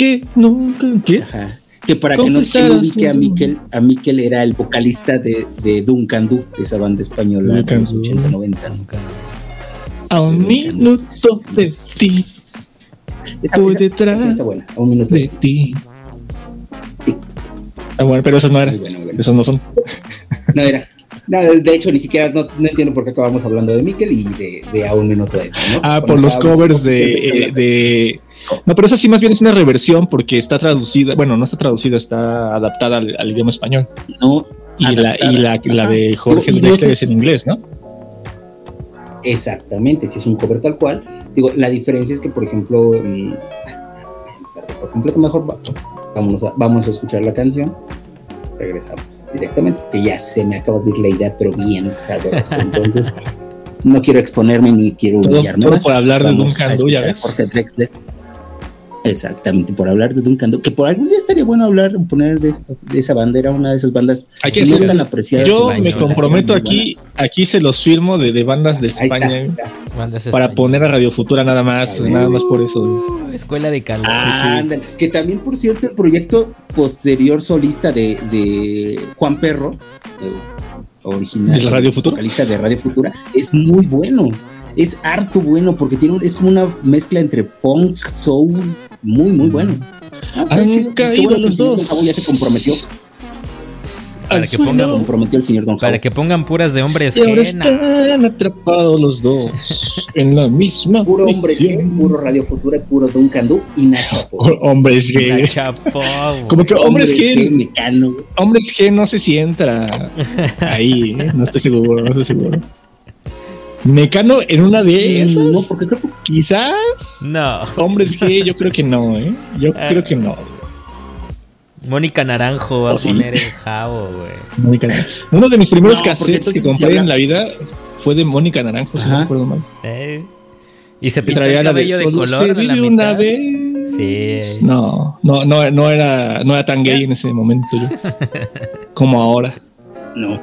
que nunca. ¿Qué? Ajá. Que para que no, a ubique a Miquel, a Miquel era el vocalista de, de Duncan Du, de esa banda española de Duncan los Du. 80, 90. ¿no? A un minuto de ti, esa- detrás esa está buena, a un minuto. de ti. Ah, bueno, pero esas no eran. Bueno, bueno. Esas no son. No era. No, de hecho, ni siquiera no, no entiendo por qué acabamos hablando de Miquel y de, de a un minuto de ti, ¿no? Ah, Cuando por los covers de, eh, de. No, pero esa sí más bien es una reversión porque está traducida. Bueno, no está traducida, está adaptada al, al idioma español. No, Y la, y la, la de Jorge Drexler es en inglés, ¿no? Exactamente, si es un cover tal cual. Digo, la diferencia es que, por ejemplo, mm, por completo mejor, va- vámonos a- vamos a escuchar la canción. Regresamos directamente, porque ya se me acaba de ir la idea, pero bien sabroso. *laughs* Entonces, no quiero exponerme ni quiero Todo- humillarme. todo más. por hablar de Vamos Duncan ya ves. Jorge Drexler. Exactamente, por hablar de Duncan Du, que por algún día estaría bueno hablar, poner de, de esa bandera, una de esas bandas Hay que no decir, tan apreciadas. Yo me comprometo aquí, aquí se los firmo de, de bandas de España ahí está. Bandas para poner a Radio Futura nada más, Ay, nada más por eso. Uh, Escuela de calor. Ah. Que también, por cierto, el proyecto posterior solista de, de Juan Perro, eh, original, ¿De la Radio Futura? vocalista de Radio Futura, es muy bueno. Es harto bueno porque tiene un- es como una mezcla entre funk, soul, muy, muy bueno. Ah, Han chido. Qué caído bueno los dos. Don Cabo ya se comprometió. Para que pongan, comprometió el señor Don para que pongan puras de hombres Y ahora están atrapados los dos *laughs* en la misma Puro hombre G, prisión. puro Radio Futura, puro Duncan Du y Nacho. Hombres na. G. Chapo, güey. Como que hombres G, Mecano. güey. hombres G no sé si entra ahí, ¿eh? no estoy seguro, no estoy seguro. Mecano en una de esas, No, porque creo que quizás. No. Hombres G, yo creo que no, ¿eh? Yo *laughs* Ah. creo que no. Mónica Naranjo va ¿Oh, a sí? poner el jabo, güey. Mónica Naranjo. Uno de mis primeros No, cassettes que compré si habla- en la vida fue de Mónica Naranjo, si no me acuerdo mal. Eh. Y se pintó el la de cabello de, color se la una mitad. vez. Sí. No, no, no, no era, no era tan gay en ese momento yo. *laughs* Como ahora. no,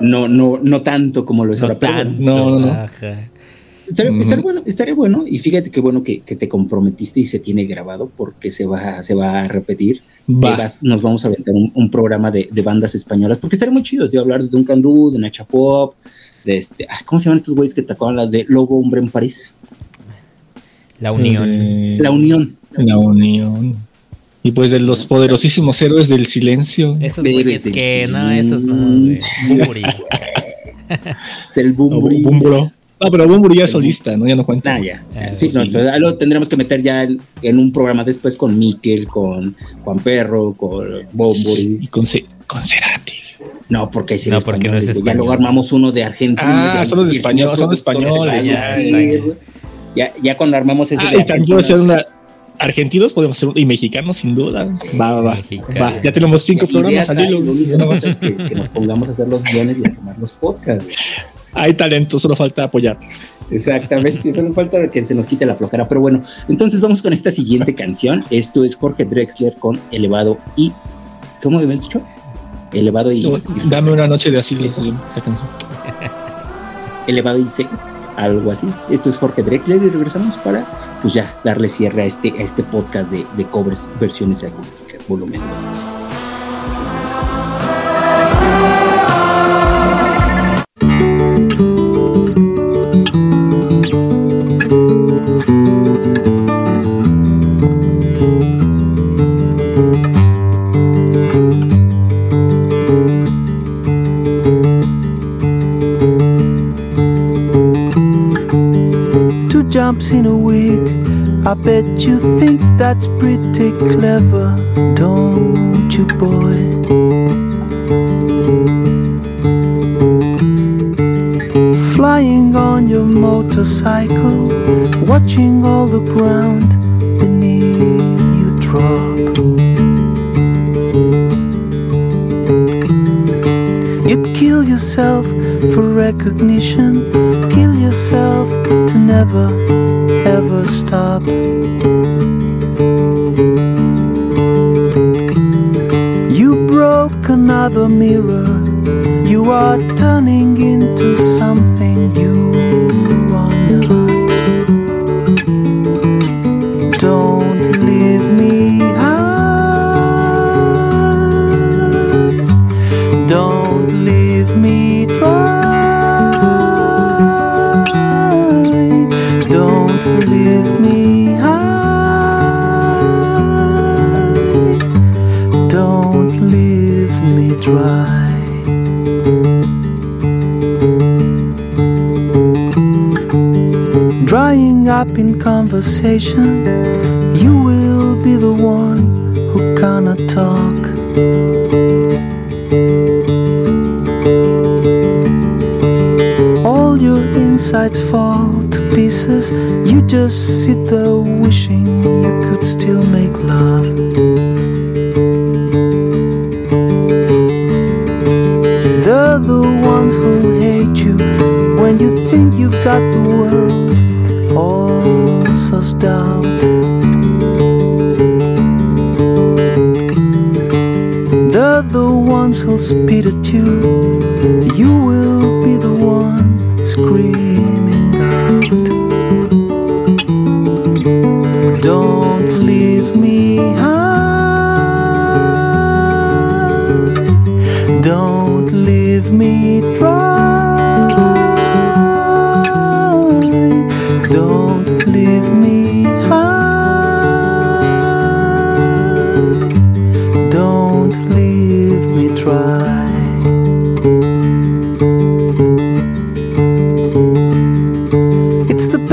no, no, no tanto como lo es No ahora. pero tanto, No, no. Estaría, bueno, estaría bueno. Y fíjate qué bueno que, que te comprometiste y se tiene grabado porque se va, se va a repetir. Va. Vas- nos vamos a aventar un, un programa de, de bandas españolas porque estaría muy chido, tío, hablar de Duncan Du, de Nacha Pop, de este, ¿cómo se llaman estos güeyes que tocaban la de Lobo Hombre en París? La unión. Eh, La Unión. La unión. Y pues de los poderosísimos héroes del silencio. Esos güeyes que, no, sí. esos no, güey. Bumburi. Es *laughs* el Bumburi. Bumburo. No, pero Bumburi ya es solista, ¿no? Ya no cuenta. Ah, ya. Ah, sí, sí. no, entonces, ahí lo tendremos que meter ya en, en un programa después con Miquel, con Juan Perro, con Bumburi. Y con, con Cerati. No, porque si No, porque no es Ya español. luego armamos uno de Argentina. Ah, ya son los ves, de español, son españoles, ya, ya. Ya, ya cuando armamos ese Ah, de y también una. Argentinos podemos ser y mexicanos sin duda. Va, va, va. Va, Ya tenemos cinco programas. Lo único no es que, que nos pongamos a hacer los guiones y a tomar los podcasts. Hay talento, solo falta apoyar. Exactamente, solo falta que se nos quite la flojera. Pero bueno, entonces vamos con esta siguiente canción. Esto es Jorge Drexler con Elevado y. ¿Cómo me habías dicho? Elevado y. Dame una noche de asilo. canción. elevado y seco, algo así. Esto es Jorge Drexler y regresamos para, pues ya, darle cierre a este, a este podcast de, de covers, versiones acústicas, volumen 2. Lips in a wig. I bet you think that's pretty clever, don't you, boy? Flying on your motorcycle, watching all the ground beneath you drop. You'd kill yourself for recognition, kill yourself to never stop. You broke another mirror, you are turning into something up in conversation, you will be the one who cannot talk. All your insides fall to pieces. You just sit there wishing you could still make love. They're the ones who hate you when you think you've got the world all sussed out. They're the ones who'll spit at you. You will be the one screaming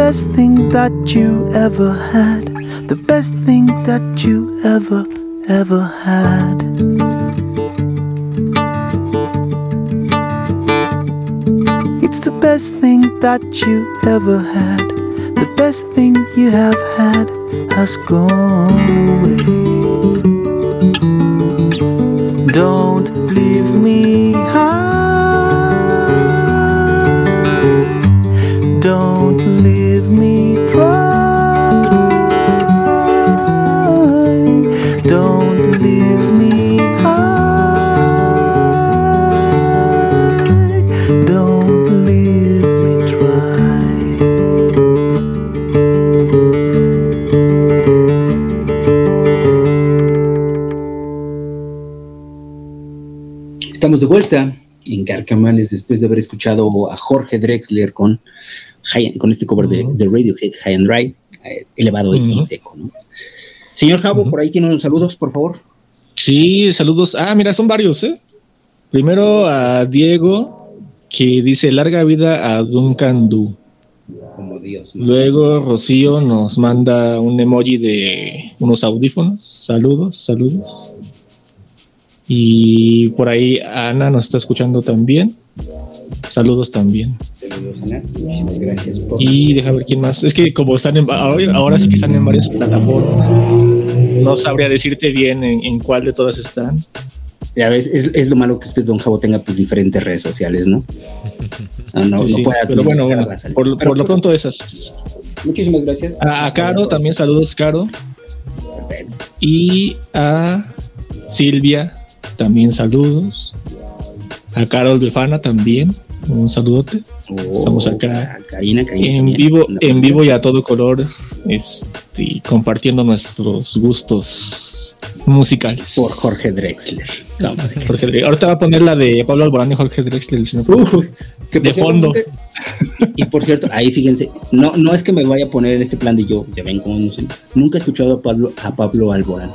best thing that you ever had. The best thing that you ever, ever had. It's the best thing that you ever had. The best thing you have had has gone después de haber escuchado a Jorge Drexler con, High- con este cover de, de Radiohead, High and Dry, eh, elevado y Ujú. eco, ¿no? Señor Javo, por ahí tiene unos saludos, por favor. Sí, saludos. Ah, mira, son varios, ¿eh? Primero a Diego, que dice larga vida a Duncan Du. Como Dios. Luego Rocío nos manda un emoji de unos audífonos. Saludos, saludos. Y por ahí Ana nos está escuchando también. Saludos también. Saludos, Ana. Muchísimas gracias por. Y deja ver quién más. Es que como están en, ahora, ahora sí que están en varias plataformas. No sabría decirte bien en, en cuál de todas están. Ya ves, es, es lo malo que usted, don Javo, tenga pues diferentes redes sociales, ¿no? No, *laughs* no, Sí, no sí, puede pero bueno, por lo pronto esas. Muchísimas gracias. A, a Caro también saludos, Caro. Y a Silvia también saludos. A Carol Befana también un saludote. Estamos acá Oh, Karina, Karina en vivo, en vivo y a todo color, este, compartiendo nuestros gustos musicales. Por Jorge Drexler. Jorge Drexler. Ahorita va a poner la de Pablo Alborán y Jorge Drexler. que de fondo. Y por cierto, ahí fíjense, no, no es que me vaya a poner en este plan de yo, ya ven cómo no sé. Nunca he escuchado a Pablo, a Pablo Alborán.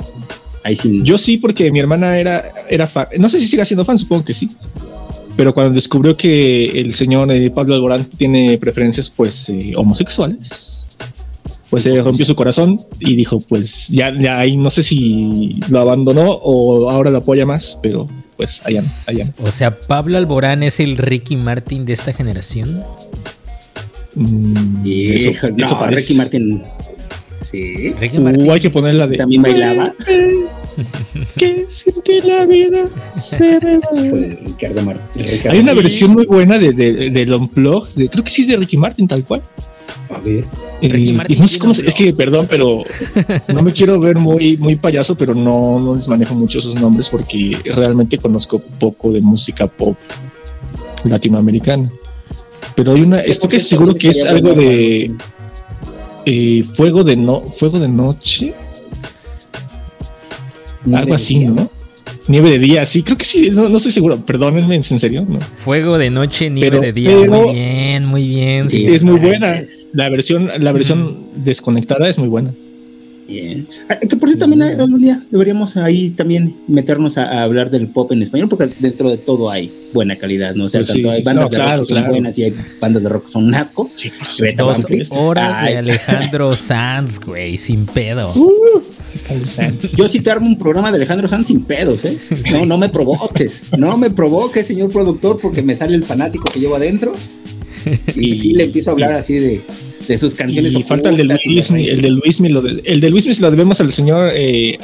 Ahí sí. Yo sí, porque mi hermana era, era fan. No sé si siga siendo fan, supongo que sí. Pero cuando descubrió que el señor eh, Pablo Alborán tiene preferencias pues eh, homosexuales, pues se rompió su corazón y dijo, pues ya, ya ahí no sé si lo abandonó o ahora lo apoya más, pero pues allá no, allá no. O sea, Pablo Alborán es el Ricky Martin de esta generación. Mm, eso- eso, parece. Ricky Martin. Sí. Ricky Uh, Martin. hay que ponerla de. También bailaba. *laughs* Que sin ti la vida se me va. Híjole, Ricardo Hay una versión muy buena de, de, del Unplugged, de, creo que sí es de Ricky Martin, tal cual. A ver. Ricky Eh, Martin y no sé tiene cómo un se- es que, perdón, pero no me quiero ver muy, muy payaso, pero no, no les manejo mucho esos nombres porque realmente conozco poco de música pop latinoamericana. Pero hay una, estoy que seguro que es algo de eh, Fuego de no, Fuego de Noche, algo así, ¿no? Nieve de día, sí, creo que sí, no, no estoy seguro, perdónenme, ¿es en serio? No. Fuego de noche, nieve Pero- de día. pero- muy bien, muy bien. Sí, sí. es muy buena. La versión, la versión desconectada es muy buena. Bien. Ah, Que por cierto también algún día deberíamos ahí también meternos a, a hablar del pop en español, porque dentro de todo hay buena calidad, ¿no? O sea, Pues tanto sí, hay sí, bandas no, de claro, rock que son buenas y hay bandas de rock que son asco. Greta Dos horas Ay, de Alejandro Sanz, güey, sin pedo. *laughs* Yo sí te armo un programa de Alejandro Sanz sin pedos, ¿eh? No, no me provoques, no me provoques, señor productor, porque me sale el fanático que llevo adentro. Y sí le empiezo a hablar así de, de sus canciones. Y falta el de Luis, raíces. el de Luis lo de- el de Luis lo debemos al señor eh,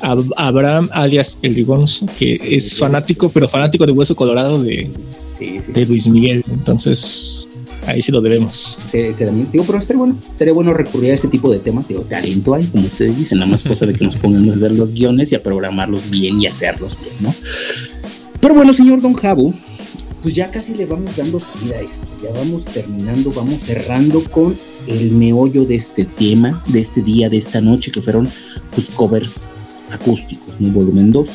Ab- Abraham alias El Rigonzo, que es fanático, pero fanático de hueso colorado de, Sí, sí. de Luis Miguel. Entonces, ahí sí lo debemos. se, se digo, pero estaría bueno, estaría bueno recurrir a ese tipo de temas. Digo, talento hay, como ustedes dicen, nada más cosa de que nos pongamos a hacer los guiones y a programarlos bien y hacerlos bien, ¿no? Pero bueno, señor Don Jabo, pues ya casi le vamos dando salida a esto, ya vamos terminando, vamos cerrando con el meollo de este tema, de este día, de esta noche, que fueron pues covers acústicos, un volumen 2.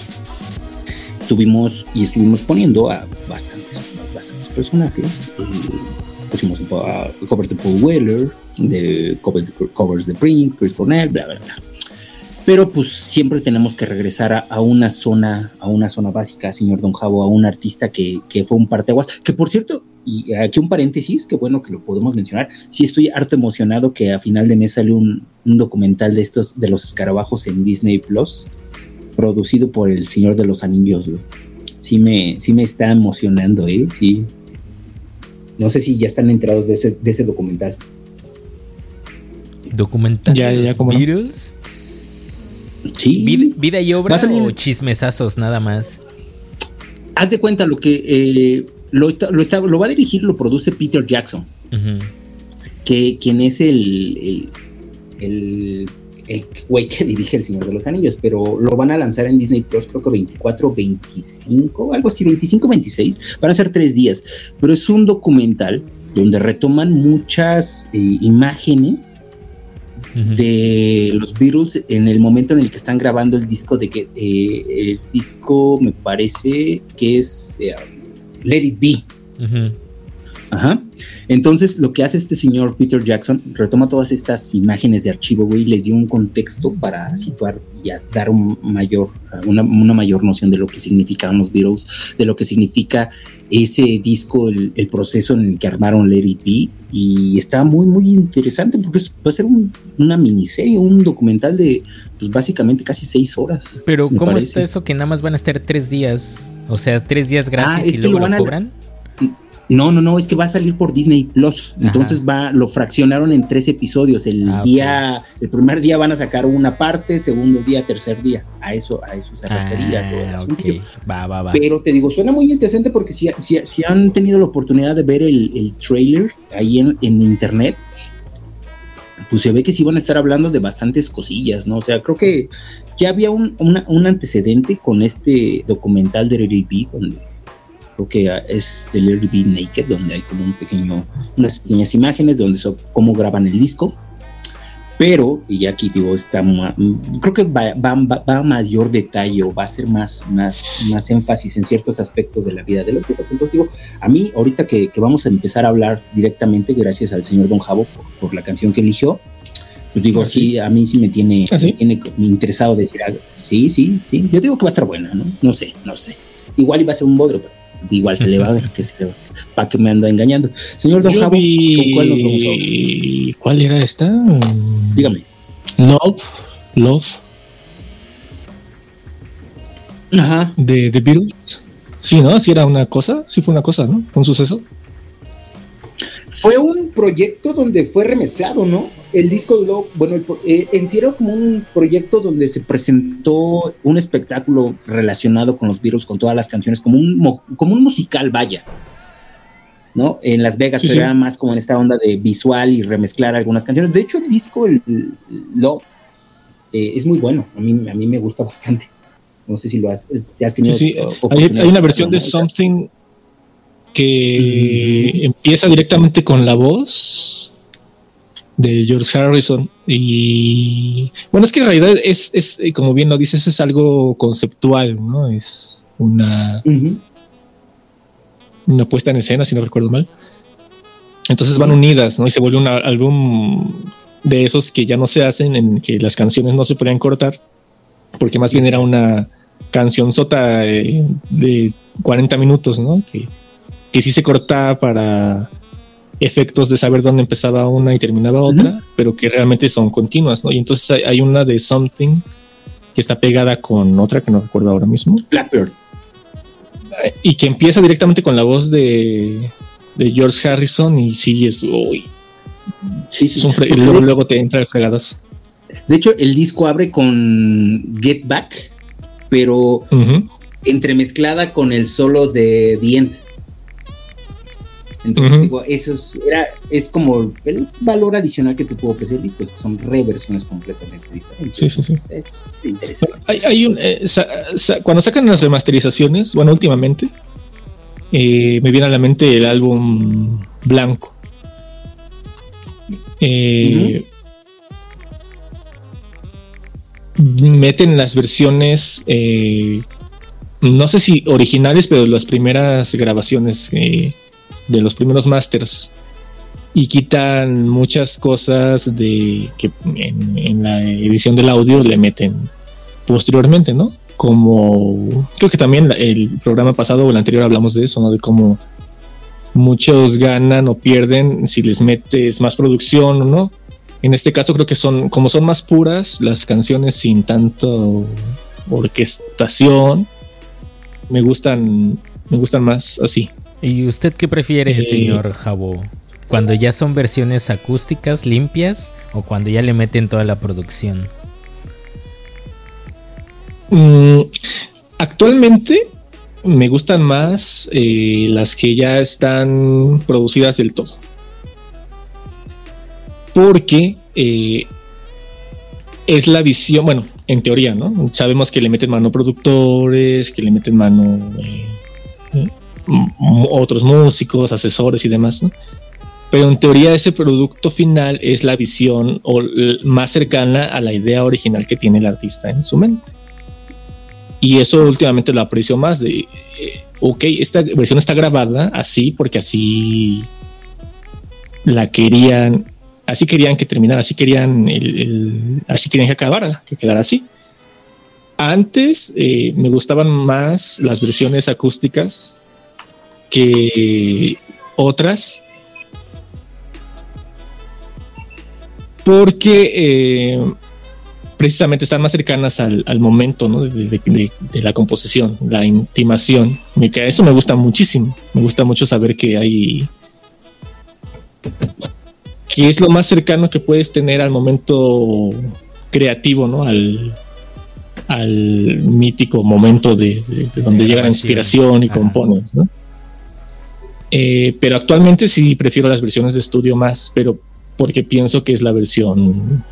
Tuvimos y estuvimos poniendo a bastantes, bastantes personajes. eh, pusimos a covers de Paul Weller, de covers de, covers de Prince, Chris Cornell, bla, bla, bla. Pero pues siempre tenemos que regresar a, a una zona, a una zona básica, señor Don Javo, a un artista que, que fue un parteaguas, que por cierto, y aquí un paréntesis, que bueno que lo podemos mencionar, sí estoy harto emocionado que a final de mes sale un, un documental de estos, de los escarabajos en Disney Plus, producido por el Señor de los Anillos, güey. Sí me, sí me está emocionando, ¿eh? Sí. No sé si ya están enterados de ese, de ese documental. Documental Ya, ya, no. Sí. Vid- vida y obra salir- o chismesazos nada más. Haz de cuenta lo que eh, lo, está, lo, está, lo va a dirigir, lo produce Peter Jackson, Ujú. que quien es el, el, el, el güey que dirige El Señor de los Anillos, pero lo van a lanzar en Disney Plus, creo que 24, 25, algo así, 25, 26, van a ser tres días, pero es un documental donde retoman muchas eh, imágenes de los Beatles en el momento en el que están grabando el disco de que eh, el disco me parece que es eh, Let It Be. Ujú. Ajá. Entonces, lo que hace este señor Peter Jackson, retoma todas estas imágenes de archivo, güey, y les dio un contexto para situar y dar un mayor, una, una mayor noción de lo que significaban los Beatles, de lo que significa ese disco, el, el proceso en el que armaron It Be, y está muy, muy interesante porque es- va a ser un- una miniserie, un documental de, pues básicamente casi seis horas. Pero ¿cómo parece. está eso que nada más van a estar tres días? O sea, tres días gratis Ah, es y que luego lo lo, van a- cobran. No, no, no, es que va a salir por Disney Plus. Ajá. Entonces va, lo fraccionaron en tres episodios. El Ah, día, el primer día van a sacar una parte, segundo día, tercer día. A eso, a eso se refería todo el Ah, asunto. Va, va, va. Pero te digo, suena muy interesante porque si, si, si han tenido la oportunidad de ver el, el trailer ahí en, en internet, pues se ve que sí van a estar hablando de bastantes cosillas, ¿no? O sea, creo que ya había un, una- un antecedente con este documental de B, donde creo que es de Larry B Naked, donde hay como un pequeño, unas pequeñas imágenes donde son cómo graban el disco. Pero, y aquí digo, está creo que va, va- va- a mayor detalle o va a ser más, más, más énfasis en ciertos aspectos de la vida de los Beatles. Entonces digo, a mí ahorita que, que vamos a empezar a hablar directamente, gracias al señor Don Javo por, por la canción que eligió, pues digo, Ah, sí, a mí sí me tiene, ¿Ah, sí? me tiene interesado decir algo. Sí, sí, sí. Yo digo que va a estar buena, ¿no? No sé, no sé. Igual iba a ser un bodrio, pero igual se le va a ver que se le va. ¿Para que me ando engañando? Señor Don Yo Javo, ¿con cuál nos vamos a ¿Cuál era esta? Dígame. Love. Love. Ajá. De The Beatles. Sí, ¿no? Sí era una cosa. Sí fue una cosa, ¿no? Un suceso. Fue un proyecto donde fue remezclado, ¿no? El disco Love, bueno, el eh, en sí era como un proyecto donde se presentó un espectáculo relacionado con los Beatles, con todas las canciones, como un, mo- como un musical, vaya. ¿No? En Las Vegas, Sí, pero sí. era más como en esta onda de visual y remezclar algunas canciones. De hecho, el disco, el, el Love, eh, es muy bueno. A mí, a mí me gusta bastante. No sé si lo has, si has Sí, tenido. sí. o- Hay, una versión de ¿no? Que empieza directamente con la voz de George Harrison. Y bueno, es que en realidad es, es eh, como bien lo dices, es algo conceptual, ¿no? Es una, una puesta en escena, si no recuerdo mal. Entonces van unidas, ¿no? Y se vuelve un álbum de esos que ya no se hacen, en que las canciones no se podían cortar, porque más bien era una canción sota eh, de 40 minutos, ¿no? Que, que sí se cortaba para efectos de saber dónde empezaba una y terminaba otra, pero que realmente son continuas, ¿no? Y entonces hay, hay una de Something que está pegada con otra que no recuerdo ahora mismo. Blackbird. Y que empieza directamente con la voz de, de George Harrison y sí es, uy, Sí, sí. es un fre- y luego, luego te entra el fregadazo. De hecho, el disco abre con Get Back, pero entremezclada con el solo de The End. Entonces, digo, eso es, era, es como el valor adicional que te puede ofrecer el disco, es que son reversiones completamente diferentes. Sí, sí, sí. Es interesante. Hay, hay un, eh, sa- sa- cuando sacan las remasterizaciones, bueno, últimamente, eh, me viene a la mente el álbum blanco. Eh, Meten las versiones, eh, no sé si originales, pero las primeras grabaciones eh, de los primeros masters y quitan muchas cosas de que en, la edición del audio le meten posteriormente, ¿no? Como creo que también el programa pasado o el anterior hablamos de eso, ¿no? De cómo muchos ganan o pierden si les metes más producción o no. En este caso creo que son como son más puras las canciones sin tanto orquestación. Me gustan me gustan más así. ¿Y usted qué prefiere, Eh, señor Jabo? ¿Cuando ya son versiones acústicas limpias o cuando ya le meten toda la producción? Mm, actualmente me gustan más eh, las que ya están producidas del todo. Porque eh, es la visión, bueno, en teoría, ¿no? Sabemos que le meten mano productores, que le meten mano eh, otros músicos, asesores y demás, ¿no? Pero en teoría ese producto final es la visión o más cercana a la idea original que tiene el artista en su mente. Y eso últimamente lo aprecio más de, eh, ok, esta versión está grabada así porque así la querían, así querían que terminara, así querían, el- el- así querían que acabara, que quedara así. Antes eh, me gustaban más las versiones acústicas que otras. Porque eh, precisamente están más cercanas al, al momento ¿no? de, de- de- de la composición, la intimación. Y que eso me gusta muchísimo. Me gusta mucho saber que hay. que es lo más cercano que puedes tener al momento creativo, ¿no? Al, al mítico momento de, de- de donde De llega la inspiración y Ajá. compones, ¿no? Eh, pero actualmente sí prefiero las versiones de estudio más, pero porque pienso que es la versión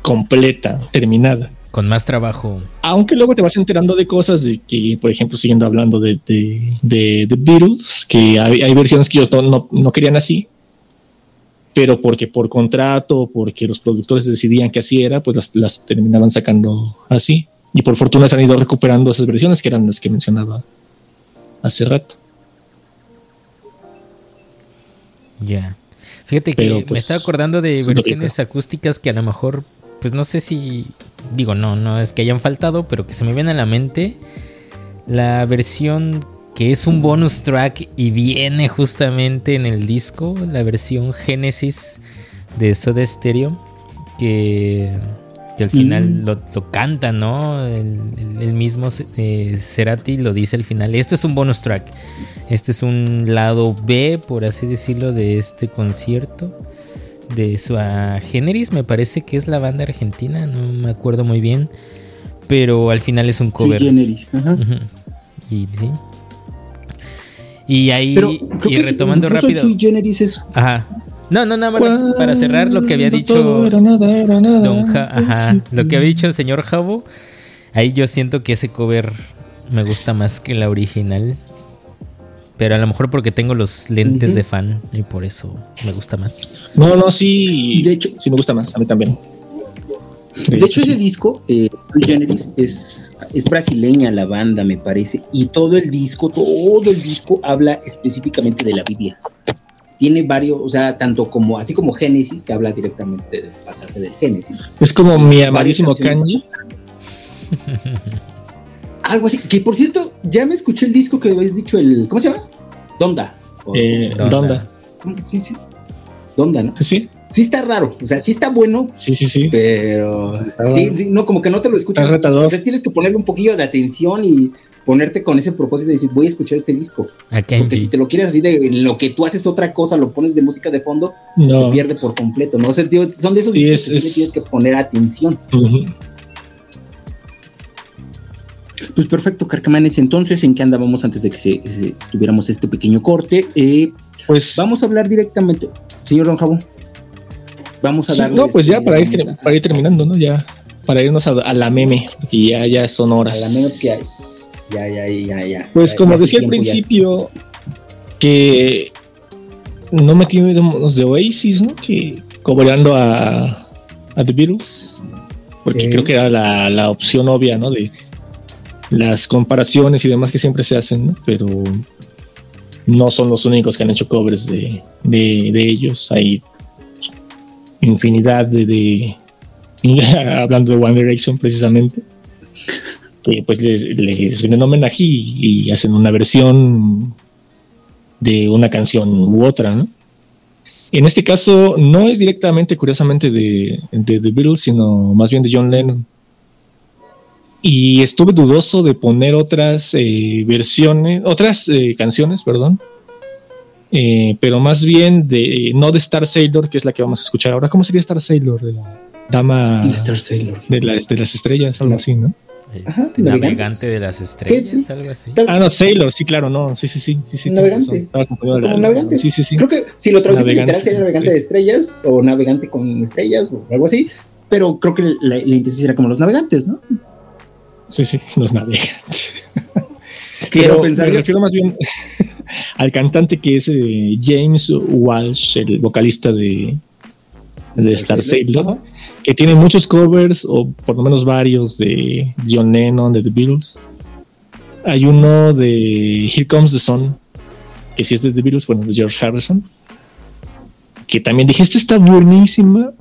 completa, terminada. Con más trabajo. Aunque luego te vas enterando de cosas de que, por ejemplo, siguiendo hablando de, de, de- de Beatles, que hay, hay versiones que ellos no, no- no querían así, pero porque por contrato, porque los productores decidían que así era, pues las, las terminaban sacando así. Y por fortuna se han ido recuperando esas versiones que eran las que mencionaba hace rato. Ya. Fíjate que me pues, estaba acordando de versiones acústicas que a lo mejor, pues no sé si, digo, no, no es que hayan faltado, pero que se me viene a la mente la versión que es un bonus track y viene justamente en el disco, la versión Genesis de Soda Stereo que, que al final Mm. lo, lo canta, ¿no? El, mismo eh, Cerati lo dice al final. Esto es un bonus track. Este es un lado B, por así decirlo, de este concierto. De su Generis, me parece que es la banda argentina, no me acuerdo muy bien. Pero al final es un cover. Generis, ajá. Y sí. Y ahí, Pero y que retomando rápido. Sui Generis es Ajá. No, no, nada más para cerrar lo que había dicho era nada, era nada. Don Ja- ajá, lo que había dicho el señor Javo. Ahí yo siento que ese cover me gusta más que la original. Pero a lo mejor porque tengo los lentes de fan y por eso me gusta más. No, no, sí. de hecho, sí me gusta más. A mí también. De hecho, ese disco, eh, es, es brasileña la banda, me parece, y todo el disco, todo el disco habla específicamente de la Biblia. Tiene varios, o sea, tanto como, así como Génesis, que habla directamente del pasaje del Génesis. Es como mi amadísimo. Kanji. *laughs* Algo así, que por cierto, ya me escuché el disco que habéis dicho, el, ¿cómo se llama? Donda. O- Eh, Donda. Sí, sí. Donda, ¿no? Sí, sí. Sí está raro, o sea, sí está bueno, Sí, sí, sí. pero Ah. sí, sí, no, como que no te lo escuchas. Está retador. O sea, tienes que ponerle un poquillo de atención y ponerte con ese propósito de decir, voy a escuchar este disco. Porque si te lo quieres así de lo que tú haces otra cosa, lo pones de música de fondo, se No. pierde por completo, ¿no? O sea, tío, son de esos Sí, discos es- que es- tienes que poner atención. Ujú. Pues perfecto, Carcamanes. Entonces, ¿en qué andábamos antes de que se, se- tuviéramos este pequeño corte? Eh, Pues. vamos a hablar directamente, señor Don Jabo. Vamos a sí, darle. no, pues ya este, para ir, para ir terminando, ¿no? Ya. Para irnos a, a la meme. Porque ya, ya son a, a horas. la menos que hay. Ya, ya, ya, ya. Pues Ya- como ya decía al principio, que no metimos de Oasis, ¿no? Que cobrando a, a The Beatles, porque Eh. creo que era la, la opción obvia, ¿no? De las comparaciones y demás que siempre se hacen, ¿no? Pero no son los únicos que han hecho covers de, de, de ellos. Hay infinidad de, de *laughs* hablando de One Direction precisamente que pues les, les homenaje y, y hacen una versión de una canción u otra, ¿no? En este caso no es directamente, curiosamente, de, de The Beatles, sino más bien de John Lennon. Y estuve dudoso de poner otras eh, versiones, otras eh, canciones, perdón, eh, pero más bien de, no de Star Sailor, que es la que vamos a escuchar ahora. ¿Cómo sería Star Sailor? De Dama De Star Sailor. de, la- de las estrellas, algo así, ¿no? Este, navegante de las estrellas, algo así. Ah, no, Sailor, sí, claro, no, sí, sí, sí, sí, sí. Navegante. como la- navegante. Sí, sí, sí. Creo que si lo traducimos literal sería navegante de estrellas o navegante con estrellas o algo así. Pero creo que la, la intención era como los navegantes, ¿no? Sí, sí, los navegantes. *laughs* Quiero Pero pensar me refiero más bien *laughs* al cantante que es eh, James Walsh, el vocalista de, de Star Sailor. Que tiene muchos covers, o por lo menos varios, de John Lennon, de The Beatles. Hay uno de Here Comes the Sun, que sí es de The Beatles, bueno, de George Harrison, que también dije, esta está buenísima,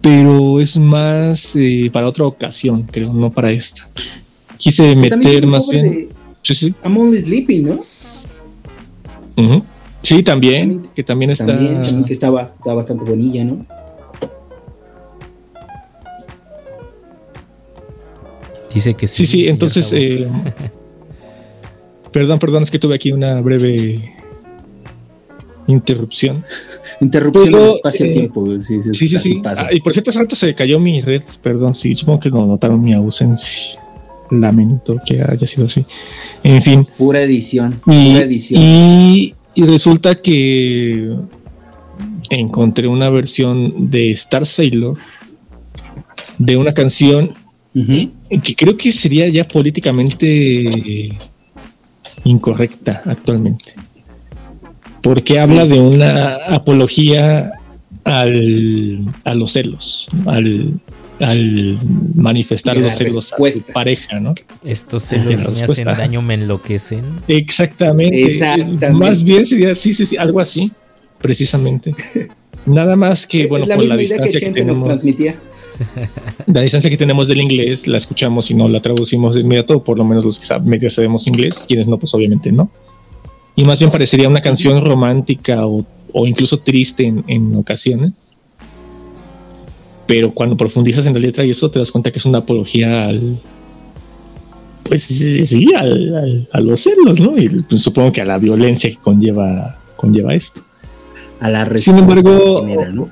pero es más eh, para otra ocasión, creo, no para esta. Quise meter más bien... de Sí, sí. I'm Only Sleepy, ¿no? Sí, también, que también está... También, también que estaba, estaba bastante bonilla, ¿no? Dice que sí. Sí, sí, entonces... Eh, *laughs* perdón, perdón, es que tuve aquí una breve interrupción. Interrupción del espacio-tiempo. eh, sí, sí, Sí, sí, así sí. pasa. Ah, y por cierto, hace rato se cayó mi red, perdón, sí, supongo que no notaron mi ausencia. Lamento que haya sido así. En fin. Pura edición. Y, Pura edición. y- y resulta que encontré una versión de Star Sailor de una canción Ujú. Que creo que sería ya políticamente incorrecta actualmente. Porque habla de una apología al, a los celos, al, al manifestar los celos a respuesta. tu pareja, ¿no? Estos celos me hacen daño, me enloquecen. Exactamente. Exactamente. Más bien sería, sí, sí, sí, algo así, precisamente. *laughs* Nada más que, bueno, es la por la misma idea que distancia que, nos tenemos, transmitía. *laughs* la distancia que tenemos del inglés, la escuchamos y no la traducimos de inmediato, por lo menos los que sab- medio sabemos inglés, quienes no, pues obviamente no. Y más bien parecería una canción romántica o o incluso triste en, en ocasiones. Pero cuando profundizas en la letra y eso te das cuenta que es una apología al, pues sí, al- al- a los celos, ¿no? Y pues, supongo que a la violencia que conlleva, conlleva esto. A la Sin embargo, respuesta que genera, ¿no?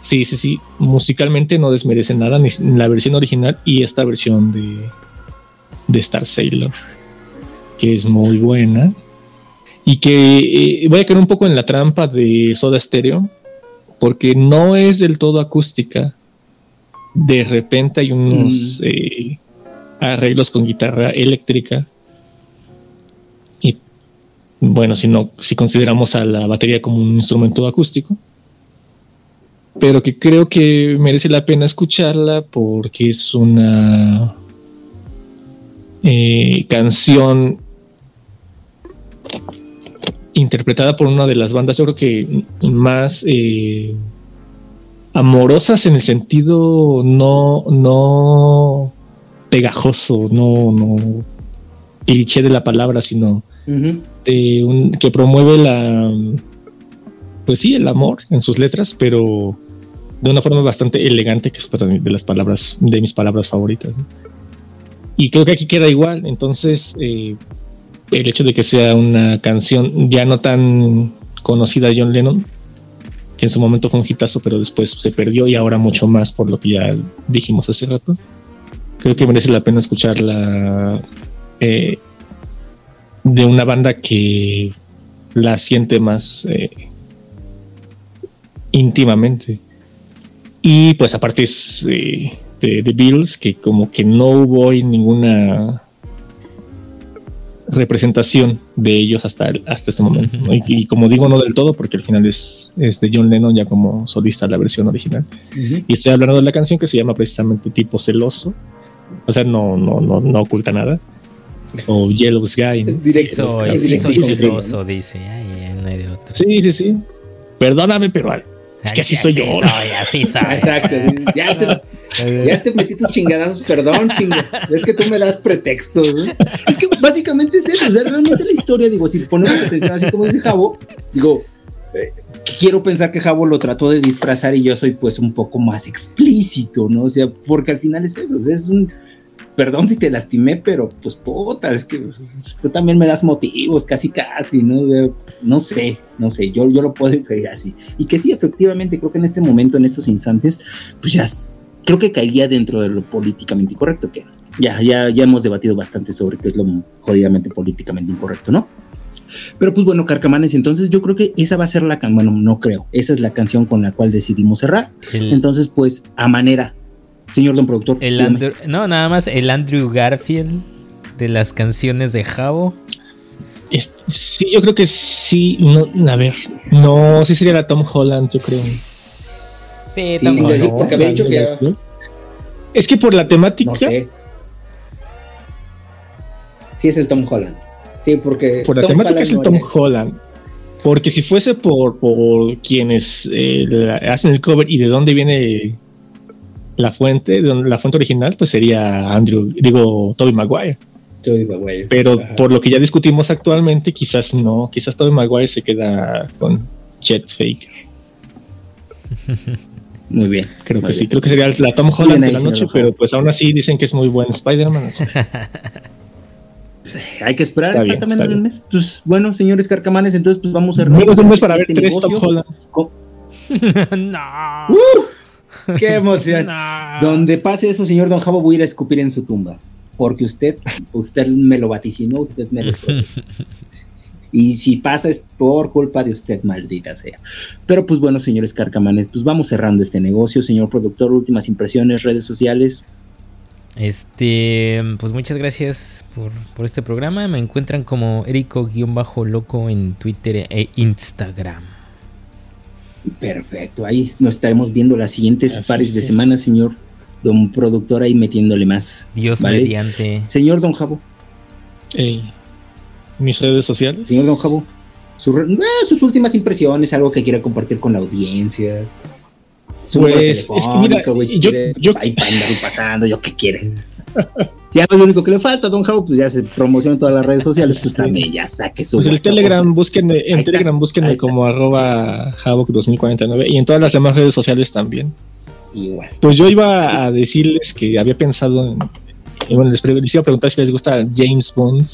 Sí, sí, sí, musicalmente no desmerece nada, ni la versión original y esta versión de, de Star Sailor, que es muy buena. Y que eh, voy a caer un poco en la trampa de Soda Stereo, porque no es del todo acústica. De repente hay unos eh, arreglos con guitarra eléctrica. Y bueno, si no, si consideramos a la batería como un instrumento acústico, pero que creo que merece la pena escucharla porque es una eh, canción interpretada por una de las bandas, yo creo que más eh, amorosas en el sentido no, no pegajoso, no, no cliché de la palabra, sino Ujú. de un, que promueve la pues sí el amor en sus letras pero de una forma bastante elegante que es de las palabras de mis palabras favoritas ¿no? y creo que aquí queda igual entonces eh, el hecho de que sea una canción ya no tan conocida de John Lennon que en su momento fue un hitazo pero después se perdió y ahora mucho más por lo que ya dijimos hace rato creo que merece la pena escucharla eh, de una banda que la siente más eh, íntimamente. Y pues aparte es eh, de The Beatles, que como que no hubo ninguna representación de ellos hasta, el- hasta este momento. ¿no? Y, y como digo, no del todo, porque al final es, es de John Lennon ya como solista la versión original. Y estoy hablando de la canción que se llama precisamente Tipo Celoso. O sea, no, no, no, no oculta nada. O Yellow Sky. ¿no? Sí soy, sí soy celoso, dice. Ay, no hay de otro. Sí, sí, sí. Perdóname, pero es que así soy yo. Así soy, así soy. Exacto. Ya te, *laughs* ya te metí tus chingadazos, perdón, chingo. Es que tú me das pretextos. ¿no? Es que básicamente es eso. O sea, realmente la historia, digo, si ponemos atención, así como dice Javo, digo, eh, quiero pensar que Javo lo trató de disfrazar y yo soy pues un poco más explícito, ¿no? O sea, porque al final es eso. o sea, es un. Perdón si te lastimé, pero pues puta, es que pues, tú también me das motivos, casi casi, ¿no? No sé, no sé, yo, yo lo puedo creer así. Y que sí, efectivamente, creo que en este momento, en estos instantes, pues ya creo que caería dentro de lo políticamente incorrecto, que ya, ya, ya hemos debatido bastante sobre qué es lo jodidamente políticamente incorrecto, ¿no? Pero pues bueno, Carcamanes, entonces yo creo que esa va a ser la canción, bueno, no creo, esa es la canción con la cual decidimos cerrar. El- Entonces, pues, a manera, señor don productor. El dígame. Andrew- no, nada más el Andrew Garfield de las canciones de Javo. Sí, yo creo que sí. No, a ver, no, sí sería la Tom Holland, yo creo. Sí, Sí, tampoco. sí, porque había dicho que Es que por la temática, No sé. Sí, es el Tom Holland. Sí, porque. por la Tom temática Holland es el Tom Holland. Porque si fuese por, por quienes eh, la- hacen el cover y de dónde viene la fuente, la fuente original, pues sería Andrew, digo, Toby Maguire. Tobey Maguire. Pero Ajá. por lo que ya discutimos actualmente, quizás no, quizás Tobey Maguire se queda con Jet Faker. *laughs* Muy bien. Creo muy que sí, bien. creo que sería la Tom Bien Holland de la noche, pero pues aún así dicen que es muy buen Spider-Man. *laughs* Hay que esperar, Está bien, falta menos está de un bien. mes. Pues bueno, señores Carcamanes, entonces pues vamos a Menos de un mes para ver este tres negocio. Tom Holland. *laughs* No. ¡Uh! *laughs* ¡Qué emoción! *laughs* No. Donde pase eso, señor Don Javo, voy a ir a escupir en su tumba. Porque usted, usted me lo vaticinó, usted me lo. *laughs* Y si pasa es por culpa de usted, maldita sea. Pero pues bueno, señores carcamanes, pues vamos cerrando este negocio. Señor productor, últimas impresiones, redes sociales. Este, pues muchas gracias por, por este programa. Me encuentran como Erico-Loco en Twitter e Instagram. Perfecto, ahí nos estaremos viendo las siguientes Así pares de es. semana, señor don productor, ahí metiéndole más. Dios ¿vale? mediante. Señor don Javo, Ey, mis redes sociales. señor don su re- eh, sus últimas impresiones, algo que quiera compartir con la audiencia. Pues, es que mira, güey, si yo- quiere, yo- ahí para andar pasando, yo qué quieres. *laughs* Ya es lo único que le falta, Don Javo, pues ya se promociona en todas las redes sociales, pues también ya saque su Pues el. Telegram, búsquenme, en Ahí está, Telegram búsquenme como arroba Havok2049 y en todas las demás redes sociales también. Igual. Pues yo iba a decirles que había pensado en. y bueno, les iba a preguntar si les gusta James Bond,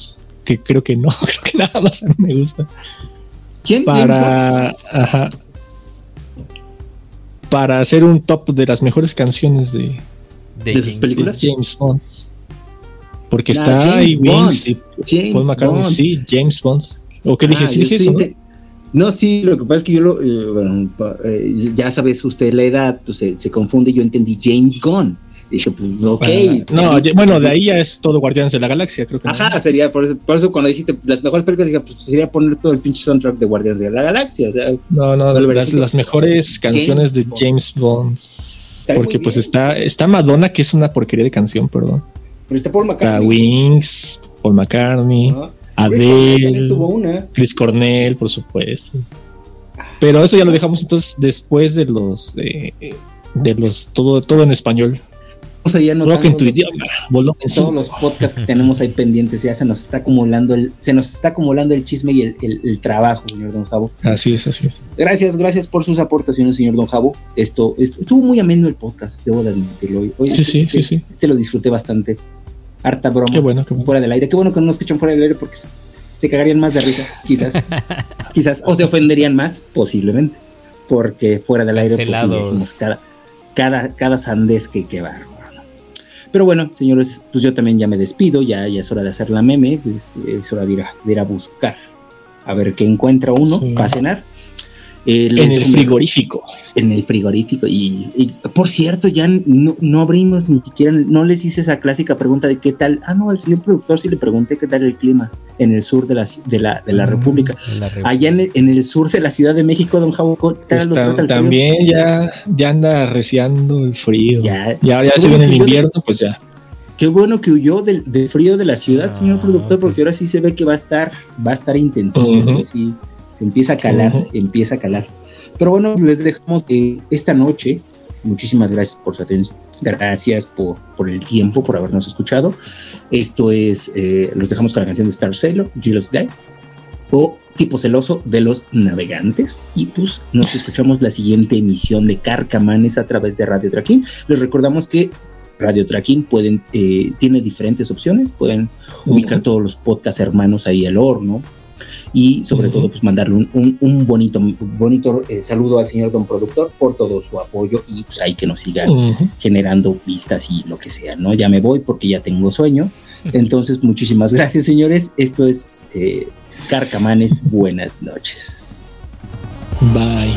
que creo que no, *laughs* creo que nada más a mí me gusta. ¿Quién? Para. Ajá. Para hacer un top de las mejores canciones de, De ¿De sus películas? de James Bond. Porque Ah, está James ahí Bond. Vince y James Paul McCartney, Bond. sí, James Bond. ¿O qué dije? Ah, sí yo dije eso, ¿no? No, sí, lo que pasa es que yo lo, eh, bueno, eh, ya sabes usted la edad, pues se, se confunde, yo entendí James Gunn. Dije, pues, ok. No, ya- bueno, de ahí ya es todo Guardianes de la Galaxia, creo que. no. Ajá, sería, por eso, por eso cuando dijiste las mejores películas, dije, pues sería poner todo el pinche soundtrack de Guardianes de la Galaxia, o sea, No, no, las, mejores canciones de. James Bond. Porque pues está, está Madonna, que es una porquería de canción, perdón. pero está Paul Está McCartney. Wings, Paul McCartney, también tuvo Adele, una. Chris Cornell, por supuesto. Pero eso ya lo dejamos entonces después de los eh, de los todo todo en español. Vamos ahí anotando Rock en tu los- idioma, volumen todos los podcasts que tenemos ahí pendientes, ya se nos está acumulando el, se nos está acumulando el chisme y el, el- el trabajo, señor Don Javo. Así es, así es. Gracias, gracias por sus aportaciones, señor Don Javo. Esto, esto- estuvo muy ameno el podcast, debo de admitirlo. Hoy- hoy Sí, sí, este, sí, sí. este lo disfruté bastante. Harta broma. Qué bueno, qué bueno. Fuera del aire. Qué bueno que no nos escuchan fuera del aire porque se cagarían más de risa, quizás. *laughs* quizás. O se ofenderían más, posiblemente. Porque fuera del aire, pues sí, Cancelados. decimos cada, cada, cada sandez que, que. Pero bueno, señores, pues yo también ya me despido, ya, ya es hora de hacer la meme, este, es hora de ir, a, de ir a buscar a ver qué encuentra uno Sí. para cenar. Eh, En el frigorífico. en el frigorífico. Y, y, por cierto, ya no, no abrimos ni siquiera, no les hice esa clásica pregunta de qué tal. Ah, no, al señor productor sí le pregunté qué tal el clima en el sur de la, de la, de la Mm, República. la República. Allá en el, en el sur de la Ciudad de México, don Javo, ¿qué tal Pues tam- frío? también ya, ya anda arreciando el frío. Ya, Ya, ya se viene el invierno, pues ya. Qué bueno que huyó del, del frío de la ciudad, Ah, señor productor, porque pues. ahora sí se ve que va a estar, va a estar intensivo, sí, se empieza a calar, Ujú. empieza a calar. Pero bueno, les dejamos que esta noche, muchísimas gracias por su atención, gracias por, por el tiempo, por habernos escuchado. Esto es, eh, los dejamos con la canción de Star Sailor, Jealous Guy, o Tipo Celoso de los Navegantes. Y pues nos escuchamos la siguiente emisión de Carcamanes a través de Radio Traquín. Les recordamos que Radio Tracking pueden, eh, tiene diferentes opciones, pueden ubicar todos los podcasts hermanos ahí al horno y sobre todo pues mandarle un, un- un bonito, bonito eh, saludo al señor don productor por todo su apoyo y pues ahí que nos siga generando vistas y lo que sea, ¿no? Ya me voy porque ya tengo sueño. Entonces, muchísimas gracias, señores. Esto es eh, Carcamanes. Buenas noches. Bye.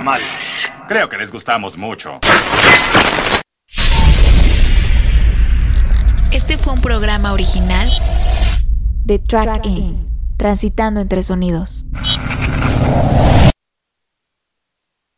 mal. Creo que les gustamos mucho. Este fue un programa original de Track In, transitando entre sonidos.